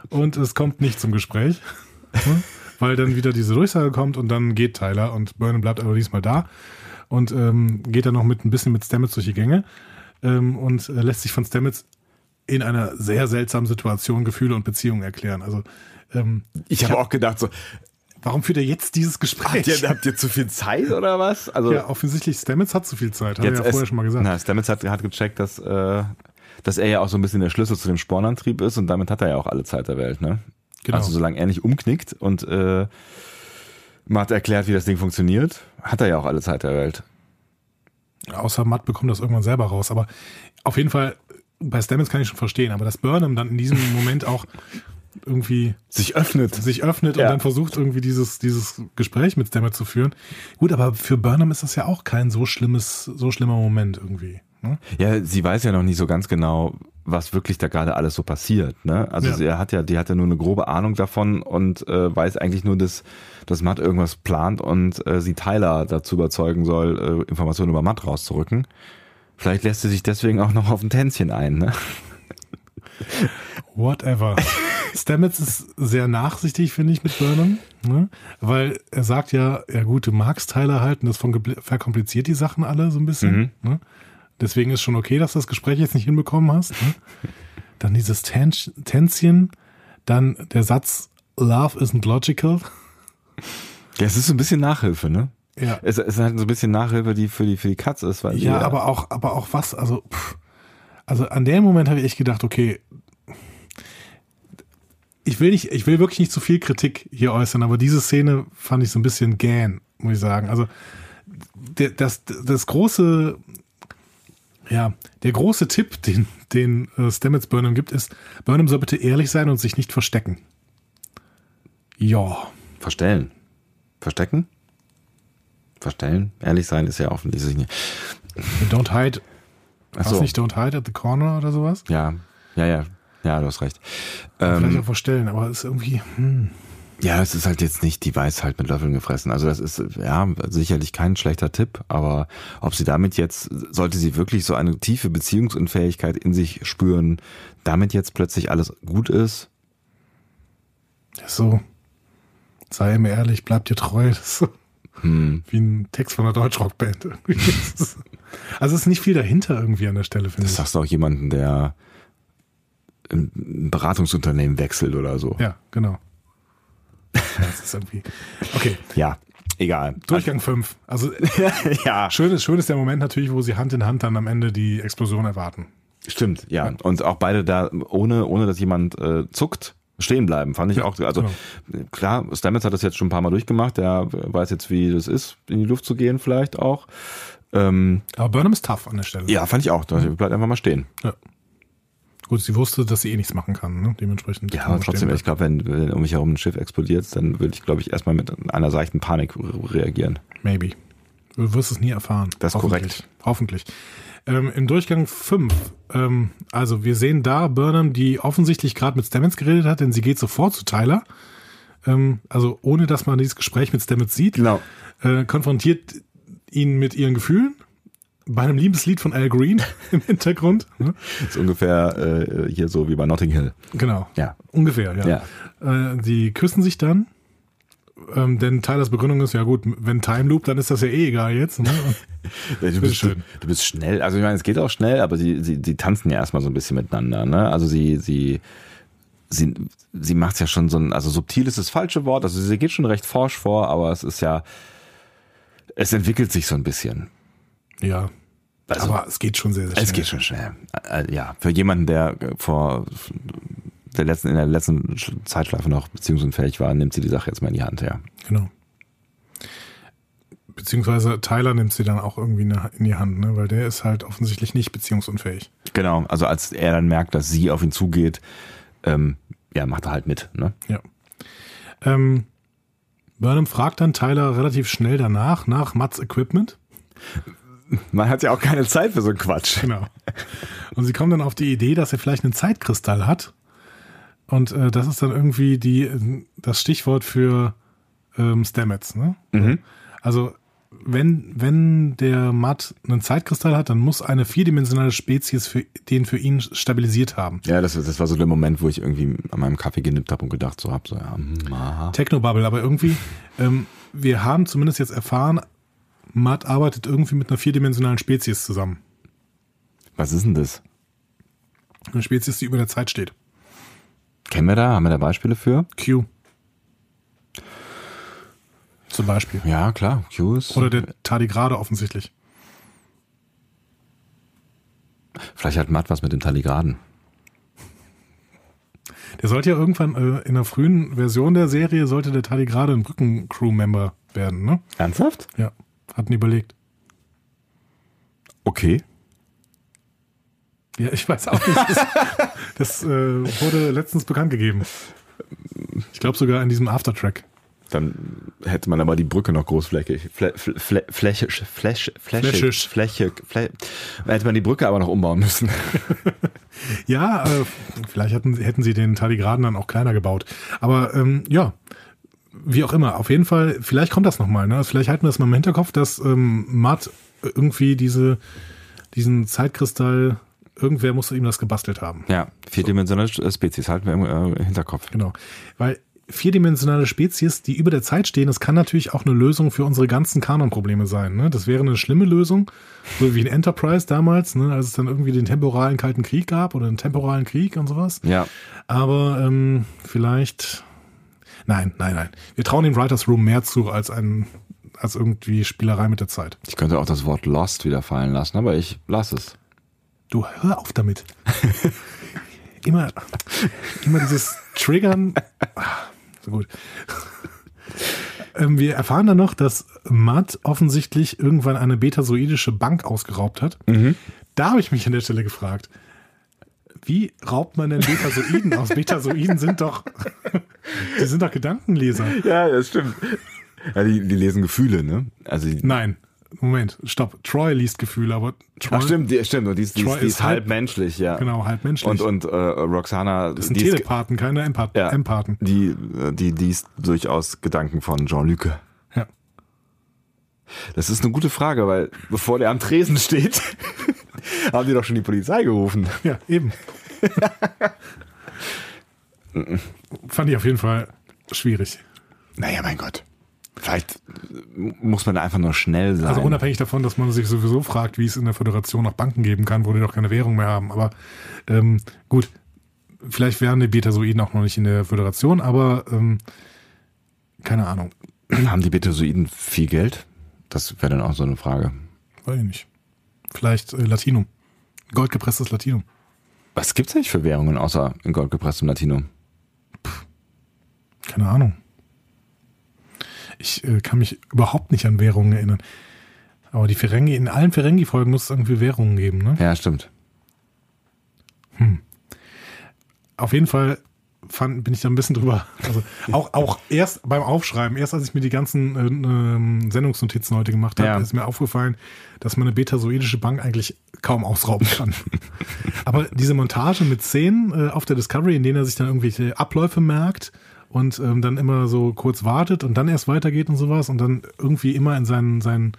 und es kommt nicht zum Gespräch, ne? weil dann wieder diese Durchsage kommt und dann geht Tyler und Burnham bleibt aber diesmal da und ähm, geht dann noch mit ein bisschen mit Stamets durch die Gänge ähm, und äh, lässt sich von Stamets in einer sehr seltsamen Situation Gefühle und Beziehungen erklären. Also ähm, Ich habe auch gedacht so, warum führt er jetzt dieses Gespräch? habt ihr, habt ihr zu viel Zeit oder was? Also ja, offensichtlich Stamets hat zu viel Zeit, hat er ja vorher schon mal gesagt. Na, Stamets hat, hat gecheckt, dass, äh, dass er ja auch so ein bisschen der Schlüssel zu dem Spornantrieb ist und damit hat er ja auch alle Zeit der Welt, ne? Genau. Also solange er nicht umknickt und äh, Matt erklärt, wie das Ding funktioniert, hat er ja auch alle Zeit der Welt. Außer Matt bekommt das irgendwann selber raus. Aber auf jeden Fall, bei Stamets kann ich schon verstehen, aber dass Burnham dann in diesem Moment auch irgendwie Sich öffnet. sich öffnet Ja. und dann versucht irgendwie dieses, dieses Gespräch mit Stamets zu führen. Gut, aber für Burnham ist das ja auch kein so schlimmes, so schlimmer Moment irgendwie. Ne? Ja, sie weiß ja noch nicht so ganz genau, was wirklich da gerade alles so passiert. Ne? Also Ja. sie hat ja, die hat ja nur eine grobe Ahnung davon und äh, weiß eigentlich nur, dass, dass Matt irgendwas plant und äh, sie Tyler dazu überzeugen soll, äh, Informationen über Matt rauszurücken. Vielleicht lässt sie sich deswegen auch noch auf ein Tänzchen ein. Ne? Whatever. Stamets ist sehr nachsichtig, finde ich, mit Burnham, ne? weil er sagt ja, ja gut, du magst Tyler halten, das verkompliziert die Sachen alle so ein bisschen. Mhm. Ne? Deswegen ist schon okay, dass du das Gespräch jetzt nicht hinbekommen hast. Ne? Dann dieses Tänz- Tänzchen, dann der Satz, Love isn't logical. Ja, es ist so ein bisschen Nachhilfe, ne? Ja, Es, es ist halt so ein bisschen Nachhilfe, die für die für die Katz ist, weil ja die, aber auch, aber auch was, also, pff, also an dem Moment habe ich echt gedacht, okay, ich will nicht, ich will wirklich nicht zu viel Kritik hier äußern, aber diese Szene fand ich so ein bisschen gähn, muss ich sagen. Also der, das, das große, ja, der große Tipp, den, den äh, Stamets Burnham gibt, ist, Burnham soll bitte ehrlich sein und sich nicht verstecken. Ja, verstellen, verstecken, verstellen, ehrlich sein ist ja offensichtlich nicht. don't hide, Ach was so. nicht don't hide at the corner oder sowas? Ja, ja, ja, ja, du hast recht. Vielleicht Ähm, auch verstellen, aber es ist irgendwie, hm. ja, es ist halt jetzt nicht, die weiß halt mit Löffeln gefressen. Also das ist ja sicherlich kein schlechter Tipp, aber ob sie damit jetzt, sollte sie wirklich so eine tiefe Beziehungsunfähigkeit in sich spüren, damit jetzt plötzlich alles gut ist, So, sei ihm ehrlich, bleib dir treu. Das hm, wie ein Text von einer Deutschrockband. Das also es ist nicht viel dahinter irgendwie an der Stelle, finde das ich. sagst du auch jemanden, der ein Beratungsunternehmen wechselt oder so. Ja, genau. Ja, Das ist irgendwie. Okay, Ja, egal. Durchgang 5. Also ja, schön ist, schön ist der Moment natürlich, wo sie Hand in Hand dann am Ende die Explosion erwarten. Stimmt, ja. Und auch beide da, ohne, ohne dass jemand äh, zuckt, stehen bleiben, fand ich Ja, auch. Also klar, Stamets hat das jetzt schon ein paar Mal durchgemacht, der weiß jetzt, wie das ist, in die Luft zu gehen, vielleicht auch. Ähm, Aber Burnham ist tough an der Stelle. ja, fand ich auch. Da bleibt einfach mal stehen. Ja. Gut, sie wusste, dass sie eh nichts machen kann, ne? dementsprechend. Ja, aber trotzdem, ich glaube, wenn, wenn um mich herum ein Schiff explodiert, dann würde ich, glaube ich, erstmal mit einer seichten Panik re- reagieren. Maybe. Du wirst es nie erfahren. Das ist Hoffentlich. korrekt. Hoffentlich. Ähm, Im Durchgang 5, ähm, also wir sehen da Burnham, die offensichtlich gerade mit Stamets geredet hat, denn sie geht sofort zu Tyler. Ähm, also ohne, dass man dieses Gespräch mit Stamets sieht. Genau. Äh, konfrontiert ihn mit ihren Gefühlen. Bei einem Liebeslied von Al Green im Hintergrund. Ne? Ist ungefähr äh, hier so wie bei Notting Hill. Genau. Ja. Ungefähr, ja. Äh, die küssen sich dann ähm, denn Tylers Begründung ist, ja gut, wenn Time Loop, dann ist das ja eh egal jetzt. Ne? du, bist, du, du bist schnell, also ich meine, es geht auch schnell, aber sie, sie, sie tanzen ja erstmal so ein bisschen miteinander. Ne? Also sie, sie, sie, sie macht ja schon so ein, also subtil ist das falsche Wort, also sie geht schon recht forsch vor, aber es ist ja, es entwickelt sich so ein bisschen. Ja. Also, aber es geht schon sehr, sehr schnell. Es geht schon schnell. Äh, Ja, für jemanden, der vor der letzten, in der letzten Zeitschleife noch beziehungsunfähig war, nimmt sie die Sache jetzt mal in die Hand, ja. Genau. Beziehungsweise Tyler nimmt sie dann auch irgendwie in die Hand, ne? weil der ist halt offensichtlich nicht beziehungsunfähig. Genau, also als er dann merkt, dass sie auf ihn zugeht, ähm, ja, macht er halt mit. Ne? Ja. Ähm, Burnham fragt dann Tyler relativ schnell danach, nach Mats Equipment. Man hat ja auch keine Zeit für so einen Quatsch. Genau. Und sie kommen dann auf die Idee, dass er vielleicht einen Zeitkristall hat. Und äh, das ist dann irgendwie die, das Stichwort für ähm, Stamets. Ne? Mhm. Also wenn, wenn der Matt einen Zeitkristall hat, dann muss eine vierdimensionale Spezies für, den für ihn stabilisiert haben. Ja, das, das war so der Moment, wo ich irgendwie an meinem Kaffee genippt habe und gedacht so habe, so ja, aha. Technobubble, aber irgendwie, ähm, wir haben zumindest jetzt erfahren, Matt arbeitet irgendwie mit einer vierdimensionalen Spezies zusammen. Was ist denn das? Eine Spezies, die über der Zeit steht. Kennen wir da? Haben wir da Beispiele für? Q. Zum Beispiel. Ja, klar. Q ist. Oder der Tardigrade offensichtlich. Vielleicht hat Matt was mit dem Tardigraden. Der sollte ja irgendwann äh, in der frühen Version der Serie sollte der Tardigrade ein Brücken-Crew-Member werden, ne? Ernsthaft? Ja. Hatten überlegt. Okay. Ja, ich weiß auch nicht. Das, das äh, wurde letztens bekannt gegeben. Ich glaube sogar in diesem Aftertrack. Dann hätte man aber die Brücke noch großflächig, flä, flä, flächisch, fläch, flächig, flächig, hätte man die Brücke aber noch umbauen müssen. ja, äh, vielleicht hätten, hätten sie den Tardigraden dann auch kleiner gebaut. Aber ähm, ja, wie auch immer, auf jeden Fall, vielleicht kommt das nochmal. Ne? Vielleicht halten wir das mal im Hinterkopf, dass ähm, Matt irgendwie diese, diesen Zeitkristall irgendwer muss ihm das gebastelt haben. Ja, vierdimensionale so. Spezies halten wir im äh, Hinterkopf. Genau, weil vierdimensionale Spezies, die über der Zeit stehen, das kann natürlich auch eine Lösung für unsere ganzen Kanon-Probleme sein. Ne? Das wäre eine schlimme Lösung, so wie in Enterprise damals, ne? als es dann irgendwie den temporalen Kalten Krieg gab oder einen temporalen Krieg und sowas. Ja. Aber ähm, vielleicht, nein, nein, nein. Wir trauen dem Writers Room mehr zu als ein als irgendwie Spielerei mit der Zeit. Ich könnte auch das Wort Lost wieder fallen lassen, aber ich lasse es. Du hör auf damit. immer, immer dieses Triggern. So gut. Ähm, wir erfahren dann noch, dass Matt offensichtlich irgendwann eine betasoidische Bank ausgeraubt hat. Mhm. Da habe ich mich an der Stelle gefragt, wie raubt man denn Betasoiden aus? Betasoiden sind doch, die sind doch Gedankenleser. Ja, das stimmt. Ja, die, die lesen Gefühle, ne? Also Nein. Moment, stopp. Troy liest Gefühle, aber Troy. Ach, stimmt, die, stimmt. Und die, ist, die, die ist halb, halb, menschlich, ja. Genau, halb menschlich. Und, und äh, Roxana. Das sind Telepathen, ist, keine Empath ja, Empathen. Die, die liest durchaus Gedanken von Jean-Luc. Ja. Das ist eine gute Frage, weil bevor der am Tresen steht, haben die doch schon die Polizei gerufen. Ja, eben. Fand ich auf jeden Fall schwierig. Naja, mein Gott. Vielleicht muss man da einfach nur schnell sein. Also unabhängig davon, dass man sich sowieso fragt, wie es in der Föderation noch Banken geben kann, wo die doch keine Währung mehr haben. Aber ähm, gut, vielleicht wären die Betasoiden auch noch nicht in der Föderation, aber ähm, keine Ahnung. Haben die Betasoiden viel Geld? Das wäre dann auch so eine Frage. Weiß ich nicht. Vielleicht äh, Latinum. Goldgepresstes Latinum. Was gibt's eigentlich für Währungen außer in goldgepresstem Latinum? Puh, keine Ahnung. Ich äh, kann mich überhaupt nicht an Währungen erinnern. Aber die Ferengi, in allen Ferengi-Folgen muss es irgendwie Währungen geben, ne? Ja, stimmt. Hm. Auf jeden Fall fand, bin ich da ein bisschen drüber. Also auch, auch erst beim Aufschreiben, erst als ich mir die ganzen äh, äh, Sendungsnotizen heute gemacht habe, ja. ist mir aufgefallen, dass man eine betasoidische Bank eigentlich kaum ausrauben kann. Aber diese Montage mit Szenen äh, auf der Discovery, in denen er sich dann irgendwelche Abläufe merkt und ähm, dann immer so kurz wartet und dann erst weitergeht und sowas und dann irgendwie immer in seinen, seinen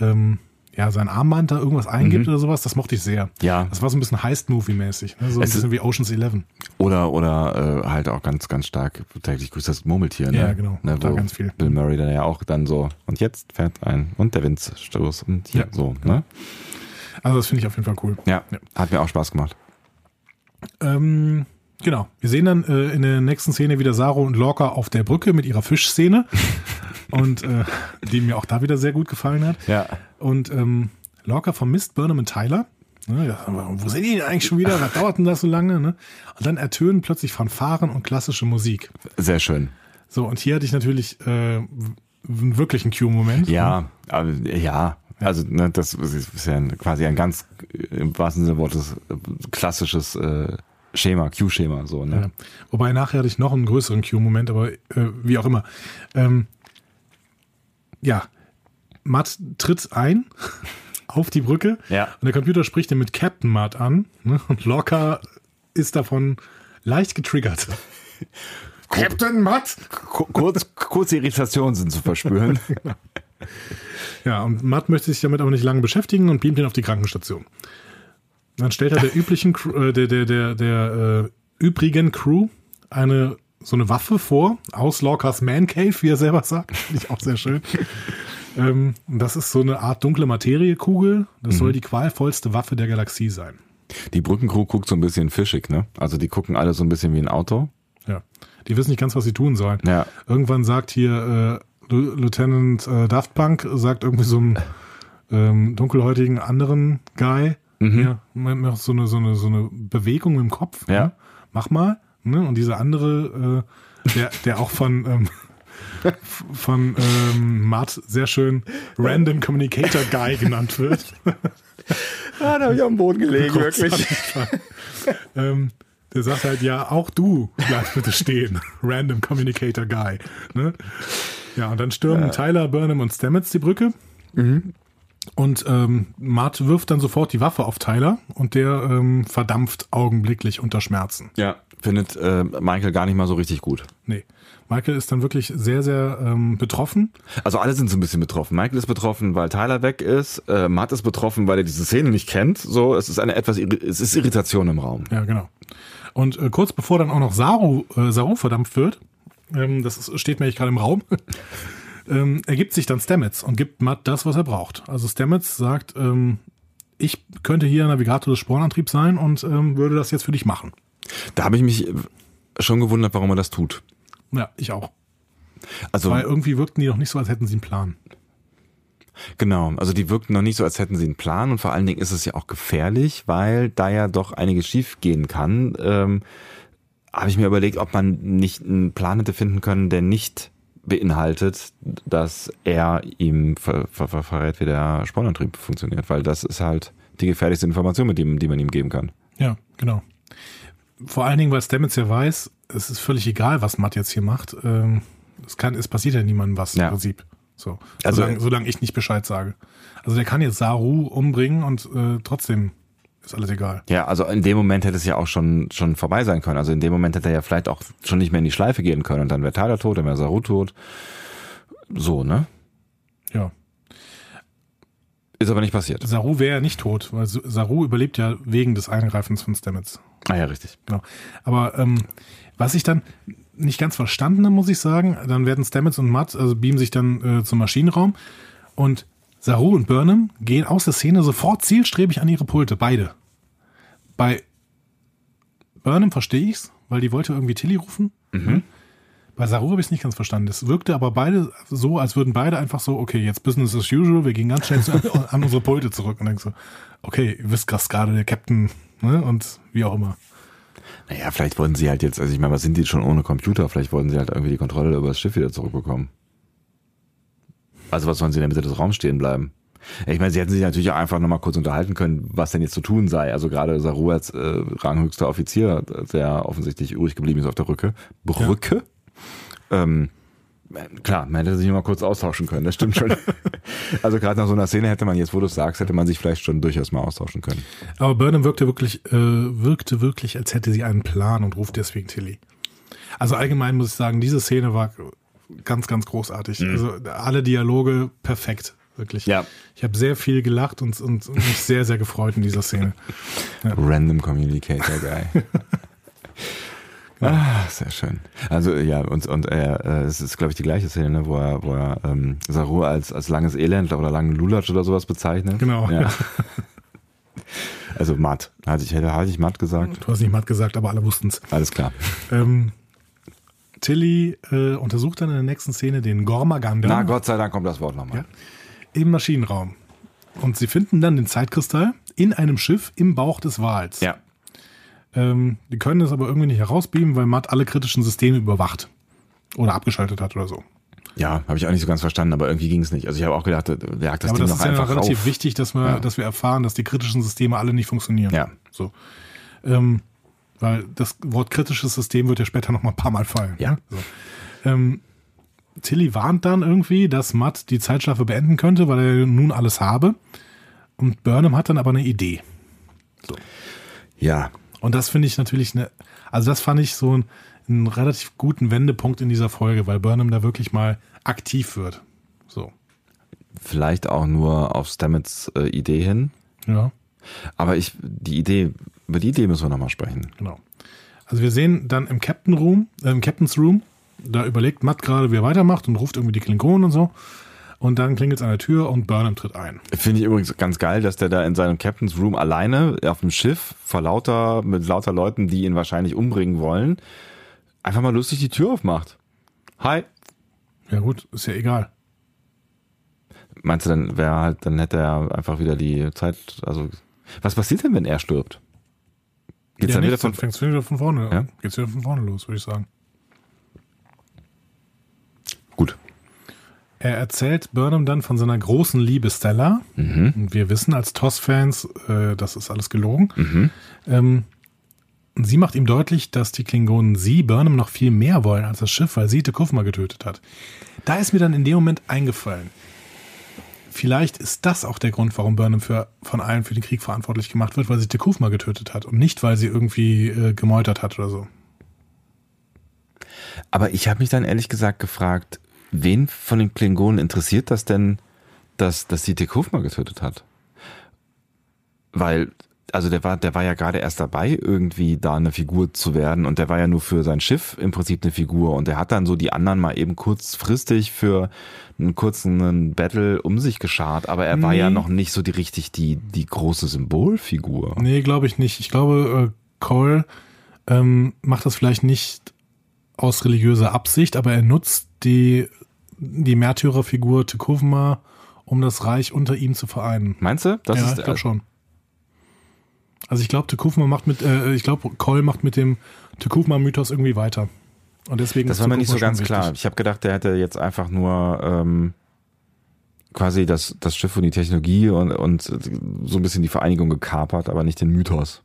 ähm, ja, sein Armband da irgendwas eingibt Mhm. oder sowas, das mochte ich sehr. Ja. Das war so ein bisschen Heist-Movie-mäßig, ne? so ein Es bisschen wie Ocean's Eleven. Oder, oder äh, halt auch ganz, ganz stark täglich grüßt das Murmeltier. Ne? Ja, genau. Ne, Da ganz viel. Bill Murray dann ja auch dann so, und jetzt fährt ein, und der Windstoß und hier Ja, so. Ne? Also das finde ich auf jeden Fall cool. Ja, Ja. hat mir auch Spaß gemacht. Ähm, genau. Wir sehen dann äh, in der nächsten Szene wieder Saro und Lorca auf der Brücke mit ihrer Fischszene. und äh, die mir auch da wieder sehr gut gefallen hat. Ja. Und ähm, Lorca vermisst Burnham und Tyler. Ne, ja, wo sind die denn eigentlich schon wieder? Was dauert denn das so lange? Ne? Und dann ertönen plötzlich Fanfaren und klassische Musik. Sehr schön. So, und hier hatte ich natürlich äh, einen wirklichen Q-Moment. Ja, aber, ja. Also ne, das ist ja quasi ein ganz äh, im wahrsten Sinne des Wortes äh, klassisches äh, Schema, Q-Schema so. Ne? Ja. Wobei nachher hatte ich noch einen größeren Q-Moment, aber äh, wie auch immer. Ähm, ja, Matt tritt ein auf die Brücke Ja. und der Computer spricht ihn mit Captain Matt an ne? und Lorca ist davon leicht getriggert. Captain Matt? Ku- Kurz, kurze Irritationen sind zu verspüren. Ja, und Matt möchte sich damit aber nicht lange beschäftigen und beamt ihn auf die Krankenstation. Dann stellt er der üblichen, Crew- äh, der, der, der, der äh, übrigen Crew eine so eine Waffe vor, aus Lorcas Man Cave, wie er selber sagt. Finde ich auch sehr schön. ähm, das ist so eine Art dunkle Materiekugel. Das soll die qualvollste Waffe der Galaxie sein. Die Brückencrew guckt so ein bisschen fischig, ne? Also die gucken alle so ein bisschen wie ein Auto. Ja. Die wissen nicht ganz, was sie tun sollen. Ja. Irgendwann sagt hier äh, Lieutenant äh, Daft Punk, sagt irgendwie so einem ähm, dunkelhäutigen anderen Guy, Mhm. ja, man macht so eine, so eine, so eine Bewegung im Kopf. Ja. Ne? Mach mal. Ne? Und dieser andere, äh, der, der auch von, ähm, von ähm, Matt sehr schön Random Communicator Guy genannt wird. Ah, da habe ich am Boden gelegen, ähm, der sagt halt, ja, auch du bleib bitte stehen. Random Communicator Guy. Ne? Ja, und dann stürmen Tyler, Burnham und Stamets die Brücke. Und ähm, Matt wirft dann sofort die Waffe auf Tyler und der ähm, verdampft augenblicklich unter Schmerzen. Ja, findet äh, Michael gar nicht mal so richtig gut. Nee. Michael ist dann wirklich sehr, sehr ähm, betroffen. Also alle sind so ein bisschen betroffen. Michael ist betroffen, weil Tyler weg ist. Äh, Matt ist betroffen, weil er diese Szene nicht kennt. So, es ist eine etwas, es ist Irritation im Raum. Ja, genau. Und äh, kurz bevor dann auch noch Saru, äh, Saru verdampft wird, ähm, das ist, steht mir gerade im Raum, ähm, ergibt sich dann Stamets und gibt Matt das, was er braucht. Also Stamets sagt, ähm, ich könnte hier Navigator des Spornantriebs sein und ähm, würde das jetzt für dich machen. Da habe ich mich äh, schon gewundert, warum er das tut. Ja, ich auch. Also Weil irgendwie wirkten die doch nicht so, als hätten sie einen Plan. genau, also die wirkten noch nicht so, als hätten sie einen Plan und vor allen Dingen ist es ja auch gefährlich, weil da ja doch einiges schief gehen kann. Ähm, habe ich mir überlegt, ob man nicht einen Plan hätte finden können, der nicht beinhaltet, dass er ihm ver ver ver verrät, wie der Spornantrieb funktioniert, weil das ist halt die gefährlichste Information, mit dem, die man ihm geben kann. Ja, genau. Vor allen Dingen, weil Stamets ja weiß, es ist völlig egal, was Matt jetzt hier macht. Ähm, es, kann, es passiert ja niemandem was Ja. im Prinzip. So, Also- solange, solange ich nicht Bescheid sage. Also der kann jetzt Saru umbringen und äh, trotzdem ist alles egal. Ja, also in dem Moment hätte es ja auch schon, schon vorbei sein können. Also in dem Moment hätte er ja vielleicht auch schon nicht mehr in die Schleife gehen können und dann wäre Tyler tot, dann wäre Saru tot. So, ne? Ja. Ist aber nicht passiert. Saru wäre ja nicht tot, weil Saru überlebt ja wegen des Eingreifens von Stamets. Ah ja, richtig. Genau. Aber ähm, was ich dann nicht ganz verstanden habe, muss ich sagen, dann werden Stamets und Matt, also beamen sich dann äh, zum Maschinenraum und Saru und Burnham gehen aus der Szene sofort zielstrebig an ihre Pulte, beide. Bei Burnham verstehe ich's, weil die wollte irgendwie Tilly rufen. Bei Saru habe ich es nicht ganz verstanden. Es wirkte aber beide so, als würden beide einfach so, okay, jetzt Business as usual, wir gehen ganz schnell zu, an unsere Pulte zurück und denken so, okay, ihr wisst gerade der Captain, ne, und wie auch immer. Naja, vielleicht wollten sie halt jetzt, also ich meine, was sind die schon ohne Computer? Vielleicht wollten sie halt irgendwie die Kontrolle über das Schiff wieder zurückbekommen. Also was sollen sie in der Mitte des Raums stehen bleiben? Ja, Ich meine, sie hätten sich natürlich auch einfach nochmal kurz unterhalten können, was denn jetzt zu tun sei. Also gerade Saru als äh, ranghöchster Offizier, der offensichtlich übrig geblieben ist auf der Brücke. Brücke? Ähm, klar, man hätte sich mal kurz austauschen können, das stimmt schon. also gerade nach so einer Szene hätte man jetzt, wo du es sagst, hätte man sich vielleicht schon durchaus mal austauschen können. Aber Burnham wirkte wirklich, äh, wirkte wirklich, als hätte sie einen Plan und ruft deswegen Tilly. Also allgemein muss ich sagen, diese Szene war ganz, ganz großartig. Also alle Dialoge perfekt. Wirklich. Ja. Ich habe sehr viel gelacht und, und, und mich sehr, sehr gefreut in dieser Szene. Random Communicator Guy. Ah, sehr schön. Also ja, und, und er, äh, es ist, glaube ich, die gleiche Szene, ne, wo er, wo er ähm, Saru als, als langes Elendler oder langen Lulatsch oder sowas bezeichnet. Genau. Ja. Also matt. Hatte ich, hätte, hatte ich matt gesagt? Du hast nicht matt gesagt, aber alle wussten es. Alles klar. Ähm, Tilly äh, untersucht dann in der nächsten Szene den Gormaganda Na Gott sei Dank kommt das Wort nochmal. im Maschinenraum. Und sie finden dann den Zeitkristall in einem Schiff im Bauch des Wals. Ja. Ähm, die können es aber irgendwie nicht herausbeamen, weil Matt alle kritischen Systeme überwacht. Oder abgeschaltet hat oder so. Ja, habe ich auch nicht so ganz verstanden, aber irgendwie ging es nicht. Also ich habe auch gedacht, ja, das aber Ding das noch ist ja einfach relativ auf. wichtig, dass wir, Ja. dass wir erfahren, dass die kritischen Systeme alle nicht funktionieren. Ja. So. Ähm, weil das Wort kritisches System wird ja später noch mal ein paar Mal fallen. Ja. So. Ähm, Tilly warnt dann irgendwie, dass Matt die Zeitschleife beenden könnte, weil er nun alles habe. Und Burnham hat dann aber eine Idee. Ja, Und das finde ich natürlich eine, also das fand ich so ein, einen relativ guten Wendepunkt in dieser Folge, weil Burnham da wirklich mal aktiv wird. So. vielleicht auch nur auf Stamets äh, Idee hin. Ja. Aber ich, die Idee, über die Idee müssen wir nochmal sprechen. Genau. Also wir sehen dann im Captain Room, äh, im Captain's Room, da überlegt Matt gerade, wie er weitermacht und ruft irgendwie die Klingonen und so. Und dann klingelt es an der Tür und Burnham tritt ein. Finde ich übrigens ganz geil, dass der da in seinem Captain's Room alleine auf dem Schiff vor lauter, mit lauter Leuten, die ihn wahrscheinlich umbringen wollen, einfach mal lustig die Tür aufmacht. Hi. Ja gut, ist ja egal. Meinst du, dann wäre halt, dann hätte er einfach wieder die Zeit, also, was passiert denn, wenn er stirbt? Geht's ja, dann wieder von, fängt's wieder von vorne. Ja? Geht's wieder von vorne los, würde ich sagen. gut. Er erzählt Burnham dann von seiner großen Liebe Stella. Mhm. Und wir wissen als TOS-Fans, äh, das ist alles gelogen. Ähm, sie macht ihm deutlich, dass die Klingonen sie, Burnham, noch viel mehr wollen als das Schiff, weil sie Tekufma getötet hat. Da ist mir dann in dem Moment eingefallen. Vielleicht ist das auch der Grund, warum Burnham für, von allen für den Krieg verantwortlich gemacht wird, weil sie Tekufma getötet hat und nicht, weil sie irgendwie äh, gemeutert hat oder so. Aber ich habe mich dann ehrlich gesagt gefragt, wen von den Klingonen interessiert das denn, dass, dass sie Tekufma getötet hat? Weil, also der war, der war ja gerade erst dabei, irgendwie da eine Figur zu werden und der war ja nur für sein Schiff im Prinzip eine Figur und der hat dann so die anderen mal eben kurzfristig für einen kurzen Battle um sich geschart, aber er war ja Nee. noch nicht so die richtig die, die große Symbolfigur. Nee, glaube ich nicht. Ich glaube, äh, Cole ähm, macht das vielleicht nicht aus religiöser Absicht, aber er nutzt die, die Märtyrerfigur Tekuvma, um das Reich unter ihm zu vereinen. Meinst du? Das ja, ist, ich glaube schon. Also ich glaube, Tekuvma macht mit, äh, ich glaube, Cole macht mit dem Tekuvma-Mythos irgendwie weiter. Und deswegen Das war mir nicht so ganz schon klar. wichtig. Ich habe gedacht, der hätte jetzt einfach nur ähm, quasi das, das Schiff und die Technologie und, und so ein bisschen die Vereinigung gekapert, aber nicht den Mythos.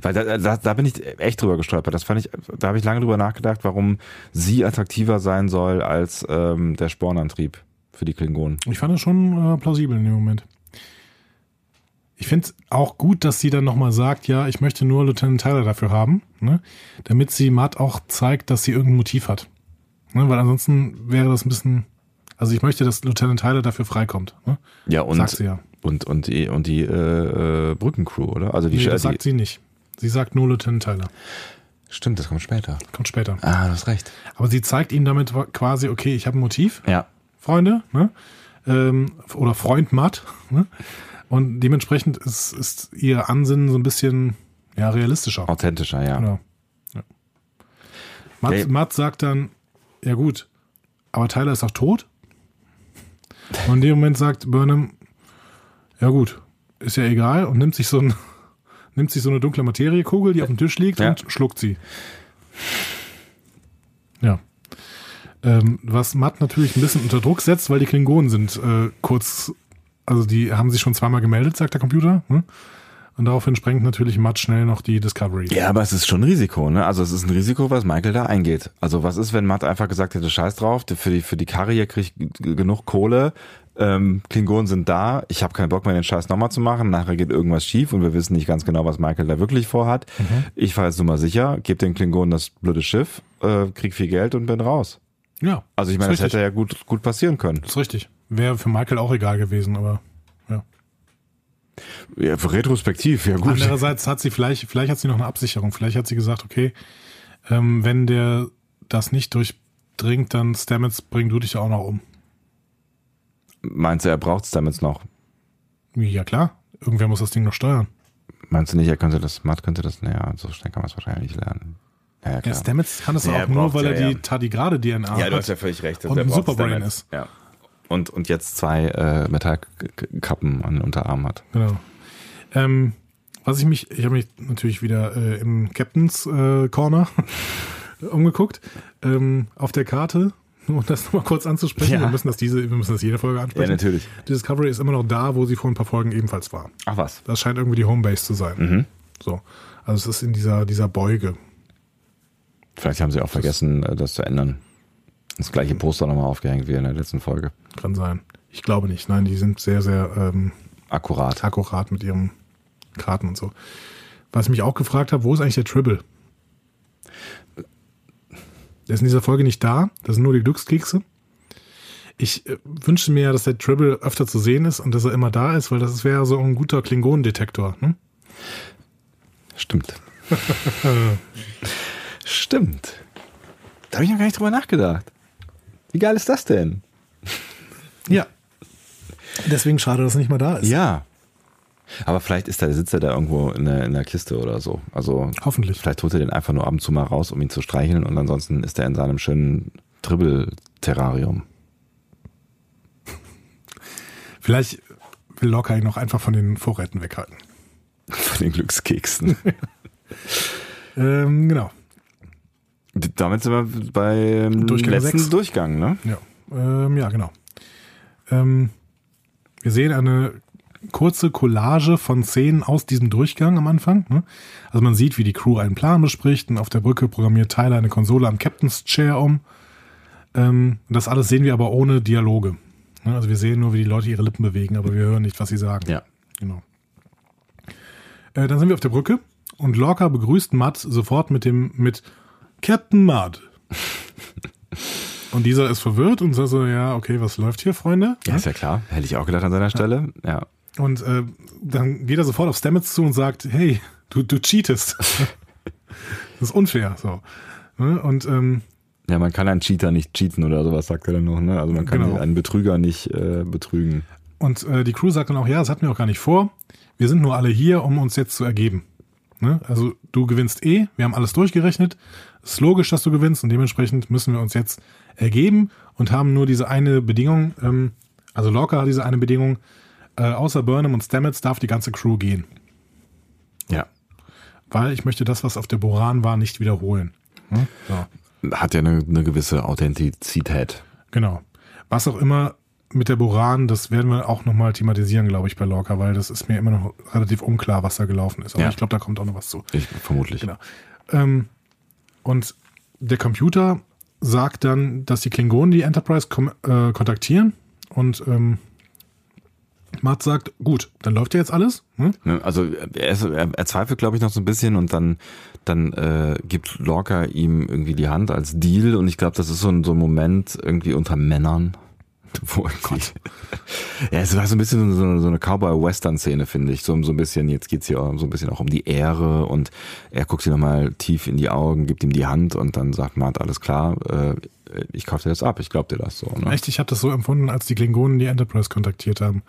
Weil da, da, da bin ich echt drüber gestolpert. Das fand ich, da habe ich lange drüber nachgedacht, warum sie attraktiver sein soll als ähm, der Spornantrieb für die Klingonen. Ich fand das schon äh, plausibel in dem Moment. Ich finde es auch gut, dass sie dann nochmal sagt, ja, ich möchte nur Lieutenant Tyler dafür haben, ne? damit sie Matt auch zeigt, dass sie irgendein Motiv hat. Ne? Weil ansonsten wäre das ein bisschen, also ich möchte, dass Lieutenant Tyler dafür freikommt. Ne? Ja, und, sagt sie ja. und, und die, und die äh, äh, Brückencrew, oder? Also die, Nee, die das sagt sie nicht. Sie sagt nur Lieutenant Tyler. Stimmt, das kommt später. Kommt später. Ah, du hast recht. Aber sie zeigt ihm damit quasi, okay, ich habe ein Motiv, Ja. Freunde, ne? ähm, oder Freund Matt. Ne? Und dementsprechend ist, ist ihr Ansinnen so ein bisschen ja, realistischer. Authentischer, ja. Genau. Ja. Matt, Okay. Matt sagt dann, ja gut, aber Tyler ist doch tot. Und in dem Moment sagt Burnham, ja gut, ist ja egal und nimmt sich so ein nimmt sich so eine dunkle Materiekugel, die auf dem Tisch liegt Ja. und schluckt sie. Ja. Ähm, was Matt natürlich ein bisschen unter Druck setzt, weil die Klingonen sind äh, kurz, also die haben sich schon zweimal gemeldet, sagt der Computer. Ne? Und daraufhin sprengt natürlich Matt schnell noch die Discovery. Ja, aber es ist schon ein Risiko, ne? Also es ist ein Risiko, was Michael da eingeht. Also was ist, wenn Matt einfach gesagt hätte, scheiß drauf, für die, für die Karre hier krieg ich genug Kohle, ähm, Klingonen sind da, ich habe keinen Bock mehr, den Scheiß nochmal zu machen, nachher geht irgendwas schief und wir wissen nicht ganz genau, was Michael da wirklich vorhat. Ich fahre jetzt nur mal sicher, gebe den Klingonen das blöde Schiff, äh, krieg viel Geld und bin raus. Ja. Also ich meine, ist das hätte ja gut, gut passieren können. ist richtig. Wäre für Michael auch egal gewesen, aber ja. Ja, retrospektiv, ja gut. Andererseits hat sie vielleicht, vielleicht hat sie noch eine Absicherung. Vielleicht hat sie gesagt, okay, ähm, wenn der das nicht durchdringt, dann Stamets, bring du dich auch noch um. Meinst du, er braucht Stamets noch? Ja klar, irgendwer muss das Ding noch steuern. Meinst du nicht, er könnte das, Matt könnte das, naja, so schnell kann man es wahrscheinlich nicht lernen. Ja, ja. Stamets kann das Ja, auch nur, weil er ja, die ja. tardigrade DNA Ja, du hat. hast ja völlig recht. Und Er ein Superbrain Stamets. ist. Ja. Und, und jetzt zwei äh, Metallkappen an den Unterarmen hat. Genau. Ähm, was ich mich, ich habe mich natürlich wieder äh, im Captain's äh, Corner umgeguckt, ähm, auf der Karte, um das nochmal kurz anzusprechen. Ja. Wir müssen das diese, wir müssen das jede Folge Ja, ansprechen. natürlich. Die Discovery ist immer noch da, wo sie vor ein paar Folgen ebenfalls war. Ach was. Das scheint irgendwie die Homebase zu sein. Mhm. So. Also es ist in dieser, dieser Beuge. Vielleicht haben sie auch vergessen, äh, das zu ändern. Das gleiche Poster nochmal aufgehängt wie in der letzten Folge. Kann sein. Ich glaube nicht. Nein, die sind sehr, sehr ähm, Akkurat. akkurat mit ihren Karten und so. Was ich mich auch gefragt habe, wo ist eigentlich der Tribble? Der ist in dieser Folge nicht da. Das sind nur die Glückskekse. Ich äh, wünsche mir ja, dass der Tribble öfter zu sehen ist und dass er immer da ist, weil das wäre so ein guter Klingonendetektor. Ne? Stimmt. Stimmt. Da habe ich noch gar nicht drüber nachgedacht. Wie geil ist das denn? Ja. Deswegen schade, dass er nicht mal da ist. Ja. Aber vielleicht ist der, sitzt er da irgendwo in der, in der Kiste oder so. Also Hoffentlich. vielleicht holt er den einfach nur ab und zu mal raus, um ihn zu streicheln und ansonsten ist er in seinem schönen Dribbel-Terrarium. Vielleicht will Locker ihn noch einfach von den Vorräten weghalten. Von den Glückskeksen. Ähm, genau. Damit sind wir beim Durchgang letzten sechs. Durchgang, ne? Ja, ähm, ja genau. Ähm, wir sehen eine kurze Collage von Szenen aus diesem Durchgang am Anfang. Ne? Also man sieht, wie die Crew einen Plan bespricht und auf der Brücke programmiert Tyler eine Konsole am Captain's Chair um. Ähm, das alles sehen wir aber ohne Dialoge. Ne? Also wir sehen nur, wie die Leute ihre Lippen bewegen, aber wir hören nicht, was sie sagen. Ja. Genau. Äh, dann sind wir auf der Brücke und Lorca begrüßt Matt sofort mit dem mit Captain Matt. und dieser ist verwirrt und sagt so, ja, okay, was läuft hier, Freunde? Ja, ist ja klar. Hätte ich auch gedacht an seiner Stelle. Ja. Und äh, dann geht er sofort auf Stamets zu und sagt, hey, du, du cheatest. das ist unfair. So. Ne? Und ähm, Ja, man kann einen Cheater nicht cheaten oder sowas, sagt er dann noch. Ne? Also man kann Genau. einen Betrüger nicht äh, betrügen. Und äh, die Crew sagt dann auch, ja, das hatten wir auch gar nicht vor. Wir sind nur alle hier, um uns jetzt zu ergeben. Ne? Also du gewinnst eh, wir haben alles durchgerechnet. Es ist logisch, dass du gewinnst und dementsprechend müssen wir uns jetzt ergeben und haben nur diese eine Bedingung, ähm, also Lorca hat diese eine Bedingung, äh, außer Burnham und Stamets darf die ganze Crew gehen. Ja. Weil ich möchte das, was auf der Boran war, nicht wiederholen. Ne? So. Hat ja eine, eine gewisse Authentizität. Genau. Was auch immer mit der Boran, das werden wir auch nochmal thematisieren, glaube ich, bei Lorca, weil das ist mir immer noch relativ unklar, was da gelaufen ist. Aber Ja. ich glaube, da kommt auch noch was zu. Ich, vermutlich. Genau. Ähm, und der Computer sagt dann, dass die Klingonen die Enterprise äh, kontaktieren und ähm, Matt sagt, gut, dann läuft ja jetzt alles. Hm? Also er, ist, er, er zweifelt, glaube ich, noch so ein bisschen und dann, dann äh, gibt Lorca ihm irgendwie die Hand als Deal und ich glaube, das ist so ein, so ein Moment irgendwie unter Männern. Irgendwie, ja, es war so ein bisschen so eine, so eine Cowboy-Western-Szene, finde ich. So, so ein bisschen, jetzt geht's hier auch so ein bisschen auch um die Ehre und er guckt sie nochmal tief in die Augen, gibt ihm die Hand und dann sagt Matt, alles klar, äh, ich kaufe dir das ab, ich glaube dir das so. Ne? Echt, ich habe das so empfunden, als die Klingonen die Enterprise kontaktiert haben,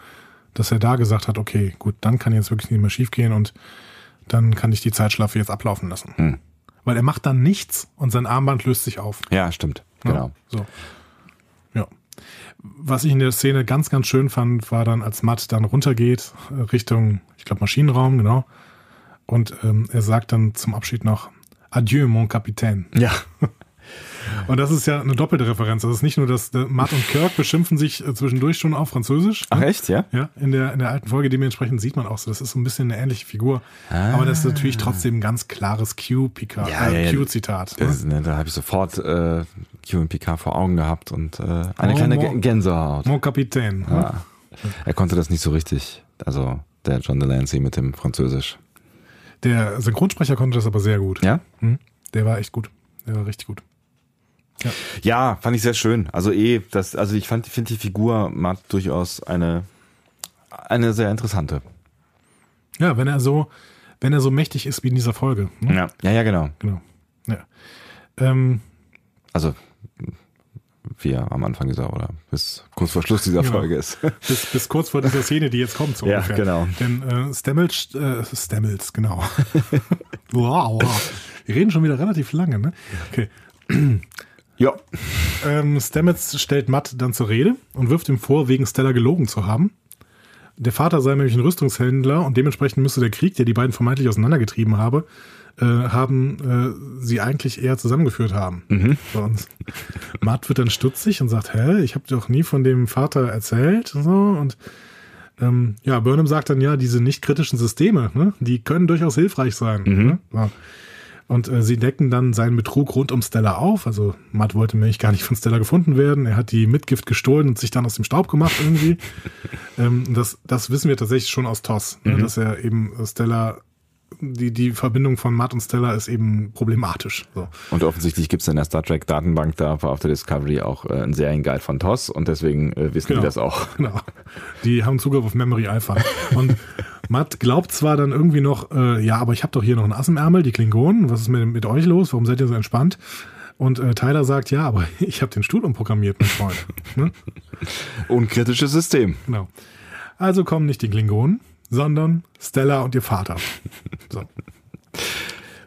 dass er da gesagt hat, okay, gut, dann kann jetzt wirklich nicht mehr schief gehen und dann kann ich die Zeitschlaffe jetzt ablaufen lassen. Hm. Weil er macht dann nichts und sein Armband löst sich auf. Ja, stimmt, genau. Ja, so. Ja. Was ich in der Szene ganz, ganz schön fand, war dann, als Matt dann runtergeht, äh, Richtung, ich glaube, Maschinenraum, genau. Und ähm, er sagt dann zum Abschied noch, Adieu, mon Capitaine. Ja. Und das ist ja eine doppelte Referenz. Das ist nicht nur, dass Matt und Kirk beschimpfen sich äh, zwischendurch schon auf Französisch. Ach echt, ja? Ja, in der, in der alten Folge dementsprechend sieht man auch so, das ist so ein bisschen eine ähnliche Figur. Ah. Aber das ist natürlich trotzdem ein ganz klares Q-Pika, Ja, äh, ja, ja. Q-Zitat. Ne? ne, da habe ich sofort äh, Q und PK vor Augen gehabt und äh, eine Oh, kleine mo- Gä- Gänsehaut. Mon Capitaine. ne? Ja. Er konnte das nicht so richtig. Also der John Delancey mit dem Französisch. Der Synchronsprecher konnte das aber sehr gut. Ja? Hm? Der war echt gut. Der war richtig gut. Ja. ja, fand ich sehr schön. Also eh, das, also ich fand, finde die Figur Matt durchaus eine, eine sehr interessante. Ja, wenn er so, wenn er so mächtig ist wie in dieser Folge. Ne? Ja. ja, ja, genau. Genau. Ja. Ähm, also wie er am Anfang dieser oder bis kurz vor Schluss dieser genau. Folge ist. Bis, bis kurz vor dieser Szene, die jetzt kommt, so ja, ungefähr. genau. Denn äh, Stamels, äh, Stamels, genau. wow, wow. Wir reden schon wieder relativ lange, ne? Okay. Ja. Ähm, Stamets stellt Matt dann zur Rede und wirft ihm vor, wegen Stella gelogen zu haben. Der Vater sei nämlich ein Rüstungshändler und dementsprechend müsste der Krieg, der die beiden vermeintlich auseinandergetrieben habe, äh, haben äh, sie eigentlich eher zusammengeführt haben. Mhm. Sonst. Matt wird dann stutzig und sagt, hä, ich habe doch nie von dem Vater erzählt und so und ähm, ja, Burnham sagt dann ja, diese nicht kritischen Systeme, ne, die können durchaus hilfreich sein. Mhm. Ne? So. Und äh, sie decken dann seinen Betrug rund um Stella auf. Also Matt wollte nämlich gar nicht von Stella gefunden werden. Er hat die Mitgift gestohlen und sich dann aus dem Staub gemacht irgendwie. ähm, das, das wissen wir tatsächlich schon aus TOS, ne? mhm. dass er eben Stella die, die Verbindung von Matt und Stella ist eben problematisch. So. Und offensichtlich gibt es in der Star Trek Datenbank da auf der Discovery auch äh, einen Serienguide von TOS und deswegen äh, wissen genau. die das auch. Genau. Die haben Zugriff auf Memory Alpha. Und Matt glaubt zwar dann irgendwie noch, äh, ja, aber ich habe doch hier noch ein Ass im Ärmel, die Klingonen. Was ist mit, mit euch los? Warum seid ihr so entspannt? Und äh, Tyler sagt, ja, aber ich habe den Stuhl umprogrammiert, mein Freund. Ne? Unkritisches System. Genau. Also kommen nicht die Klingonen, sondern Stella und ihr Vater. So.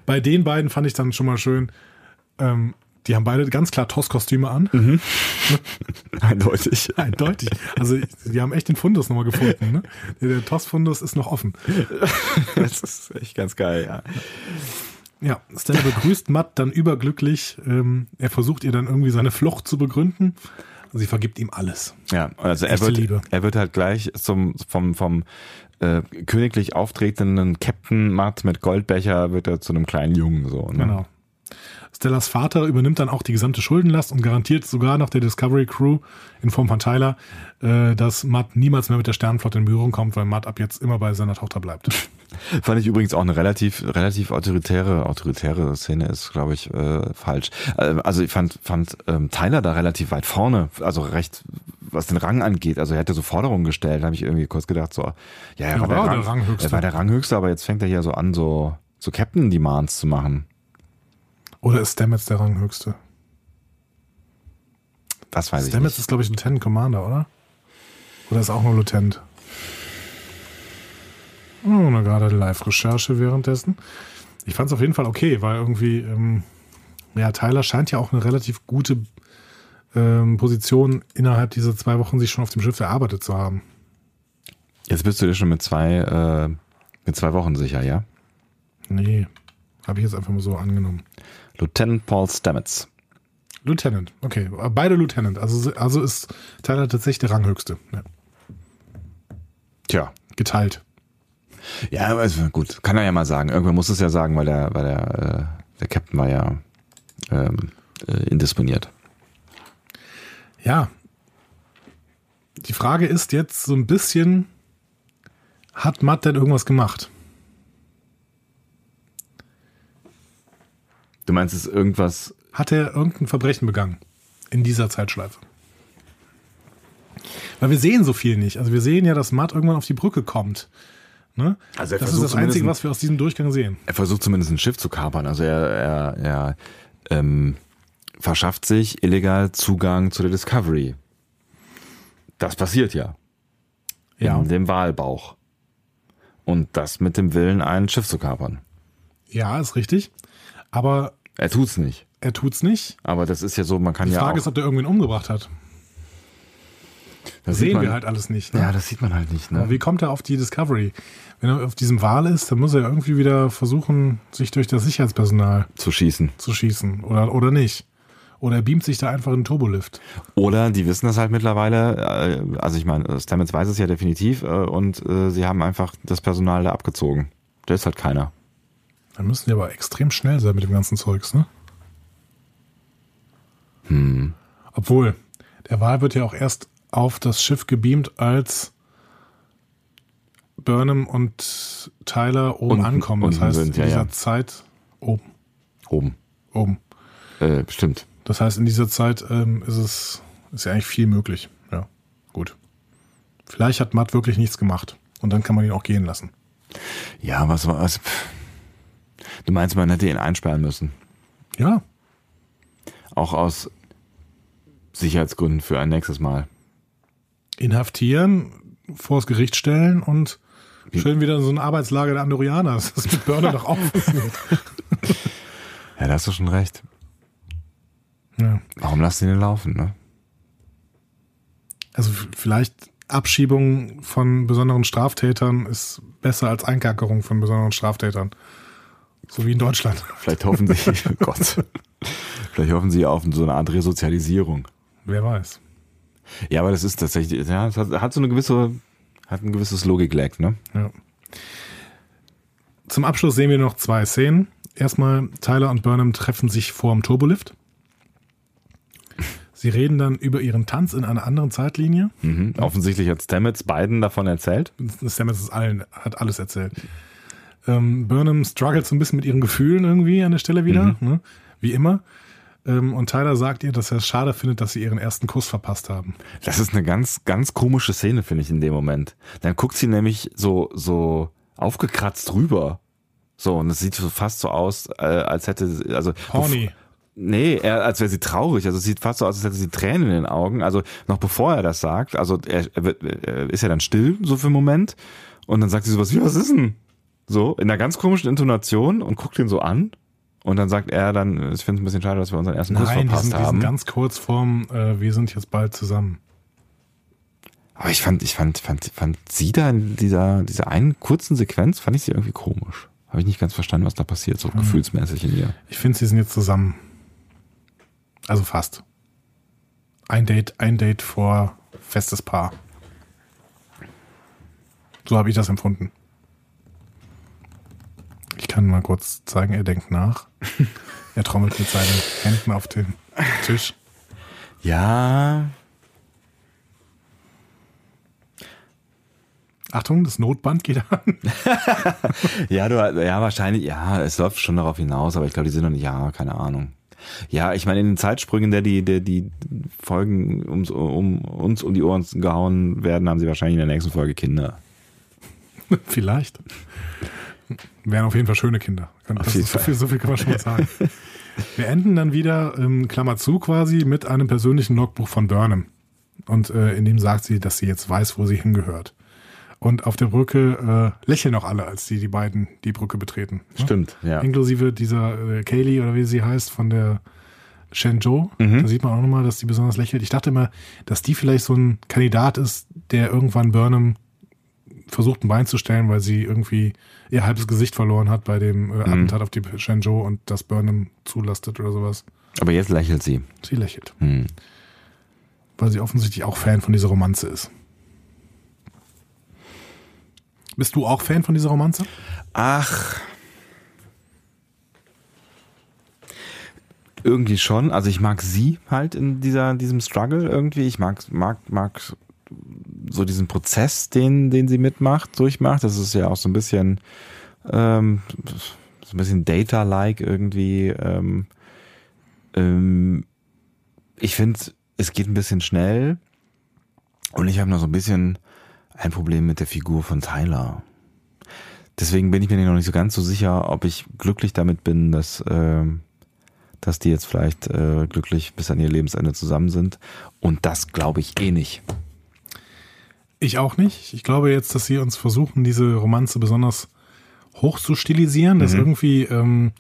Bei den beiden fand ich dann schon mal schön, ähm, die haben beide ganz klar TOS-Kostüme an. Mhm. Eindeutig. Eindeutig. Also die haben echt den Fundus nochmal gefunden. Ne? Der TOS-Fundus ist noch offen. das ist echt ganz geil, ja. Ja, Stella begrüßt Matt dann überglücklich. Ähm, er versucht ihr dann irgendwie seine Flucht zu begründen. Sie vergibt ihm alles. Ja, also er wird, er wird halt gleich zum, vom, vom äh, königlich auftretenden Captain Matt mit Goldbecher wird er zu einem kleinen Jungen so. Ne? Genau. Stellas Vater übernimmt dann auch die gesamte Schuldenlast und garantiert sogar noch der Discovery Crew in Form von Tyler, äh, dass Matt niemals mehr mit der Sternenflotte in Berührung kommt, weil Matt ab jetzt immer bei seiner Tochter bleibt. Fand ich übrigens auch eine relativ, relativ autoritäre, autoritäre Szene ist, glaube ich, äh, falsch. Äh, also ich fand, fand ähm, Tyler da relativ weit vorne, also recht, was den Rang angeht. Also er hätte so Forderungen gestellt, habe ich irgendwie kurz gedacht, so, ja, er ja, war, der, Rang, der Ranghöchste. Er war der Ranghöchste, aber jetzt fängt er hier so an, so, so Captain-Demands zu machen. Oder ist Stamets der Ranghöchste? Das weiß Stamets ich nicht. Stamets ist, glaube ich, Lieutenant Commander, oder? Oder ist auch nur Lieutenant? Oh, na gerade Live-Recherche währenddessen. Ich fand es auf jeden Fall okay, weil irgendwie, ähm, ja, Tyler scheint ja auch eine relativ gute ähm, Position innerhalb dieser zwei Wochen sich schon auf dem Schiff erarbeitet zu haben. Jetzt bist du dir schon mit zwei, äh, mit zwei Wochen sicher, ja? Nee, habe ich jetzt einfach mal so angenommen. Lieutenant Paul Stamets. Lieutenant, okay. Beide Lieutenant. Also, also ist Tyler tatsächlich der Ranghöchste. Ja. Tja. Geteilt. Ja, also gut, kann er ja mal sagen. Irgendwer muss es ja sagen, weil der, weil der, äh, der Captain war ja ähm, äh, indisponiert. Ja. Die Frage ist jetzt so ein bisschen, hat Matt denn irgendwas gemacht? Du meinst, es ist irgendwas. Hat er irgendein Verbrechen begangen in dieser Zeitschleife? Weil wir sehen so viel nicht. Also wir sehen ja, dass Matt irgendwann auf die Brücke kommt. Ne? Also das ist das Einzige, was wir aus diesem Durchgang sehen. Er versucht zumindest ein Schiff zu kapern. Also er, er, er ähm, verschafft sich illegal Zugang zu der Discovery. Das passiert ja. Ja. In dem Walbauch. Und das mit dem Willen, ein Schiff zu kapern. Ja, ist richtig. Aber er tut's nicht. Er tut's nicht. Aber das ist ja so, man kann Die ja. Die Frage ist, ob er irgendwen umgebracht hat. Das sehen man, wir halt alles nicht. Ne? Ja, das sieht man halt nicht. Ne? Aber wie kommt er auf die Discovery? Wenn er auf diesem Wal ist, dann muss er irgendwie wieder versuchen, sich durch das Sicherheitspersonal zu schießen. Zu schießen. Oder, oder nicht. Oder er beamt sich da einfach in den Turbolift. Oder die wissen das halt mittlerweile, äh, also ich meine, Stamets weiß es ja definitiv äh, und äh, sie haben einfach das Personal da abgezogen. Da ist halt keiner. Dann müssen die aber extrem schnell sein mit dem ganzen Zeugs, ne? Hm. Obwohl, der Wal wird ja auch erst auf das Schiff gebeamt, als Burnham und Tyler oben unten, ankommen. Das heißt, sind, in dieser ja. Zeit oben. Oben. Oben. Äh, stimmt. Das heißt, in dieser Zeit ähm, ist es ist ja eigentlich viel möglich. Ja, gut. Vielleicht hat Matt wirklich nichts gemacht und dann kann man ihn auch gehen lassen. Ja, was war was? Du meinst, man hätte ihn einsperren müssen? Ja. Auch aus Sicherheitsgründen für ein nächstes Mal. Inhaftieren, vors Gericht stellen und schön wieder in so ein Arbeitslager der Andorianer. Das ist mit Burner doch auch. Ja, da hast du schon recht. Ja. Warum lasst ihr den laufen, ne? Also vielleicht Abschiebung von besonderen Straftätern ist besser als Einkerkerung von besonderen Straftätern. So wie in Deutschland. Vielleicht hoffen sie, oh Gott. Vielleicht hoffen sie auf so eine Art Resozialisierung. Wer weiß. Ja, aber das ist tatsächlich, ja, es hat, hat so eine gewisse, hat ein gewisses Logik-Lag, ne? Ja. Zum Abschluss sehen wir noch zwei Szenen. Erstmal, Tyler und Burnham treffen sich vor dem Turbolift. Sie reden dann über ihren Tanz in einer anderen Zeitlinie. Mhm. Offensichtlich hat Stamets beiden davon erzählt. Stamets allen, hat alles erzählt. Ähm, Burnham struggelt so ein bisschen mit ihren Gefühlen irgendwie an der Stelle wieder, ne? wie immer. Ähm, und Tyler sagt ihr, dass er es schade findet, dass sie ihren ersten Kuss verpasst haben. Das ist eine ganz, ganz komische Szene, finde ich, in dem Moment. Dann guckt sie nämlich so, so aufgekratzt rüber. So, und es sieht so fast so aus, äh, als hätte, sie- also. Horny. Nee, er, als wäre sie traurig. Also es sieht fast so aus, als hätte sie Tränen in den Augen. Also noch bevor er das sagt, also er, er, wird, er ist ja dann still so für einen Moment und dann sagt sie sowas wie, was ist denn? So, in einer ganz komischen Intonation und guckt ihn so an. Und dann sagt er dann, ich finde es ein bisschen schade, dass wir unseren ersten Kuss Nein, die verpasst sind, die sind haben. ganz kurz vorm, äh, wir sind jetzt bald zusammen. Aber ich fand, ich fand, fand, fand sie da in dieser, dieser einen kurzen Sequenz, fand ich sie irgendwie komisch. Habe ich nicht ganz verstanden, was da passiert, so gefühlsmäßig in ihr. Ich finde, sie sind jetzt zusammen. Also fast. Ein Date, ein Date vor festes Paar. So habe ich das empfunden. Ich kann mal kurz zeigen, er denkt nach. er trommelt mit seinen Händen auf den Tisch. Ja, Achtung, das Notband geht an. ja, du, ja, wahrscheinlich, ja, es läuft schon darauf hinaus, aber ich glaube, die sind noch nicht, ja, keine Ahnung. Ja, ich meine, in den Zeitsprüngen, der die, der die Folgen ums, um uns um die Ohren gehauen werden, haben sie wahrscheinlich in der nächsten Folge Kinder. Vielleicht. Wären auf jeden Fall schöne Kinder. Das ist so, viel, so viel kann man schon mal sagen. Wir enden dann wieder, ähm, Klammer zu quasi, mit einem persönlichen Logbuch von Burnham. Und äh, in dem sagt sie, dass sie jetzt weiß, wo sie hingehört. Und auf der Brücke äh, lächeln auch alle, als die, die beiden die Brücke betreten. Ne? Stimmt, ja. Inklusive dieser äh, Kaylee oder wie sie heißt von der Shenzhou. Mhm. Da sieht man auch nochmal, dass die besonders lächelt. Ich dachte immer, dass die vielleicht so ein Kandidat ist, der irgendwann Burnham versucht ein Bein zu stellen, weil sie irgendwie ihr halbes Gesicht verloren hat bei dem Mhm. äh, Attentat auf die Shenzhou und das Burnham zulastet oder sowas. Aber jetzt lächelt sie. Sie lächelt, Hm. weil sie offensichtlich auch Fan von dieser Romanze ist. Bist du auch Fan von dieser Romanze? Ach. Irgendwie schon. Also ich mag sie halt in dieser, diesem Struggle irgendwie. Ich mag, mag, mag so diesen Prozess, den, den sie mitmacht, durchmacht. Das ist ja auch so ein bisschen, ähm, so ein bisschen Data-like irgendwie. Ähm, ähm, ich finde, es geht ein bisschen schnell. Und ich habe noch so ein bisschen ein Problem mit der Figur von Tyler. Deswegen bin ich mir noch nicht so ganz so sicher, ob ich glücklich damit bin, dass, ähm, dass die jetzt vielleicht äh, glücklich bis an ihr Lebensende zusammen sind. Und das glaube ich eh nicht. Ich auch nicht. Ich glaube jetzt, dass sie uns versuchen, diese Romanze besonders hoch zu stilisieren, dass irgendwie, ähm,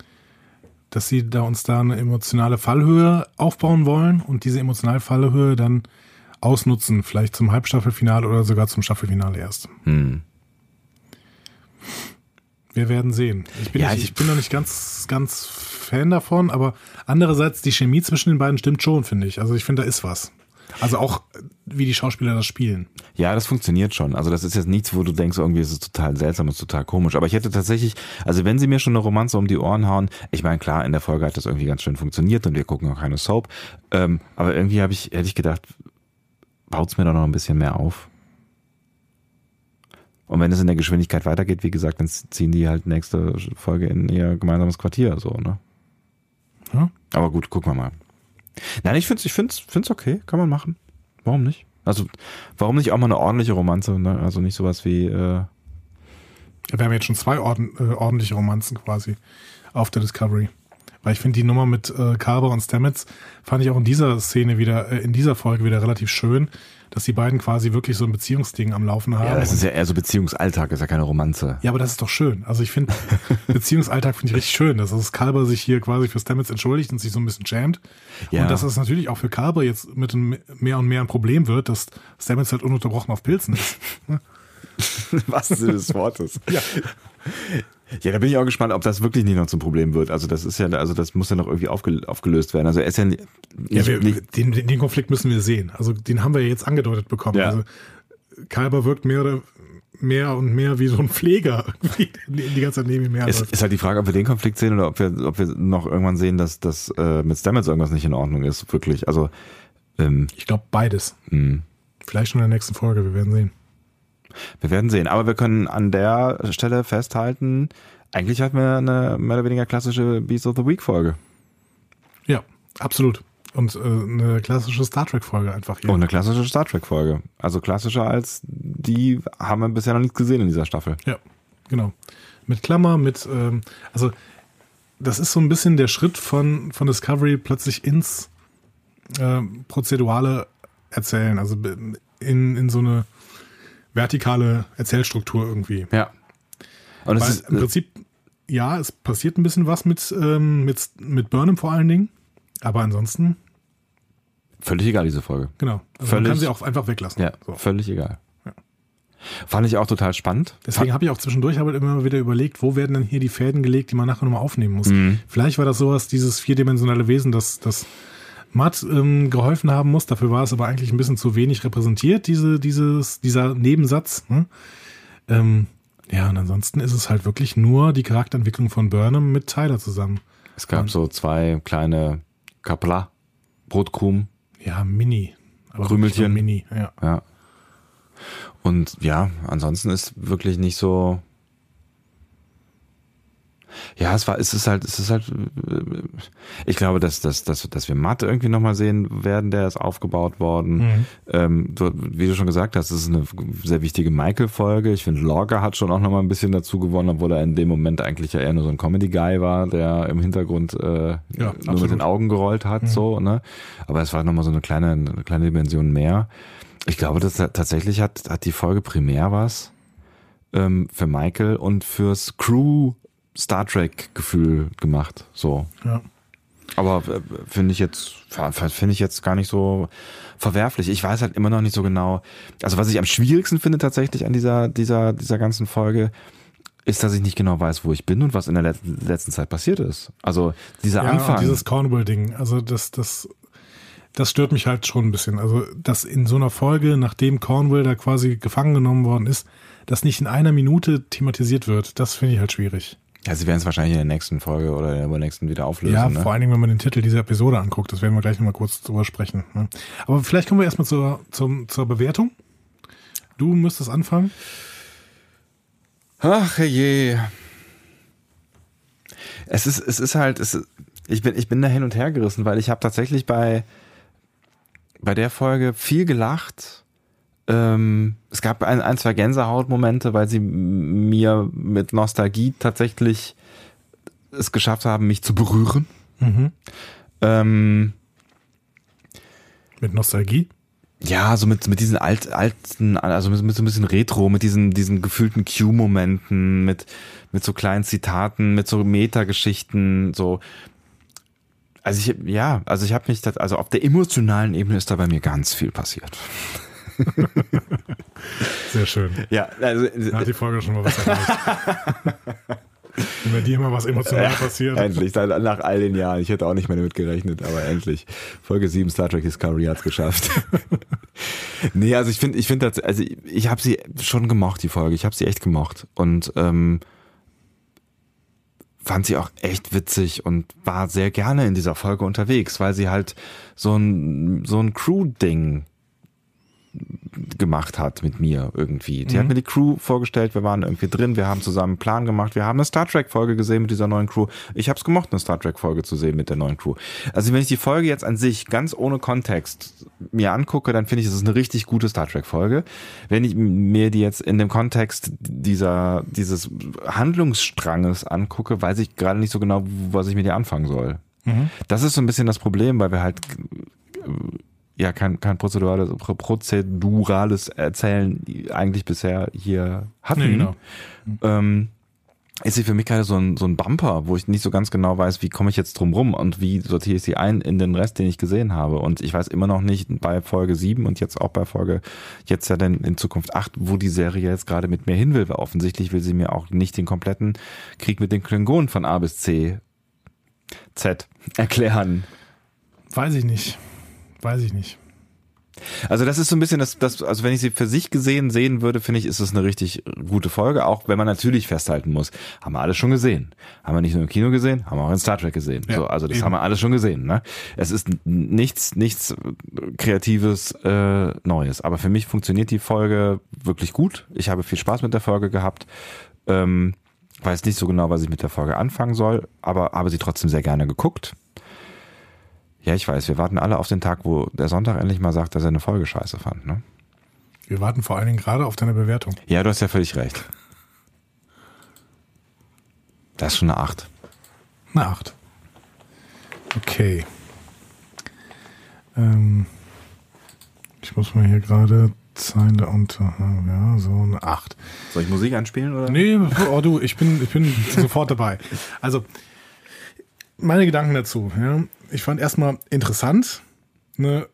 dass sie da uns da eine emotionale Fallhöhe aufbauen wollen und diese emotionale Fallhöhe dann ausnutzen, vielleicht zum Halbstaffelfinale oder sogar zum Staffelfinale erst. Hm. Wir werden sehen. Ich bin, Ja, nicht, ich- ich bin noch nicht ganz, ganz Fan davon, aber andererseits die Chemie zwischen den beiden stimmt schon, finde ich. Also ich finde, da ist was. Also auch, äh, wie die Schauspieler das spielen. Ja, das funktioniert schon. Also das ist jetzt nichts, wo du denkst, irgendwie ist es total seltsam, ist total komisch. Aber ich hätte tatsächlich, also wenn sie mir schon eine Romanze um die Ohren hauen, ich meine, klar, in der Folge hat das irgendwie ganz schön funktioniert und wir gucken auch keine Soap. Ähm, aber irgendwie habe ich, hätte ich gedacht, baut's mir doch noch ein bisschen mehr auf. Und wenn es in der Geschwindigkeit weitergeht, wie gesagt, dann ziehen die halt nächste Folge in ihr gemeinsames Quartier, so, ne? Ja? Aber gut, gucken wir mal. Nein, ich finde es ich find's, find's okay, kann man machen. Warum nicht? Also, warum nicht auch mal eine ordentliche Romanze? Ne? Also nicht sowas wie. Äh Wir haben jetzt schon zwei orden, äh, ordentliche Romanzen quasi auf der Discovery. Weil ich finde die Nummer mit äh, Carver und Stamets fand ich auch in dieser Szene wieder, äh, in dieser Folge wieder relativ schön, dass die beiden quasi wirklich so ein Beziehungsding am Laufen haben. ja, das ist ja eher so Beziehungsalltag, ist ja keine Romanze. Ja, aber das ist doch schön. Also ich finde, Beziehungsalltag finde ich richtig schön, dass das Kalber sich hier quasi für Stamets entschuldigt und sich so ein bisschen schämt. Ja. Und dass es natürlich auch für Kalber jetzt mit mehr und mehr ein Problem wird, dass Stamets halt ununterbrochen auf Pilzen ist. Was Sinne des Wortes. Ja. Ja, da bin ich auch gespannt, ob das wirklich nicht noch zum Problem wird. Also das ist ja, also das muss ja noch irgendwie aufge, aufgelöst werden. Also er ist ja nicht, Ja, wir, den, den Konflikt müssen wir sehen. Also den haben wir ja jetzt angedeutet bekommen. Ja. Also Kalber wirkt mehr oder mehr und mehr wie so ein Pfleger, die ganze Zeit neben ihm ist, herläuft. ist halt die Frage, ob wir den Konflikt sehen oder ob wir, ob wir noch irgendwann sehen, dass das äh, mit Stamets irgendwas nicht in Ordnung ist. Wirklich. Also ähm, Ich glaube beides. mh. Vielleicht schon in der nächsten Folge, wir werden sehen. Wir werden sehen. Aber wir können an der Stelle festhalten, eigentlich hatten wir eine mehr oder weniger klassische Beast of the Week Folge. Ja, absolut. Und äh, eine klassische Star Trek-Folge einfach hier. Und eine klassische Star Trek Folge. Also klassischer als die haben wir bisher noch nicht gesehen in dieser Staffel. Ja, genau. Mit Klammer, mit, ähm, also das ist so ein bisschen der Schritt von, von Discovery plötzlich ins ähm, prozedurale Erzählen, also in, in so eine vertikale Erzählstruktur irgendwie. Ja. Und Weil ist, im Prinzip, ja, es passiert ein bisschen was mit, ähm, mit, mit Burnham vor allen Dingen, aber ansonsten, völlig egal, diese Folge. genau. Also man Völlig- kann sie auch einfach weglassen. Ja, So. völlig egal. Ja. Fand ich auch total spannend. Deswegen habe ich auch zwischendurch aber immer wieder überlegt, wo werden denn hier die Fäden gelegt, die man nachher nochmal aufnehmen muss. Mhm. Vielleicht war das sowas, dieses vierdimensionale Wesen, das, das Matt ähm, geholfen haben muss. Dafür war es aber eigentlich ein bisschen zu wenig repräsentiert, diese, dieses, dieser Nebensatz. Ne? Ähm, ja, und ansonsten ist es halt wirklich nur die Charakterentwicklung von Burnham mit Tyler zusammen. Es gab so zwei kleine Kapla, Brotkrumen, Ja, Mini. Aber Krümelchen. Mini, ja. ja. Und ja, ansonsten ist wirklich nicht so. Ja, es war, es ist halt, es ist halt, äh, ich glaube, dass, dass, dass, dass wir Matt irgendwie nochmal sehen werden, der ist aufgebaut worden. Mhm. Ähm, du, wie du schon gesagt hast, es ist eine sehr wichtige Michael-Folge. Ich finde, Lorca hat schon auch nochmal ein bisschen dazu gewonnen, obwohl er in dem Moment eigentlich ja eher nur so ein Comedy-Guy war, der im Hintergrund äh, Ja, nur mit absolut. den Augen gerollt hat, Mhm. so, ne? Aber es war nochmal so eine kleine, eine kleine Dimension mehr. Ich glaube, dass tatsächlich hat, hat die Folge primär was ähm, für Michael und fürs Crew Star Trek Gefühl gemacht. So. ja. Aber äh, finde ich jetzt, finde ich jetzt gar nicht so verwerflich. Ich weiß halt immer noch nicht so genau. Also was ich am schwierigsten finde tatsächlich an dieser, dieser, dieser ganzen Folge, ist, dass ich nicht genau weiß, wo ich bin und was in der let letzten Zeit passiert ist. Also dieser Ja, Anfang. dieses Cornwall-Ding, also das, das, das stört mich halt schon ein bisschen. Also, dass in so einer Folge, nachdem Cornwall da quasi gefangen genommen worden ist, das nicht in einer Minute thematisiert wird, das finde ich halt schwierig. Ja, sie werden es wahrscheinlich in der nächsten Folge oder in der übernächsten wieder auflösen. ja, ne? vor allen Dingen, wenn man den Titel dieser Episode anguckt, das werden wir gleich nochmal kurz drüber sprechen. Ne? Aber vielleicht kommen wir erstmal zur, zum, zur Bewertung. Du müsstest anfangen. Ach je. Es ist, es ist halt, es ist, ich bin, ich bin da hin und her gerissen, weil ich habe tatsächlich bei, bei der Folge viel gelacht. Ähm, es gab ein, ein, zwei Gänsehautmomente, weil sie mir mit Nostalgie tatsächlich es geschafft haben, mich zu berühren. Mhm. Ähm, Mit Nostalgie. Ja, so mit, mit diesen alt, alten, also mit, mit so ein bisschen Retro, mit diesen, diesen gefühlten Q-Momenten, mit, mit so kleinen Zitaten, mit so Metageschichten, so. Also ich, ja, also ich habe mich, das, also auf der emotionalen Ebene ist da bei mir ganz viel passiert. Sehr schön. Ja, also, Da hat die Folge schon mal was erreicht. Wenn bei dir immer was emotional passiert. endlich, nach all den Jahren. Ich hätte auch nicht mehr damit gerechnet, aber endlich. Folge 7 Star Trek Discovery hat's geschafft. nee, also ich finde, ich finde, das- also ich, ich habe sie schon gemocht, die Folge. Ich habe sie echt gemocht und ähm, fand sie auch echt witzig und war sehr gerne in dieser Folge unterwegs, weil sie halt so ein so ein Crew-Ding gemacht hat mit mir irgendwie. Die mhm. hat mir die Crew vorgestellt, wir waren irgendwie drin, wir haben zusammen einen Plan gemacht, wir haben eine Star Trek Folge gesehen mit dieser neuen Crew. Ich habe es gemocht, eine Star Trek Folge zu sehen mit der neuen Crew. Also wenn ich die Folge jetzt an sich ganz ohne Kontext mir angucke, dann finde ich, es ist eine richtig gute Star Trek Folge. Wenn ich mir die jetzt in dem Kontext dieser dieses Handlungsstranges angucke, weiß ich gerade nicht so genau, was ich mit dir anfangen soll. Mhm. Das ist so ein bisschen das Problem, weil wir halt ja kein, kein prozedurales, prozedurales Erzählen eigentlich bisher hier hatten. Nee, genau. ähm, ist sie für mich gerade so ein, so ein Bumper, wo ich nicht so ganz genau weiß, wie komme ich jetzt drum rum und wie sortiere ich sie ein in den Rest, den ich gesehen habe. Und ich weiß immer noch nicht bei Folge 7 und jetzt auch bei Folge, jetzt ja dann in Zukunft 8, wo die Serie jetzt gerade mit mir hin will. Weil offensichtlich will sie mir auch nicht den kompletten Krieg mit den Klingonen von A bis C Z erklären. Weiß ich nicht weiß ich nicht. Also das ist so ein bisschen das, das, also wenn ich sie für sich gesehen sehen würde, finde ich, ist es eine richtig gute Folge, auch wenn man natürlich festhalten muss, haben wir alles schon gesehen. Haben wir nicht nur im Kino gesehen, haben wir auch in Star Trek gesehen. Ja, so, also das eben. haben wir alles schon gesehen. Ne? Es ist nichts, nichts Kreatives, äh, Neues. Aber für mich funktioniert die Folge wirklich gut. Ich habe viel Spaß mit der Folge gehabt. Ähm, weiß nicht so genau, was ich mit der Folge anfangen soll, aber habe sie trotzdem sehr gerne geguckt ja, ich weiß, wir warten alle auf den Tag, wo der Sonntag endlich mal sagt, dass er eine Folge scheiße fand, ne? Wir warten vor allen Dingen gerade auf deine Bewertung. Ja, du hast ja völlig recht. Das ist schon eine 8. Eine 8. Okay. Ähm, ich muss mal hier gerade Zeile unter, ja, so eine 8. Soll ich Musik anspielen oder? Nee, oh du, ich bin, ich bin sofort dabei. Also, meine Gedanken dazu, ja ich fand erstmal interessant eine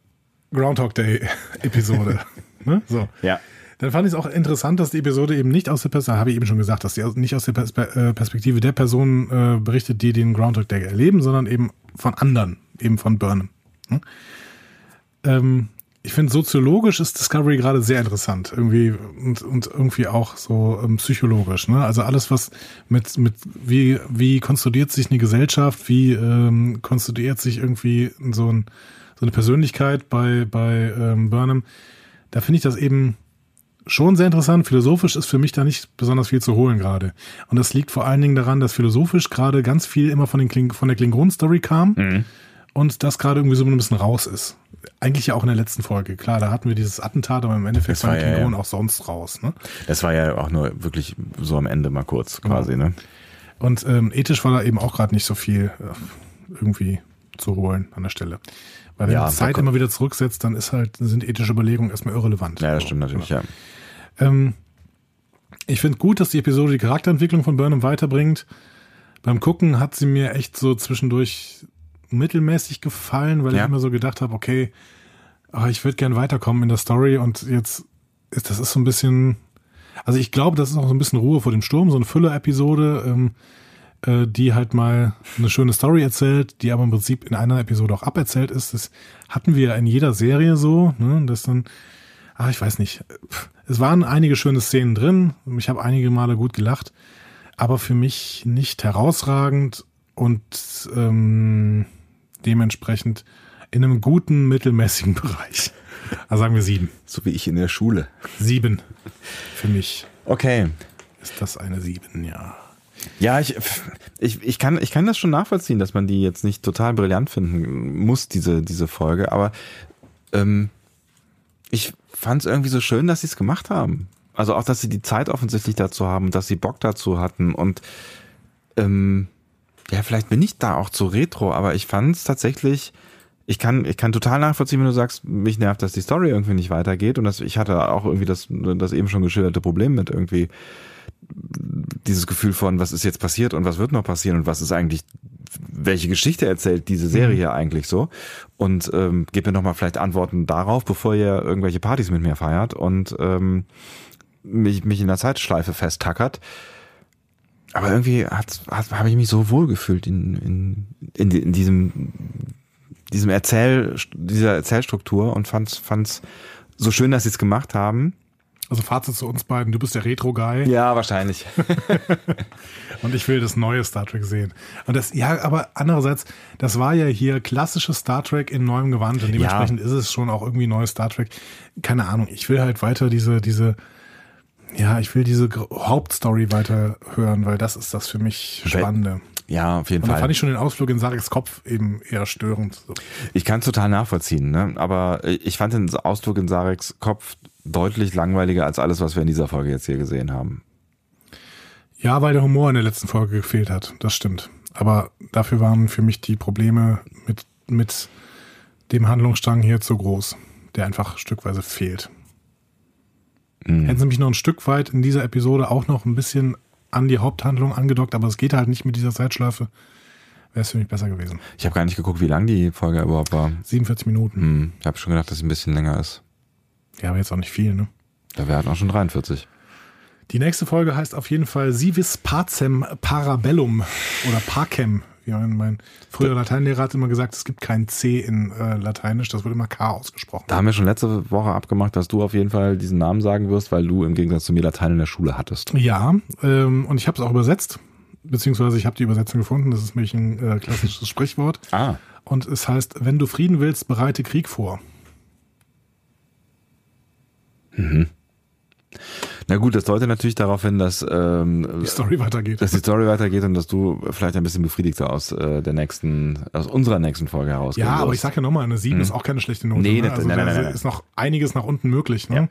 Groundhog Day Episode. ne? So. Ja. Dann fand ich es auch interessant, dass die Episode eben nicht aus der Perspektive, habe ich eben schon gesagt, dass sie nicht aus der äh, Perspektive der Personen äh, berichtet, die den Groundhog Day erleben, sondern eben von anderen, eben von Burnham. Hm? Ähm, ich finde, soziologisch ist Discovery gerade sehr interessant, irgendwie und, und irgendwie auch so ähm, psychologisch. Ne? Also alles, was mit, mit wie, wie konstruiert sich eine Gesellschaft, wie ähm, konstruiert sich irgendwie so, ein, so eine Persönlichkeit bei, bei ähm, Burnham, da finde ich das eben schon sehr interessant. Philosophisch ist für mich da nicht besonders viel zu holen gerade. Und das liegt vor allen Dingen daran, dass philosophisch gerade ganz viel immer von, den Kling von der Klingon-Story kam. Mhm und das gerade irgendwie so ein bisschen raus ist. Eigentlich ja auch in der letzten Folge. Klar, da hatten wir dieses Attentat, aber im Endeffekt waren die Klingonen ja, auch sonst raus. Ne? Das war ja auch nur wirklich so am Ende mal kurz quasi. Genau. Ne? Und ähm, ethisch war da eben auch gerade nicht so viel äh, irgendwie zu holen an der Stelle. Weil wenn ja, die Zeit immer wieder zurücksetzt, dann ist halt, sind ethische Überlegungen erstmal irrelevant. Ja, das stimmt natürlich, ja. Ähm, ich finde gut, dass die Episode die Charakterentwicklung von Burnham weiterbringt. Beim Gucken hat sie mir echt so zwischendurch mittelmäßig gefallen, weil ja. ich immer so gedacht habe, okay, oh, ich würde gern weiterkommen in der Story und jetzt ist das ist so ein bisschen, also ich glaube, das ist auch so ein bisschen Ruhe vor dem Sturm, so eine Füller-Episode, ähm, äh, die halt mal eine schöne Story erzählt, die aber im Prinzip in einer Episode auch aberzählt ist. Das hatten wir in jeder Serie so, ne, dass dann, ah, ich weiß nicht, es waren einige schöne Szenen drin, ich habe einige Male gut gelacht, aber für mich nicht herausragend und ähm, dementsprechend in einem guten, mittelmäßigen Bereich. Also sagen wir sieben. So wie ich in der Schule. Sieben. Für mich. Okay. Ist das eine sieben, ja. Ja, ich, ich, ich, kann, ich kann das schon nachvollziehen, dass man die jetzt nicht total brillant finden muss, diese, diese Folge, aber ähm, ich fand es irgendwie so schön, dass sie es gemacht haben. Also auch, dass sie die Zeit offensichtlich dazu haben, dass sie Bock dazu hatten und ähm, ja, vielleicht bin ich da auch zu retro, aber ich fand es tatsächlich, ich kann, ich kann total nachvollziehen, wenn du sagst, mich nervt, dass die Story irgendwie nicht weitergeht. Und das, ich hatte auch irgendwie das, das eben schon geschilderte Problem mit irgendwie dieses Gefühl von, was ist jetzt passiert und was wird noch passieren und was ist eigentlich, welche Geschichte erzählt diese Serie mhm. eigentlich so? Und ähm, gebt mir nochmal vielleicht Antworten darauf, bevor ihr irgendwelche Partys mit mir feiert und ähm, mich, mich in der Zeitschleife festtackert aber irgendwie hat, hat, habe ich mich so wohl gefühlt in, in, in, in diesem, diesem Erzähl, dieser Erzählstruktur und fand's, fand's so schön, dass sie es gemacht haben. Also Fazit zu uns beiden, du bist der Retro-Guy. Ja, wahrscheinlich. und ich will das neue Star Trek sehen. Und das, ja, aber andererseits, das war ja hier klassisches Star Trek in neuem Gewand und dementsprechend ja. ist es schon auch irgendwie neues Star Trek. Keine Ahnung, ich will halt weiter diese, diese, ja, ich will diese Hauptstory weiter hören, weil das ist das für mich Spannende. Ja, auf jeden und Fall. Da fand ich schon den Ausflug in Sareks Kopf eben eher störend. Ich kann es total nachvollziehen, ne? aber ich fand den Ausflug in Sareks Kopf deutlich langweiliger als alles, was wir in dieser Folge jetzt hier gesehen haben. Ja, weil der Humor in der letzten Folge gefehlt hat, das stimmt. Aber dafür waren für mich die Probleme mit, mit dem Handlungsstrang hier zu groß, der einfach stückweise fehlt. Mhm. Hätten sie mich noch ein Stück weit in dieser Episode auch noch ein bisschen an die Haupthandlung angedockt, aber es geht halt nicht mit dieser Zeitschleife, wäre es für mich besser gewesen. Ich habe gar nicht geguckt, wie lang die Folge überhaupt war. 47 Minuten. Hm, ich habe schon gedacht, dass es ein bisschen länger ist. Ja, aber jetzt auch nicht viel, ne? Da wären auch schon 43. Die nächste Folge heißt auf jeden Fall Sivis Pacem Parabellum oder Pacem. Ja, mein früherer Lateinlehrer hat immer gesagt, es gibt kein C in äh, Lateinisch, das wird immer K ausgesprochen. Da haben wir schon letzte Woche abgemacht, dass du auf jeden Fall diesen Namen sagen wirst, weil du im Gegensatz zu mir Latein in der Schule hattest. Ja, ähm, und ich habe es auch übersetzt, beziehungsweise ich habe die Übersetzung gefunden, das ist nämlich ein äh, klassisches Sprichwort. Ah. Und es heißt, wenn du Frieden willst, bereite Krieg vor. Mhm. Na gut, das deutet natürlich darauf hin, dass ähm, die Story weitergeht. Dass die Story weitergeht und dass du vielleicht ein bisschen befriedigter aus äh, der nächsten, aus unserer nächsten Folge herausgehst. Ja, aber ich sag ja nochmal, eine 7 hm. ist auch keine schlechte Note. Nee, ne? also nein, nein, nein, nein, ist noch einiges nach unten möglich. Ne? Ja.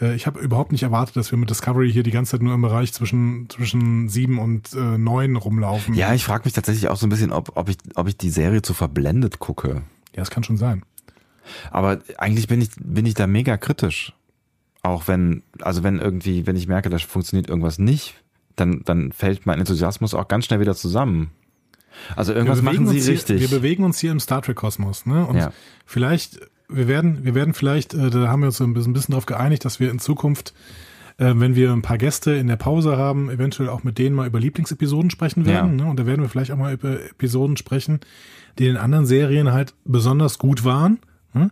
Äh, ich habe überhaupt nicht erwartet, dass wir mit Discovery hier die ganze Zeit nur im Bereich zwischen zwischen sieben und äh, neun rumlaufen. Ja, ich frage mich tatsächlich auch so ein bisschen, ob, ob, ich, ob ich die Serie zu verblendet gucke. Ja, das kann schon sein. Aber eigentlich bin ich, bin ich da mega kritisch. Auch wenn, also wenn irgendwie, wenn ich merke, da funktioniert irgendwas nicht, dann, dann fällt mein Enthusiasmus auch ganz schnell wieder zusammen. Also irgendwas machen sie hier, richtig. Wir bewegen uns hier im Star Trek Kosmos, ne? Und ja. vielleicht, wir werden, wir werden vielleicht, äh, da haben wir uns ein bisschen, ein bisschen darauf geeinigt, dass wir in Zukunft, äh, wenn wir ein paar Gäste in der Pause haben, eventuell auch mit denen mal über Lieblingsepisoden sprechen werden. Ja. Ne? Und da werden wir vielleicht auch mal über Episoden sprechen, die in anderen Serien halt besonders gut waren. Ne?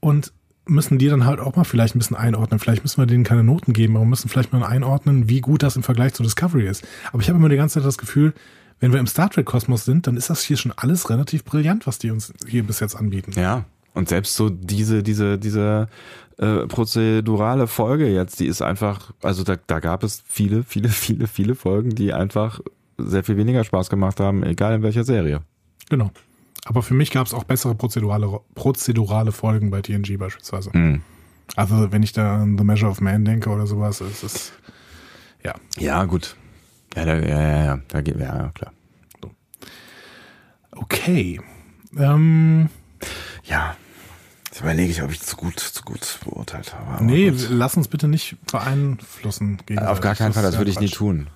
Und müssen die dann halt auch mal vielleicht ein bisschen einordnen. Vielleicht müssen wir denen keine Noten geben, aber müssen vielleicht mal einordnen, wie gut das im Vergleich zu Discovery ist. Aber ich habe immer die ganze Zeit das Gefühl, wenn wir im Star Trek Kosmos sind, dann ist das hier schon alles relativ brillant, was die uns hier bis jetzt anbieten. Ja. Und selbst so diese, diese, diese äh, prozedurale Folge jetzt, die ist einfach, also da, da gab es viele, viele, viele, viele Folgen, die einfach sehr viel weniger Spaß gemacht haben, egal in welcher Serie. Genau. Aber für mich gab es auch bessere prozedurale, prozedurale Folgen bei TNG beispielsweise. Mhm. Also wenn ich da an The Measure of Man denke oder sowas, ist es ja. Ja, gut. Ja, da, ja, ja, ja, da geht, ja, klar. So. Okay. Ähm, ja. Jetzt überlege ich, ob ich zu gut, zu gut beurteilt habe. Aber nee, gut. lass uns bitte nicht beeinflussen. Auf gar keinen Fall, das würde ich nie tun.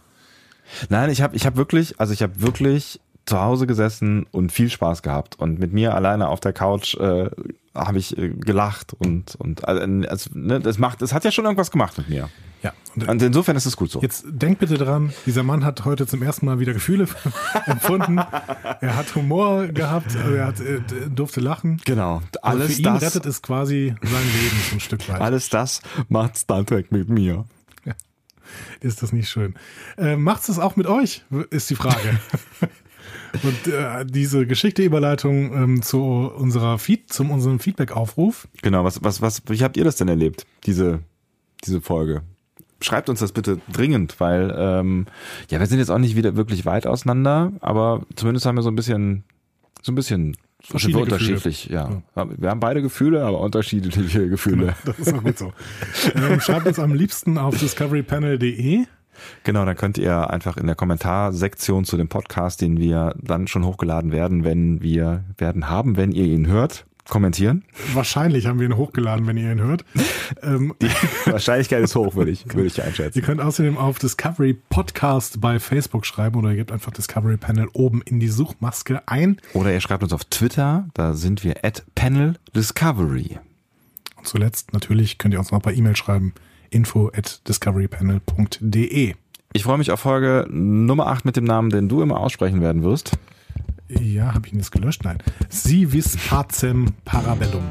Nein, ich habe ich hab wirklich, also ich habe wirklich zu Hause gesessen und viel Spaß gehabt. Und mit mir alleine auf der Couch äh, habe ich äh, gelacht und, und also, also, ne, das macht, es hat ja schon irgendwas gemacht mit mir. Ja. Und, und, insofern ist es gut so. Jetzt denk bitte dran, dieser Mann hat heute zum ersten Mal wieder Gefühle empfunden. er hat Humor gehabt, er hat, er durfte lachen. Genau. Alles für ihn das, rettet es quasi sein Leben so ein Stück weit. Alles das macht Star Trek mit mir. Ist das nicht schön? Äh, macht's das auch mit euch? Ist die Frage. Und äh, diese geschickte Überleitung ähm, zu unserer Feed, zum unserem Feedback-Aufruf. Genau, was, was, was, wie habt ihr das denn erlebt, diese, diese Folge? Schreibt uns das bitte dringend, weil ähm, ja, wir sind jetzt auch nicht wieder wirklich weit auseinander, aber zumindest haben wir so ein bisschen, so ein bisschen Verschiedene unterschiedlich, ja. ja. Wir haben beide Gefühle, aber unterschiedliche Gefühle. Das ist auch gut so. ähm, schreibt uns am liebsten auf discoverypanel.de Genau, dann könnt ihr einfach in der Kommentarsektion zu dem Podcast, den wir dann schon hochgeladen werden, wenn wir werden haben, wenn ihr ihn hört, kommentieren. Wahrscheinlich haben wir ihn hochgeladen, wenn ihr ihn hört. Ähm, Die Wahrscheinlichkeit ist hoch, würde ich, würde ich einschätzen. Ihr könnt außerdem auf Discovery Podcast bei Facebook schreiben oder ihr gebt einfach Discovery Panel oben in die Suchmaske ein. Oder ihr schreibt uns auf Twitter, da sind wir at Panel Discovery. Und zuletzt natürlich könnt ihr uns noch bei E-Mail schreiben info at discoverypanel.de. Ich freue mich auf Folge Nummer 8 mit dem Namen, den du immer aussprechen werden wirst. Ja, habe ich ihn jetzt gelöscht? Nein. Sivis pacem parabellum.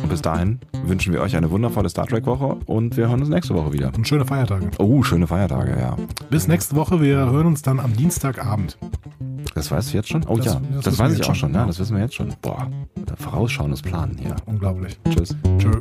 Und bis dahin wünschen wir euch eine wundervolle Star Trek Woche und wir hören uns nächste Woche wieder. Und schöne Feiertage. Oh, schöne Feiertage, ja. Bis nächste Woche. Wir hören uns dann am Dienstagabend. Das weißt du jetzt schon? Oh Das- ja, das das, weiß ich auch schon, schon. Ja, das wissen wir jetzt schon. Boah, vorausschauendes Planen hier. Unglaublich. Tschüss. Tschö.